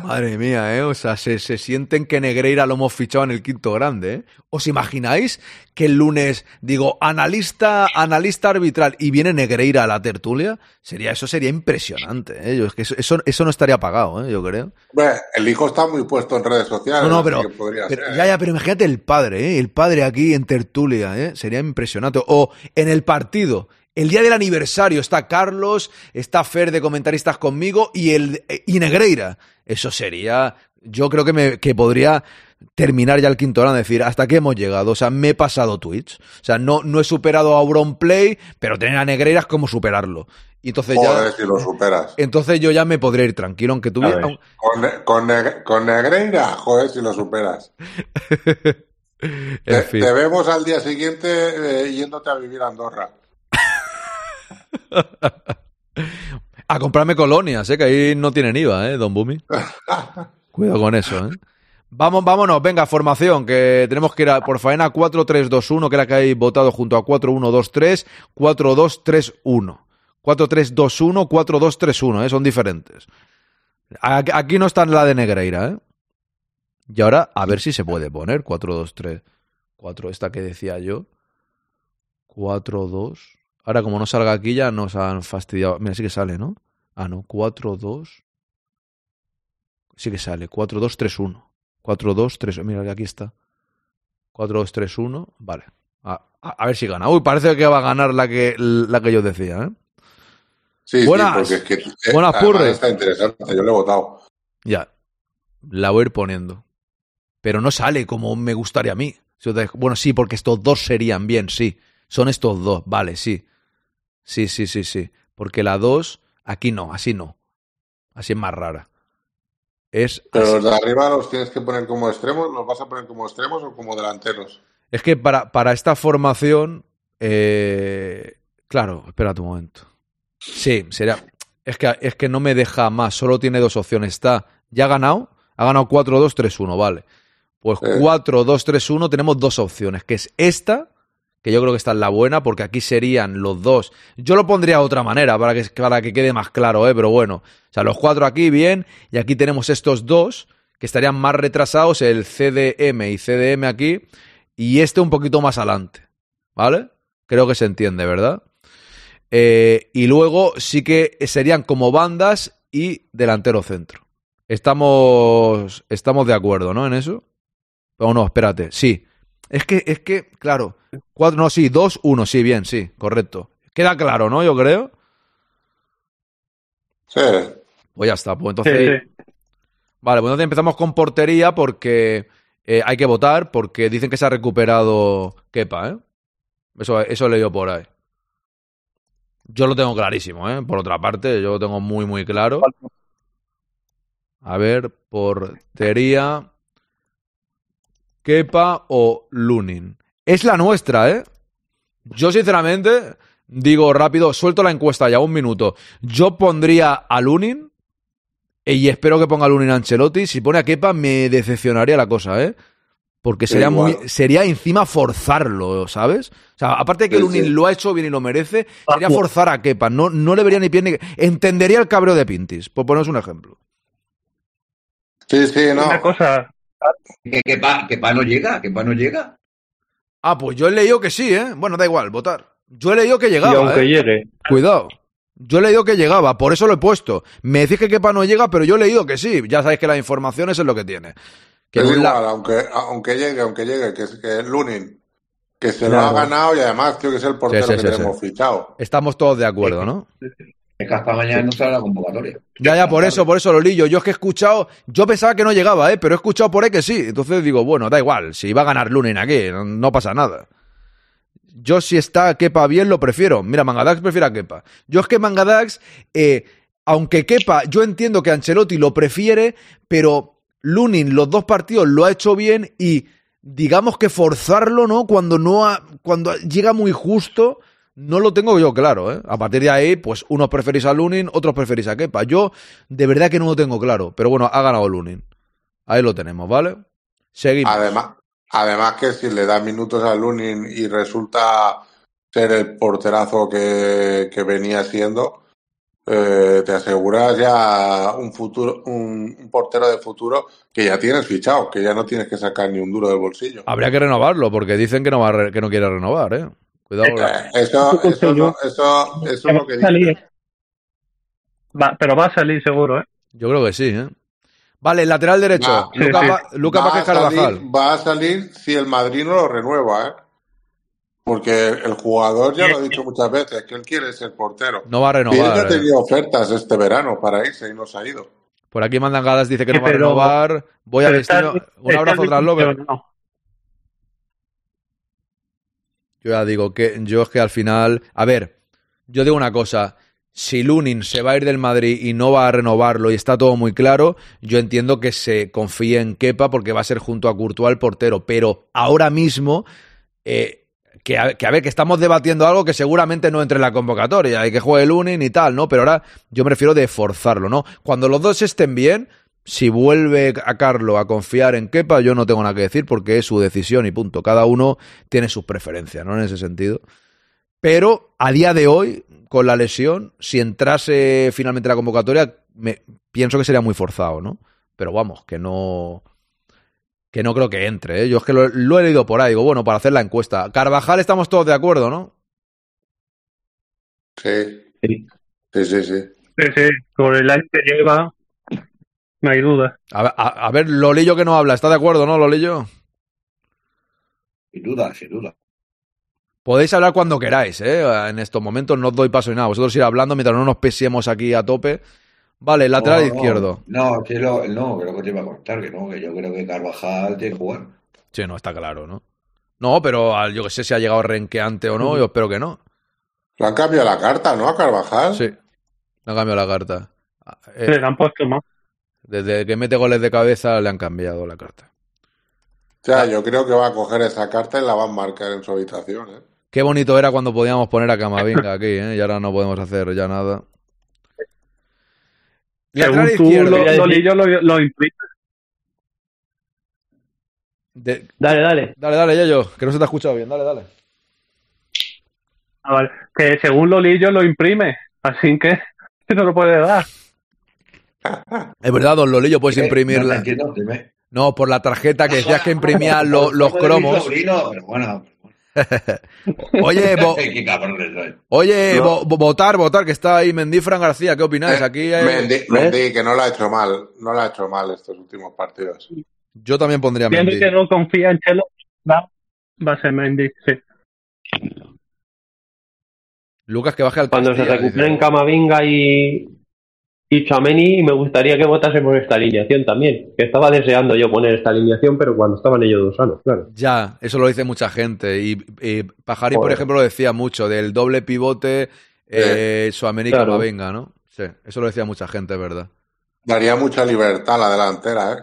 Madre mía, ¿eh? O sea, se, se sienten que Negreira lo hemos fichado en el quinto grande, ¿eh? ¿Os imagináis que el lunes, digo, analista, analista arbitral y viene Negreira a la tertulia? Sería, eso sería impresionante, ¿eh? Yo- es que eso, eso, eso no estaría pagado, ¿eh? Yo creo. Bueno, el hijo está muy puesto en redes sociales. No, no, pero, ser. ya, ya, pero imagínate el padre, ¿eh? El padre aquí en tertulia, ¿eh? Sería impresionante. O en el partido. El día del aniversario está Carlos, está Fer de comentaristas conmigo y el y Negreira. Eso sería, yo creo que me que podría terminar ya el quinto grande, decir, hasta aquí hemos llegado, o sea, me he pasado Twitch. O sea, no, no he superado a Auronplay, pero tener a Negreira es como superarlo. Y entonces Joder, ya si lo superas. entonces yo ya me podré ir tranquilo, aunque tuviera. Con, con, con Negreira, joder, si lo superas. Te, en fin. te vemos al día siguiente eh, yéndote a vivir a Andorra. A comprarme colonias, ¿eh? que ahí no tienen IVA, ¿eh, Don Bumi? Cuidado con eso, ¿eh? Vamos, vámonos, venga, formación, que tenemos que ir a, por faena 4-3-2-1, que era que hay votado junto a 4-1-2-3, 4-2-3-1. 4-3-2-1, 4-2-3-1, ¿eh? son diferentes. Aquí no está la de Negreira, ¿eh? Y ahora, a ver si se puede poner 4-2-3. 4, esta que decía yo. 4-2. Ahora, como no salga aquí, ya nos han fastidiado. Mira, sí que sale, ¿no? Ah, no, 4-2. Sí que sale, 4-2-3-1. 4-2-3. Mira, aquí está. 4-2-3-1. Vale. A, a- a ver si gana. Uy, parece que va a ganar la que, la que yo decía, ¿eh? Sí, Buenas. sí, porque es que eh, Buenas, Purre. está interesante. Yo le he votado. Ya. La voy a ir poniendo. Pero no sale como me gustaría a mí. Bueno, sí, porque estos dos serían bien, sí. Son estos dos, vale, sí. Sí, sí, sí, sí. Porque la 2, aquí no, así no. Así es más rara. Es, Pero así. los de arriba los tienes que poner como extremos. ¿Los vas a poner como extremos o como delanteros? es que para, para esta formación. eh, claro, espérate un momento. Sí, sería. Es que, es que no me deja más, solo tiene dos opciones. Está, ya ha ganado, ha ganado 4-2-3-1, vale. Pues Eh. 4-2-3-1 tenemos dos opciones, que es esta, que yo creo que esta es la buena, porque aquí serían los dos. Yo lo pondría de otra manera, para que, para que quede más claro, ¿eh? pero bueno. O sea, los cuatro aquí, bien, y aquí tenemos estos dos, que estarían más retrasados, el CDM y CDM aquí, y este un poquito más adelante, ¿vale? Creo que se entiende, ¿verdad? Eh, y luego sí que serían como bandas y delantero centro. Estamos, estamos de acuerdo, ¿no? En eso. O no, espérate. Sí. Es que, es que, claro. Cuatro, no, sí, dos, uno, sí, bien, sí, correcto. Queda claro, ¿no? Yo creo. Sí. Pues ya está. Pues entonces. Sí, sí. Vale, pues entonces empezamos con portería porque eh, hay que votar, porque dicen que se ha recuperado Kepa, ¿eh? Eso, eso he leído por ahí. Yo lo tengo clarísimo, ¿eh? Por otra parte, yo lo tengo muy, muy claro. A ver, portería. Kepa o Lunin. Es la nuestra, ¿eh? Yo, sinceramente, digo rápido, suelto la encuesta ya, un minuto. Yo pondría a Lunin y espero que ponga a Lunin a Ancelotti. Si pone a Kepa, me decepcionaría la cosa, ¿eh? Porque sería muy, sería encima forzarlo, ¿sabes? O sea, aparte de que Sí, Lunin sí. lo ha hecho bien y lo merece, sería Ojo. forzar a Kepa. No, no le vería ni pie ni... Entendería el cabreo de Pintis, por poneros un ejemplo. Sí, sí, no. Una cosa, Que, que, pa, que pa no llega, que pa no llega. Ah, pues yo he leído que sí, ¿eh? Bueno, da igual, votar. Yo he leído que y llegaba, aunque ¿eh? llegue. Cuidado. Yo he leído que llegaba, por eso lo he puesto. Me decís que Kepa no llega, pero yo he leído que sí. Ya sabéis que las informaciones es lo que tiene. Que es la- aunque, aunque llegue, aunque llegue, que es que es Lunin, que se lo ha ganado y además creo que es el portero Sí, sí, que sí, tenemos sí. fichado. Estamos todos de acuerdo, ¿no? Es que hasta mañana no sale la convocatoria. Ya, ya, por eso, por eso lo lillo. Yo es que he escuchado, yo pensaba que no llegaba, ¿eh? Pero he escuchado por ahí que sí. Entonces digo, bueno, da igual, si va a ganar Lunin aquí, no, no pasa nada. Yo si está Kepa bien lo prefiero. Mira, Mangadax prefiere a Kepa. Yo es que Mangadax, eh, aunque Kepa, yo entiendo que Ancelotti lo prefiere, pero Lunin los dos partidos lo ha hecho bien y digamos que forzarlo, ¿no? Cuando no ha- cuando llega muy justo, no lo tengo yo claro, ¿eh? A partir de ahí, pues unos preferís a Lunin, otros preferís a Kepa. Yo de verdad que no lo tengo claro, pero bueno, ha ganado Lunin. Ahí lo tenemos, ¿vale? Seguimos. Además, además que si le da minutos a Lunin y resulta ser el porterazo que, que venía siendo, eh, te aseguras ya un futuro, un, un portero de futuro que ya tienes fichado, que ya no tienes que sacar ni un duro del bolsillo. Habría que renovarlo porque dicen que no va a re- que no quiere renovar, ¿eh? Cuidado. Eh, Eso, eso, no- eso, eso es lo que Va a salir. dice. Va- pero va a salir seguro, ¿eh? Yo creo que sí, ¿eh? Vale, lateral derecho. Va, Luca, sí, sí. Va- Luca va, Vázquez a salir, Carvajal. va a salir si el Madrid no lo renueva, ¿eh? Porque el jugador ya lo ha dicho muchas veces, que él quiere ser portero. No va a Y él ya renovar. ha tenido ofertas este verano para irse y no se ha ido. Por aquí mandan galas, dice que no va a renovar. Voy a destino. Un abrazo tras Lover. lesionado. Yo ya digo que yo es que al final. A ver, yo digo una cosa. Si Lunin se va a ir del Madrid y no va a renovarlo y está todo muy claro, yo entiendo que se confíe en Kepa porque va a ser junto a Courtois el portero. Pero ahora mismo, eh, que, a, ver, que estamos debatiendo algo que seguramente no entre en la convocatoria y que juegue Lunin y tal, ¿no? Pero ahora yo me refiero de forzarlo, ¿no? Cuando los dos estén bien, si vuelve a Carlo a confiar en Kepa, yo no tengo nada que decir porque es su decisión y punto. Cada uno tiene sus preferencias, ¿no? En ese sentido. Pero a día de hoy, con la lesión, si entrase finalmente la convocatoria, me, pienso que sería muy forzado, ¿no? Pero vamos, que no. Que no creo que entre, ¿eh? Yo es que lo, lo he leído por ahí, digo, bueno, para hacer la encuesta. Carvajal estamos todos de acuerdo, ¿no? Sí, Sí. sí, sí. sí. Sí, con el año que lleva, no hay duda. A, ver- a- a ver, Lolillo que no habla, ¿está de acuerdo, no, Lolillo? Sin duda, sin duda. Podéis hablar cuando queráis, ¿eh? En estos momentos no os doy paso ni nada. Vosotros ir hablando mientras no nos pesemos aquí a tope. Vale, lateral No, izquierdo. No, que lo, no, que lo que te iba a contar, que no, que yo creo que Carvajal tiene que jugar. Sí, no, está claro, ¿no? No, pero al- yo que sé si ha llegado renqueante o no, yo espero que no. Le han cambiado la carta, ¿no? A Carvajal. Sí, le han cambiado la carta. Eh, Le han puesto más. Desde que mete goles de cabeza le han cambiado la carta. O sea, yo creo que va a coger esa carta y la va a marcar en su habitación, ¿eh? Qué bonito era cuando podíamos poner a Camavinga aquí, ¿eh? Y ahora no podemos hacer ya nada. Según tú, lo, Lolillo lo, lo. De- Dale, dale. Dale, dale, Yayo, que no se te ha escuchado bien. Dale, dale. Ah, vale. Que según Lolillo lo imprime, así que no lo puede dar. Es verdad, don Lolillo, puedes Eh, No imprimirla. entiendo, dime. No, por la tarjeta que decías que imprimía lo- los cromos. sobrino, pero bueno, Oye, bo- oye, No. bo- bo- votar, votar, que está ahí Mendy Fran García. ¿Qué opináis? Eh, Aquí hay- Mendy, Mendy, que no lo ha hecho mal, no lo ha hecho mal estos últimos partidos. yo también pondría Mendy. que no confía en Chelo, va, va a ser Mendy, sí. Lucas que baje al Cuando se recuperen. Camavinga y, y Chameni, me gustaría que votásemos esta alineación también. Que estaba deseando yo poner esta alineación, pero cuando estaban ellos dos sanos, claro. Ya, eso lo dice mucha gente. Y, y Pajarí, por ejemplo, lo decía mucho, del doble pivote eh, Claro. Camavinga, ¿no? Sí, eso lo decía mucha gente, es verdad. Daría mucha libertad a la delantera, ¿eh?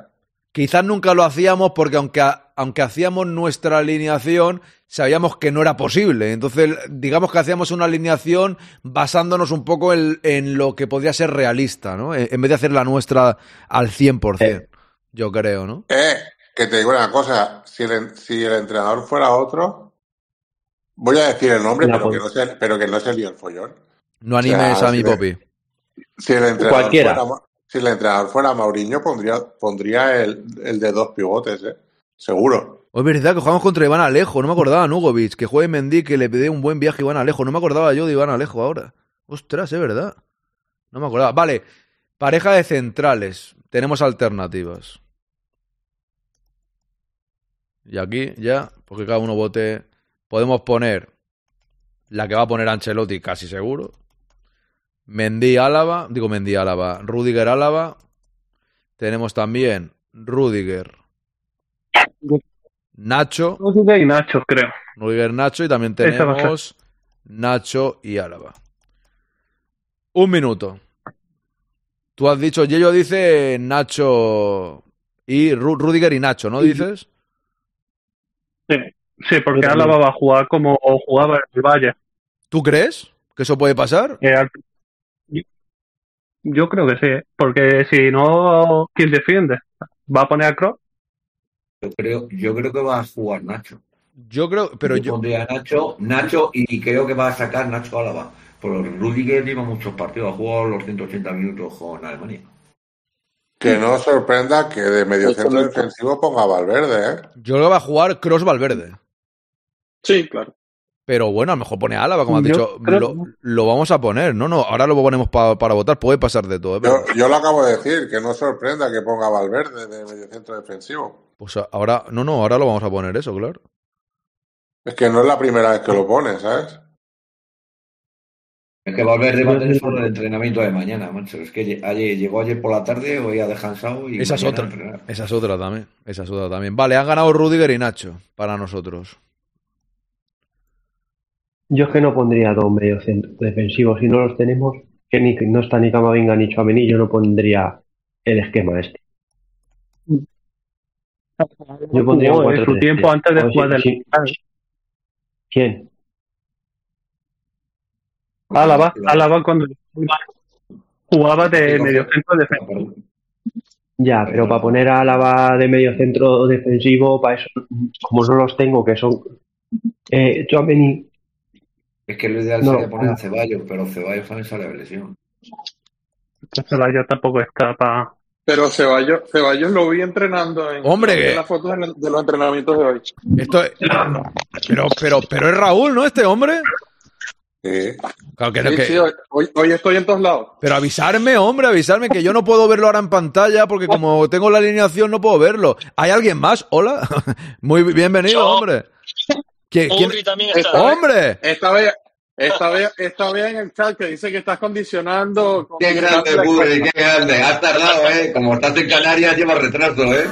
Quizás nunca lo hacíamos porque aunque, aunque hacíamos nuestra alineación, sabíamos que no era posible. Entonces, digamos que hacíamos una alineación basándonos un poco en, en lo que podría ser realista, ¿no? En, en vez de hacer la nuestra al 100%, yo creo, ¿no? Eh, que te digo una cosa, si el, en- si el entrenador fuera otro, voy a decir el nombre, pero, que pues. no se, pero que no se el follón. No animes sea, a mi si le- Popi. Si el entrenador Cualquiera. fuera, si el entrenador fuera Mauriño, pondría, pondría el, el de dos pivotes, ¿eh? Seguro. Es verdad que jugamos contra Iván Alejo, no me acordaba Nugovic, que juegue Mendy, que le pedí un buen viaje a Iván Alejo, no me acordaba yo de Iván Alejo ahora. Ostras, es verdad. No me acordaba. Vale, pareja de centrales, tenemos alternativas. Y aquí ya, porque cada uno vote, podemos poner la que va a poner Ancelotti casi seguro. Mendy Álava, digo Mendy Álava, Rudiger Álava. Tenemos también Rudiger, Nacho, Rudiger y Nacho, creo. Rudiger Nacho y también tenemos Nacho y Álava. Un minuto. Tú has dicho, Yello dice Nacho y Ru- Rudiger y Nacho, ¿no dices? Sí, sí porque Álava va a jugar como jugaba en el Valle. ¿Tú crees que eso puede pasar? Eh, yo- creo que sí, porque si no, ¿quién defiende? ¿Va a poner a Kroos? Yo creo, yo creo que va a jugar Nacho. Yo creo, pero yo yo, pondría a Nacho, Nacho y creo que va a sacar Nacho Álava. Pero Rudiger lleva muchos partidos, ha jugado los 180 minutos con Alemania. Que no sorprenda que de medio centro defensivo ponga Valverde, ¿eh? yo creo que va a jugar Cross Valverde. Sí, claro. Pero bueno, a lo mejor pone a Álava, como has Yo dicho. creo- Lo, lo vamos a poner, no, no, ahora lo ponemos pa- para votar, puede pasar de todo. ¿eh? Yo, Pero, yo lo acabo de decir, que no sorprenda que ponga Valverde de medio centro defensivo. Pues ahora, no, no, ahora lo vamos a poner eso, claro. Es que no es la primera vez que lo pone, ¿sabes? Es que va a tener solo el entrenamiento de mañana, macho. Es que ayer, llegó ayer por la tarde, hoy ha descansado y Esa es otra. a. Esa es otra también. Esa es otra también. Vale, han ganado Rudiger y Nacho para nosotros. Yo es que no pondría dos medios defensivos. Si no los tenemos, que ni, no está ni Camavinga ni Chouameni, yo no pondría el esquema este. Yo pondría un su 4-3-3. tiempo antes de jugar del. ¿Quién? Álava, Álava cuando jugaba de medio centro defensivo. Ya, pero para poner a Álava de medio centro defensivo, para eso, como no los tengo, que son eh, Tchouaméni, Es que lo ideal No. sería poner a Ceballos, pero Ceballos también sale de lesión. Ceballos tampoco está para. Pero Ceballos, Ceballos lo vi entrenando en, Hombre, en las fotos de, los entrenamientos de hoy. Esto es- pero, pero, pero es Raúl, ¿no? Este hombre. Sí. Claro que, Sí, que- sí, hoy, estoy en todos lados. Pero avisarme, hombre, avisarme que yo no puedo verlo ahora en pantalla porque como tengo la alineación no puedo verlo. ¿Hay alguien más? Hola. Muy bienvenido, hombre. ¿Quién- quién- Uri también está. ¡Hombre! Esta vez, esta vez, esta vez en el chat que dice que estás condicionando. Qué grande, Budri, qué grande. Has tardado, ¿eh? Como estás en Canarias, lleva retraso, ¿eh?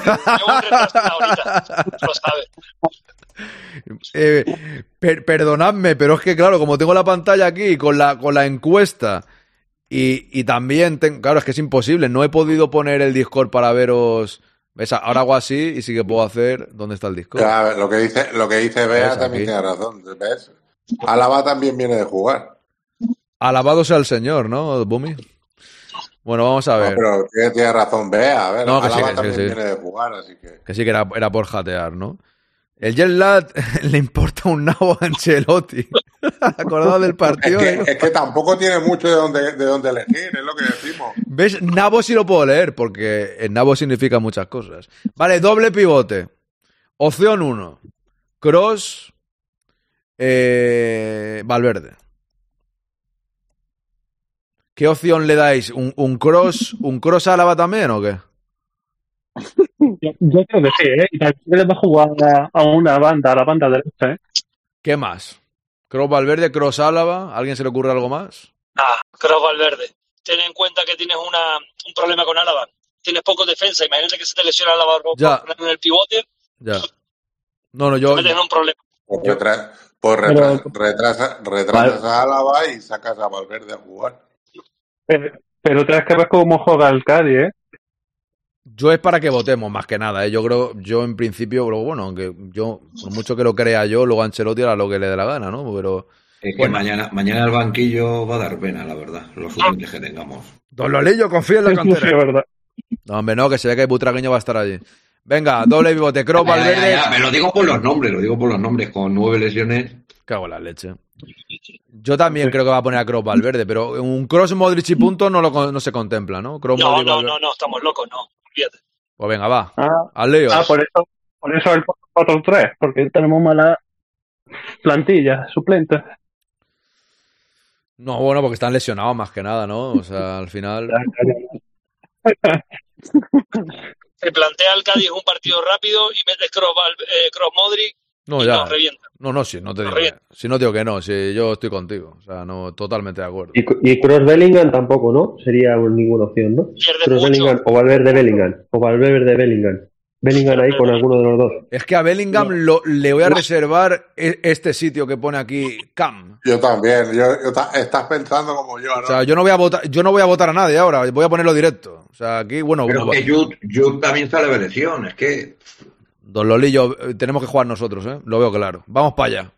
Eh, per- perdonadme, pero es que claro, como tengo la pantalla aquí con la, con la encuesta y, y también, ten- claro, es que es imposible, no he podido poner el Discord para veros. ¿Ves? Ahora hago así y sí que puedo hacer. ¿Dónde está el Discord? Ya, lo que dice, lo que dice Bea también Aquí. tiene razón, ¿ves? Álava también viene de jugar. Alabado sea el Señor, ¿no, Bumi? Bueno, vamos a No, ver. pero tiene, tiene razón Bea, a ver, No, que sí, Álava que sí, también sí. viene de jugar, así que... Que sí que era, era por jatear, ¿no? El Jet le importa un nabo a Ancelotti. Acordado del partido. Es que, es que tampoco tiene mucho de dónde, de dónde elegir, es lo que decimos. ¿Ves? Nabo sí lo puedo leer, porque en Nabo significa muchas cosas. Vale, doble pivote. Opción 1. Cross. Eh, Valverde. ¿Qué opción le dais? ¿Un, un cross un cross a Álava también o qué? Yo, yo creo que sí, ¿eh? Y también le va a jugar a, a una banda, a la banda derecha, ¿eh? ¿Qué más? Cross Valverde, cross Álava. ¿A ¿Alguien se le ocurre algo más? Ah, Kroos Valverde. Ten en cuenta que tienes una, un problema con Álava. Tienes poco defensa. Imagínate que se te lesiona Álava en el pivote. Ya. No, no, Te yo. metes en un problema. Pues, retra- pues Pero- retra- retrasa- retrasas a Álava y sacas a Valverde a jugar. Pero, pero tienes que ver cómo juega el Cádiz, ¿eh? Yo es para que votemos, más que nada. ¿eh? Yo creo, yo en principio, pero bueno, aunque yo, por mucho que lo crea yo, luego Ancelotti hará lo que le dé la gana, ¿no? Pero. Es que Bueno. mañana, mañana el banquillo va a dar pena, la verdad, los suplentes que tengamos. Don Lolillo, confía en la Sí, sí, cantera. verdad. No, hombre, no, que se ve que Butragueño va a estar allí. Venga, doble pivote, Kroos, Ya, ya, Valverde. ya, me lo digo por los nombres, lo digo por los nombres, con nueve lesiones. Cago en la leche. Yo también creo que va a poner a Kroos Valverde, pero un Cross Modric y punto no, lo, no se contempla, ¿no? Kroos, No, Modric, no, no, no, estamos locos, no. Olvídate. Pues venga, va. Ah, Al lío. ah, por eso, por eso el 4-3, porque tenemos mala plantilla, suplentes. No, bueno, porque están lesionados más que nada, ¿no? O sea, al final. Se plantea el Cádiz un partido rápido y metes Val- eh, Kroos Modric No, y ya. nos revienta. No, no, sí, no te digo. Que- Si no digo que no, si yo estoy contigo. O sea, no, totalmente de acuerdo. Y, y Cross Bellingham tampoco, ¿no? Sería ninguna opción, ¿no? Cross mucho. Bellingham o Valverde Bellingham. O Valverde Bellingham. Bellingham ahí con alguno de los dos. Es que a Bellingham lo- le voy a reservar e- este sitio que pone aquí Cam. Yo también. Yo, yo ta- estás pensando como yo, ¿no? O sea, yo no voy a votar, yo no voy a votar a nadie ahora, voy a ponerlo directo. O sea, aquí, bueno, Pero bueno, que Jude, Jude también sale de lesión, es que Don Lolillo, eh, tenemos que jugar nosotros, ¿eh? Lo veo claro. Vamos para allá.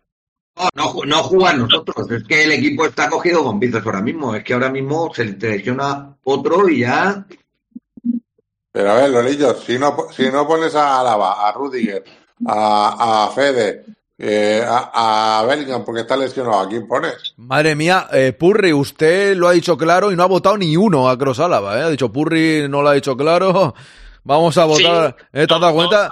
no, no, no jugar nosotros, es que el equipo está cogido con pinzas ahora mismo, es que ahora mismo se le lesiona otro y ya Pero a ver, Lolillo, si no, si no pones a Alaba, a Rudiger, a, a Fede, eh, a, a Bellingham porque está lesionado, ¿a quién pones? Madre mía, eh, Purri, usted lo ha dicho claro y no ha votado ni uno a Cross Álava, ¿eh? Ha dicho Purri, no lo ha dicho claro. Vamos a votar. ¿Eh? ¿Te has dado cuenta?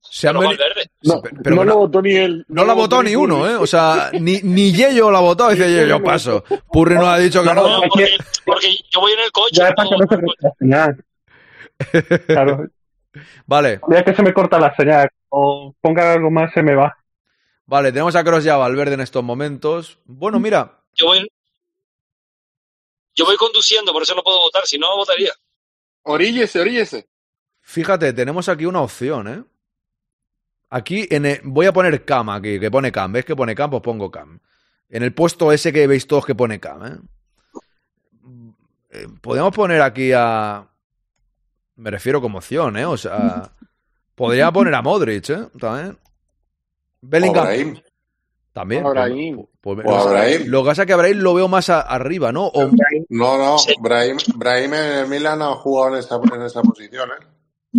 Se han. No, pero no no- lo votó ni él. No lo ha votado ni uno, ¿eh? O sea, ni, ni Yello lo ha votado. Dice Yello, yo paso. Purri nos ha dicho que no. No, porque, porque yo voy en el coche. Ya no se corte la señal. Claro, Vale, ya que se me corta la señal o pongan algo más, se me va. vale, tenemos a Cross y a Valverde en estos momentos. Bueno, mira, Yo voy, yo voy conduciendo, por eso no puedo votar. Si no, votaría. Oríllese, oríllese. fíjate, tenemos aquí una opción, ¿eh? Aquí en el- voy a poner cam aquí, que pone cam. ¿Ves que pone cam? Pues pongo cam. En el puesto ese que veis todos que pone cam, ¿eh? Eh, Podemos poner aquí a... Me refiero como opción, ¿eh? O sea... Podría poner a Modric, ¿eh? También. Bellingham. Brahim. También. O Brahim. Pues- pues- O Brahim. Lo que pasa es que a Brahim lo veo más a- arriba, ¿no? O- No, no, Brahim, Brahim en el Milan ha jugado en esa, en esa posición, ¿eh?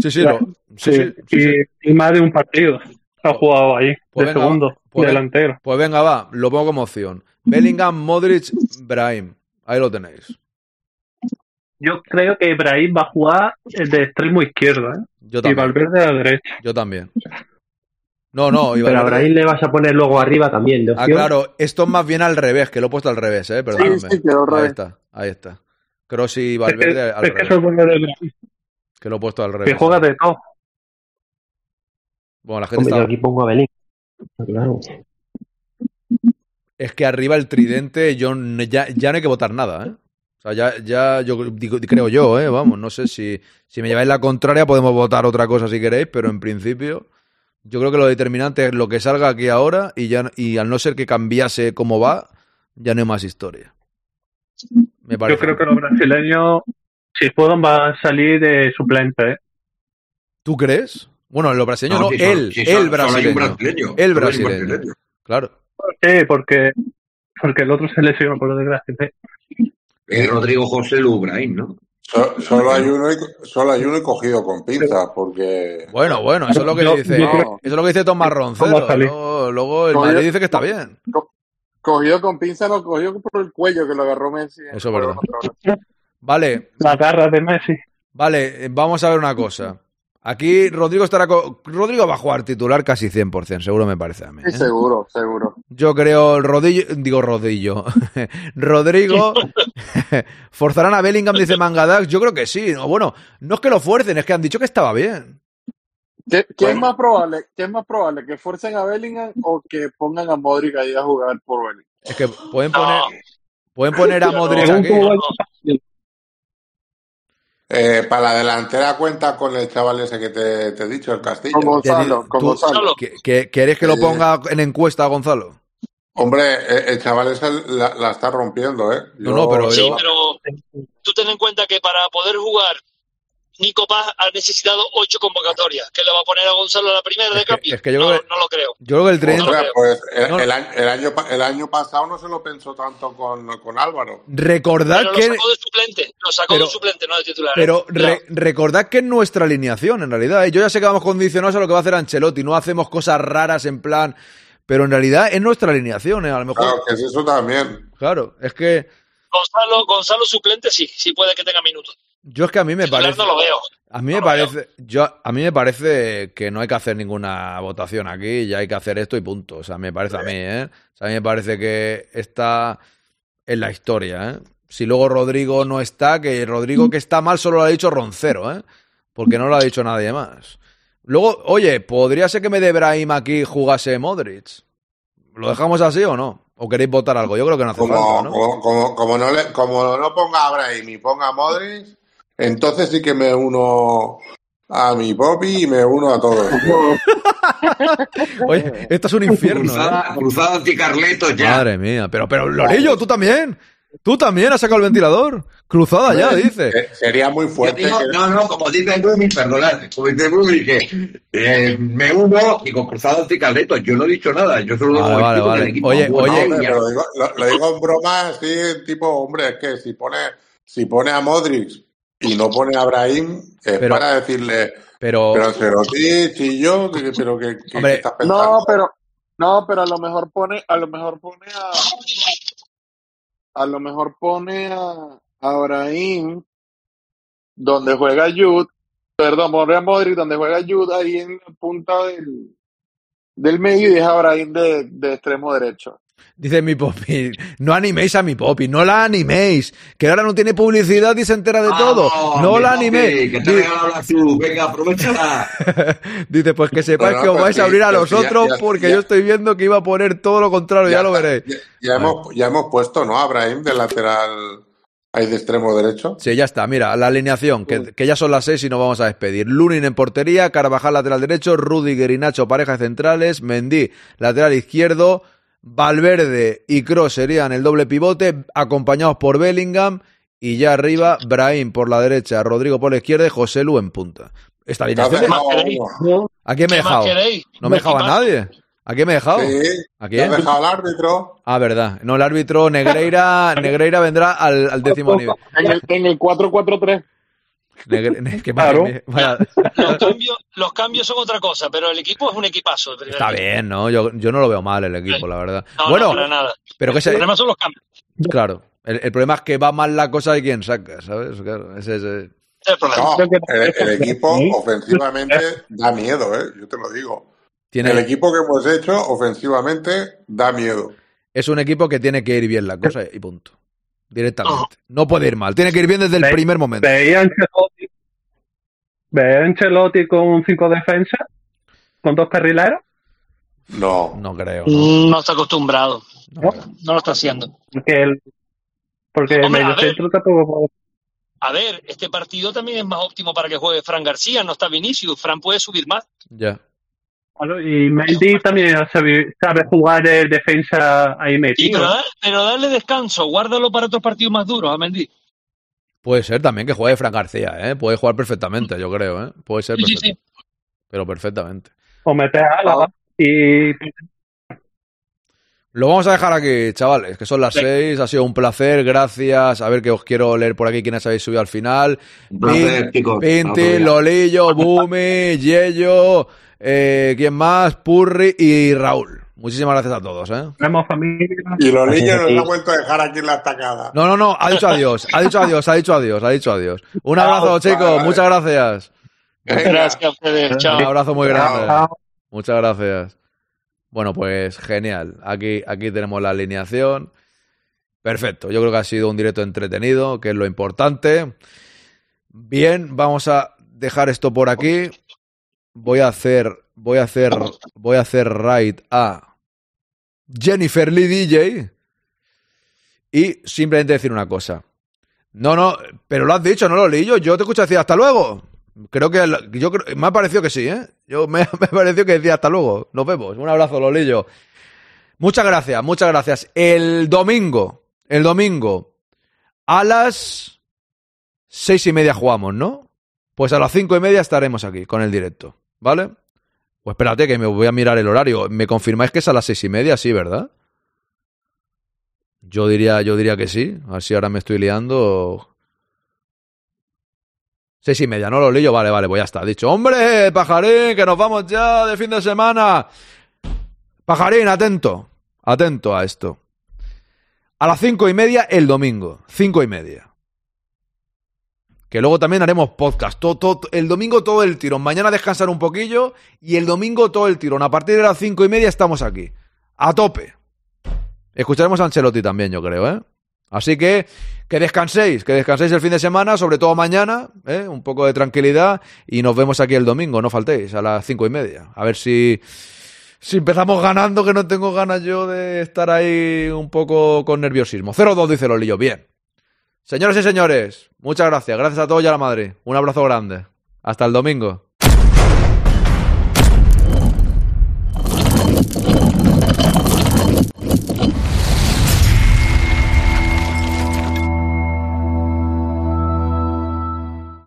sí, sí, lo- sí, sí, sí, sí. Y, y más de un partido ha jugado ahí, Pues de venga, segundo, pues ven- delantero. Pues venga, va, lo pongo como opción. Bellingham, Modric, Brahim. Ahí lo tenéis. Yo creo que Ibrahim va a jugar de extremo izquierdo, ¿eh? Yo Y también. Valverde a la derecha. Yo también. No, no, Pero a. Brahim le vas a poner luego arriba también. de Ah, claro, esto es más bien al revés, que lo he puesto al revés, eh, perdóname. sí, quedó al ahí revés. está, ahí está. Cross y Es que, Valverde al es que revés. eso es bueno de Que lo he puesto al que revés. juega de todo. Bueno, la gente Hombre, está... yo aquí pongo a Belín. Claro. Es que arriba el tridente, yo ya, ya no hay que votar nada, ¿eh? O sea, ya, ya yo digo- creo yo, ¿eh? Vamos, no sé si, si me lleváis la contraria, podemos votar otra cosa si queréis, pero en principio, yo creo que lo determinante es lo que salga aquí ahora y ya y al no ser que cambiase cómo va, ya no hay más historia. Me Yo creo que los brasileños, si pueden, van a salir de suplente, ¿eh? ¿Tú crees? Bueno, los brasileños no, si solo- él, si un brasileño. brasileño, El brasileño. Claro. Sí, porque, porque el otro se lesionó, por desgracia. ¿eh? Es Rodrigo José Lu Brahim, ¿no? So- solo, hay uno y, solo hay uno y cogido con pinzas, porque... Bueno, bueno, eso es lo que Yo- dice, eso es lo que dice Tomás ¿Cómo va Roncero. Luego, luego el Madrid dice que está bien. Cogido con pinza, no cogió por el cuello que lo agarró Messi. Eso es verdad. Vale, La garra de Messi. vale, vamos a ver una cosa. Aquí Rodrigo estará co- Rodrigo va a jugar titular casi 100%, seguro me parece a mí. Sí, ¿eh? seguro, seguro. Yo creo el rodillo, digo rodillo. Rodrigo forzarán a Bellingham dice Mangadax, yo creo que sí. No, bueno, no es que lo fuercen, es que han dicho que estaba bien. ¿Qué, qué es más probable? ¿Qué es más probable? ¿Que fuercen a Bellingham o que pongan a Modric ahí a jugar por Bellingham? Es que pueden No. poner pueden poner a Modric aquí. cómo vaya el partido. Eh, para la delantera cuenta con el chaval ese que te, te he dicho, el Castillo. Con Gonzalo, con Tú- Gonzalo. ¿Que- que- ¿Quieres que lo ponga en encuesta, Gonzalo? Hombre, eh, el chaval ese la, la está rompiendo, ¿eh? No, no, pero Sí, yo- pero tú ten en cuenta que para poder jugar, Nico Paz ha necesitado ocho convocatorias. ¿Que le va a poner a Gonzalo a la primera de Es que- cambio? es que yo no, creo que- no lo creo. Yo creo que el tridente Ostras, pues el, No. el año, el, año, pa- el año pasado no se lo pensó tanto con, con Álvaro. recordad Pero lo que sacó de suplente, lo sacó Pero- de suplente, no de titular. Pero Cuidado. re- recordad que es nuestra alineación, en realidad. ¿eh? Yo ya sé que vamos condicionados a lo que va a hacer Ancelotti. No hacemos cosas raras en plan. Pero en realidad es nuestra alineación. ¿eh? A lo mejor. Claro, que es eso también. Claro, es que. Gonzalo, Gonzalo suplente sí, sí puede que tenga minutos. Yo es que a mí me parece. no lo veo. A mí No me lo parece. Yo, a mí me parece que no hay que hacer ninguna votación aquí. Ya hay que hacer esto y punto. O sea, me parece a mí, ¿eh? O sea, a mí me parece que está en la historia, ¿eh? Si luego Rodrigo no está, que Rodrigo que está mal solo lo ha dicho Roncero, ¿eh? Porque no lo ha dicho nadie más. Luego, oye, ¿podría ser que me de Brahim aquí jugase Modric? ¿Lo dejamos así o no? ¿O queréis votar algo? Yo creo que no hace Como, falta, ¿no? como, como, como no le, como no ponga a Brahim y ponga a Modric, entonces sí que me uno a mi Popi y me uno a todos. Oye, esto es un infierno. ¿eh? Cruzada, cruzada anticarletos ya. Madre mía. Pero, pero, Lorillo, tú también. Tú también has sacado el ventilador. Cruzada ya, dice. Sería muy fuerte. digo, que- no, no, como dice Brumi, perdonad, como dice Brumi, que eh, me uno y con cruzado anticarletos. Yo no he dicho nada, yo solo Vale, digo vale, equipo vale. del equipo. Oye, Bueno, oye, Hombre, lo digo, lo, lo digo en broma, así, tipo, hombre, es que si pone, si pone a Modric y no pone a Brahim, es Pero- para decirle, Pero, pero Cerotic y yo, que- pero que, que- Hombre, que estás pensando. No, pero, no, pero a lo mejor pone, a lo mejor pone a, a lo mejor pone a, a Brahim donde juega Jude, perdón, pone a Modric donde juega Jude ahí en la punta del, del medio y deja a Brahim de, de extremo derecho. Dice mi Popi, no animéis a mi Popi, no la animéis. Que ahora no tiene publicidad y se entera de todo. Vamos, No la papi, animéis. Que te la venga, aprovechala. Dice, pues que sepáis que os pues vais a abrir a los otros porque ya- yo estoy viendo que iba a poner todo lo contrario, ya, lo veréis. Ya, ya hemos, ya hemos puesto, ¿no? A Brahim de lateral ahí de extremo derecho. Sí, ya está. Mira, la alineación, que, que ya son las seis y nos vamos a despedir. Lunin en portería, Carvajal lateral derecho, Rudiger y Nacho pareja de centrales, Mendy lateral izquierdo, Valverde y Kroos serían el doble pivote, acompañados por Bellingham y ya arriba Brahim por la derecha, Rodrigo por la izquierda y José Lu en punta. Esta alineación... dejado a uno. ¿A quién me he ¿Qué más dejado? No me he dejado a Equipazo. nadie. ¿A quién me he dejado? Sí, ¿A te has quién? dejado al árbitro. Ah, verdad. No, el árbitro Negreira, Negreira vendrá al, al décimo nivel. En el, en el 4-4-3. Que Claro. Los cambios, los cambios son otra cosa, pero el equipo es un equipazo. Está equipo. bien, ¿no? Yo, yo no lo veo mal el equipo, la verdad. No, bueno, no, para nada. pero que El se... problema son los cambios. Claro. El, el problema es que va mal la cosa de quien saca, ¿sabes? Claro, ese es... Ese es el problema. No, que- el equipo ofensivamente da miedo, ¿eh? Yo te lo digo. Tiene, El equipo que hemos hecho ofensivamente da miedo. Es un equipo que tiene que ir bien la cosa y punto. Directamente. No puede ir mal. Tiene que ir bien desde el Ve- primer momento. Veía a Ancelotti, veía a Ancelotti con cinco defensas, con dos carrileros. No. No creo. Mm, No está acostumbrado. No, No. lo está haciendo. Porque el, porque el Hombre, ver. mediocentro tampoco A ver, este partido también es más óptimo para que juegue Fran García, no está Vinicius. Fran puede subir más. Ya. Y Mendy también sabe, sabe jugar de defensa ahí Sí, metido. pero, da- pero darle descanso, guárdalo para otros partidos más duros a Mendy. Puede ser también que juegue Fran García, ¿eh? Puede jugar perfectamente, yo creo, ¿eh? Puede ser Sí, sí, perfecto. sí. Pero perfectamente. O meter a Álava y Lo vamos a dejar aquí, chavales, que son las seis. Ha sido un placer, gracias. A ver que os quiero leer por aquí quiénes habéis subido al final. Placer. Pinti. Lolillo, Bumi, Yello, eh, ¿quién más? Purri y Raúl. Muchísimas gracias a todos, ¿eh? tenemos familia. Y los niños nos ha vuelto a dejar aquí en la estacada. No, no, no, ha dicho adiós, ha dicho adiós, ha dicho adiós, ha dicho adiós. Un abrazo, chicos, vale. muchas gracias. Gracias a ustedes. Chao. Un abrazo muy grande. Chao. Muchas gracias. Bueno, pues genial. Aquí, aquí tenemos la alineación. Perfecto. Yo creo que ha sido un directo entretenido, que es lo importante. Bien, vamos a dejar esto por aquí. Voy a hacer, voy a hacer, voy a hacer raid a Jennifer Lee DJ y simplemente decir una cosa. No, no, pero lo has dicho, no lo leí yo. Yo te escucho decir hasta luego. Creo que yo creo- me ha parecido que sí, ¿eh? Yo me, me ha parecido que decía hasta luego. Nos vemos. Un abrazo, Lolillo. Muchas gracias, muchas gracias. El domingo, el domingo, a las seis y media jugamos, ¿no? Pues a las cinco y media estaremos aquí con el directo, ¿vale? Pues espérate que me voy a mirar el horario. ¿Me confirmáis que es a las seis y media? Sí, ¿verdad? Yo diría, yo diría que sí. A ver si ahora me estoy liando. Seis y media, ¿no, Lolillo? Vale, vale, pues ya está. Dicho, hombre, pajarín, que nos vamos ya de fin de semana. Pajarín, atento. Atento a esto. A las cinco y media el domingo. Cinco y media. Que luego también haremos podcast. Todo- el domingo todo el tirón. Mañana descansar un poquillo y el domingo todo el tirón. A partir de las cinco y media estamos aquí. A tope. Escucharemos a Ancelotti también, yo creo, ¿eh? Así que que descanséis, que descanséis el fin de semana, sobre todo mañana, ¿eh? un poco de tranquilidad y nos vemos aquí el domingo, no faltéis, a las cinco y media. A ver si, si empezamos ganando, que no tengo ganas yo de estar ahí un poco con nerviosismo. 0-2 dice Lolillo, bien. Señoras y señores, muchas gracias, gracias a todos y a la madre. Un abrazo grande. Hasta el domingo.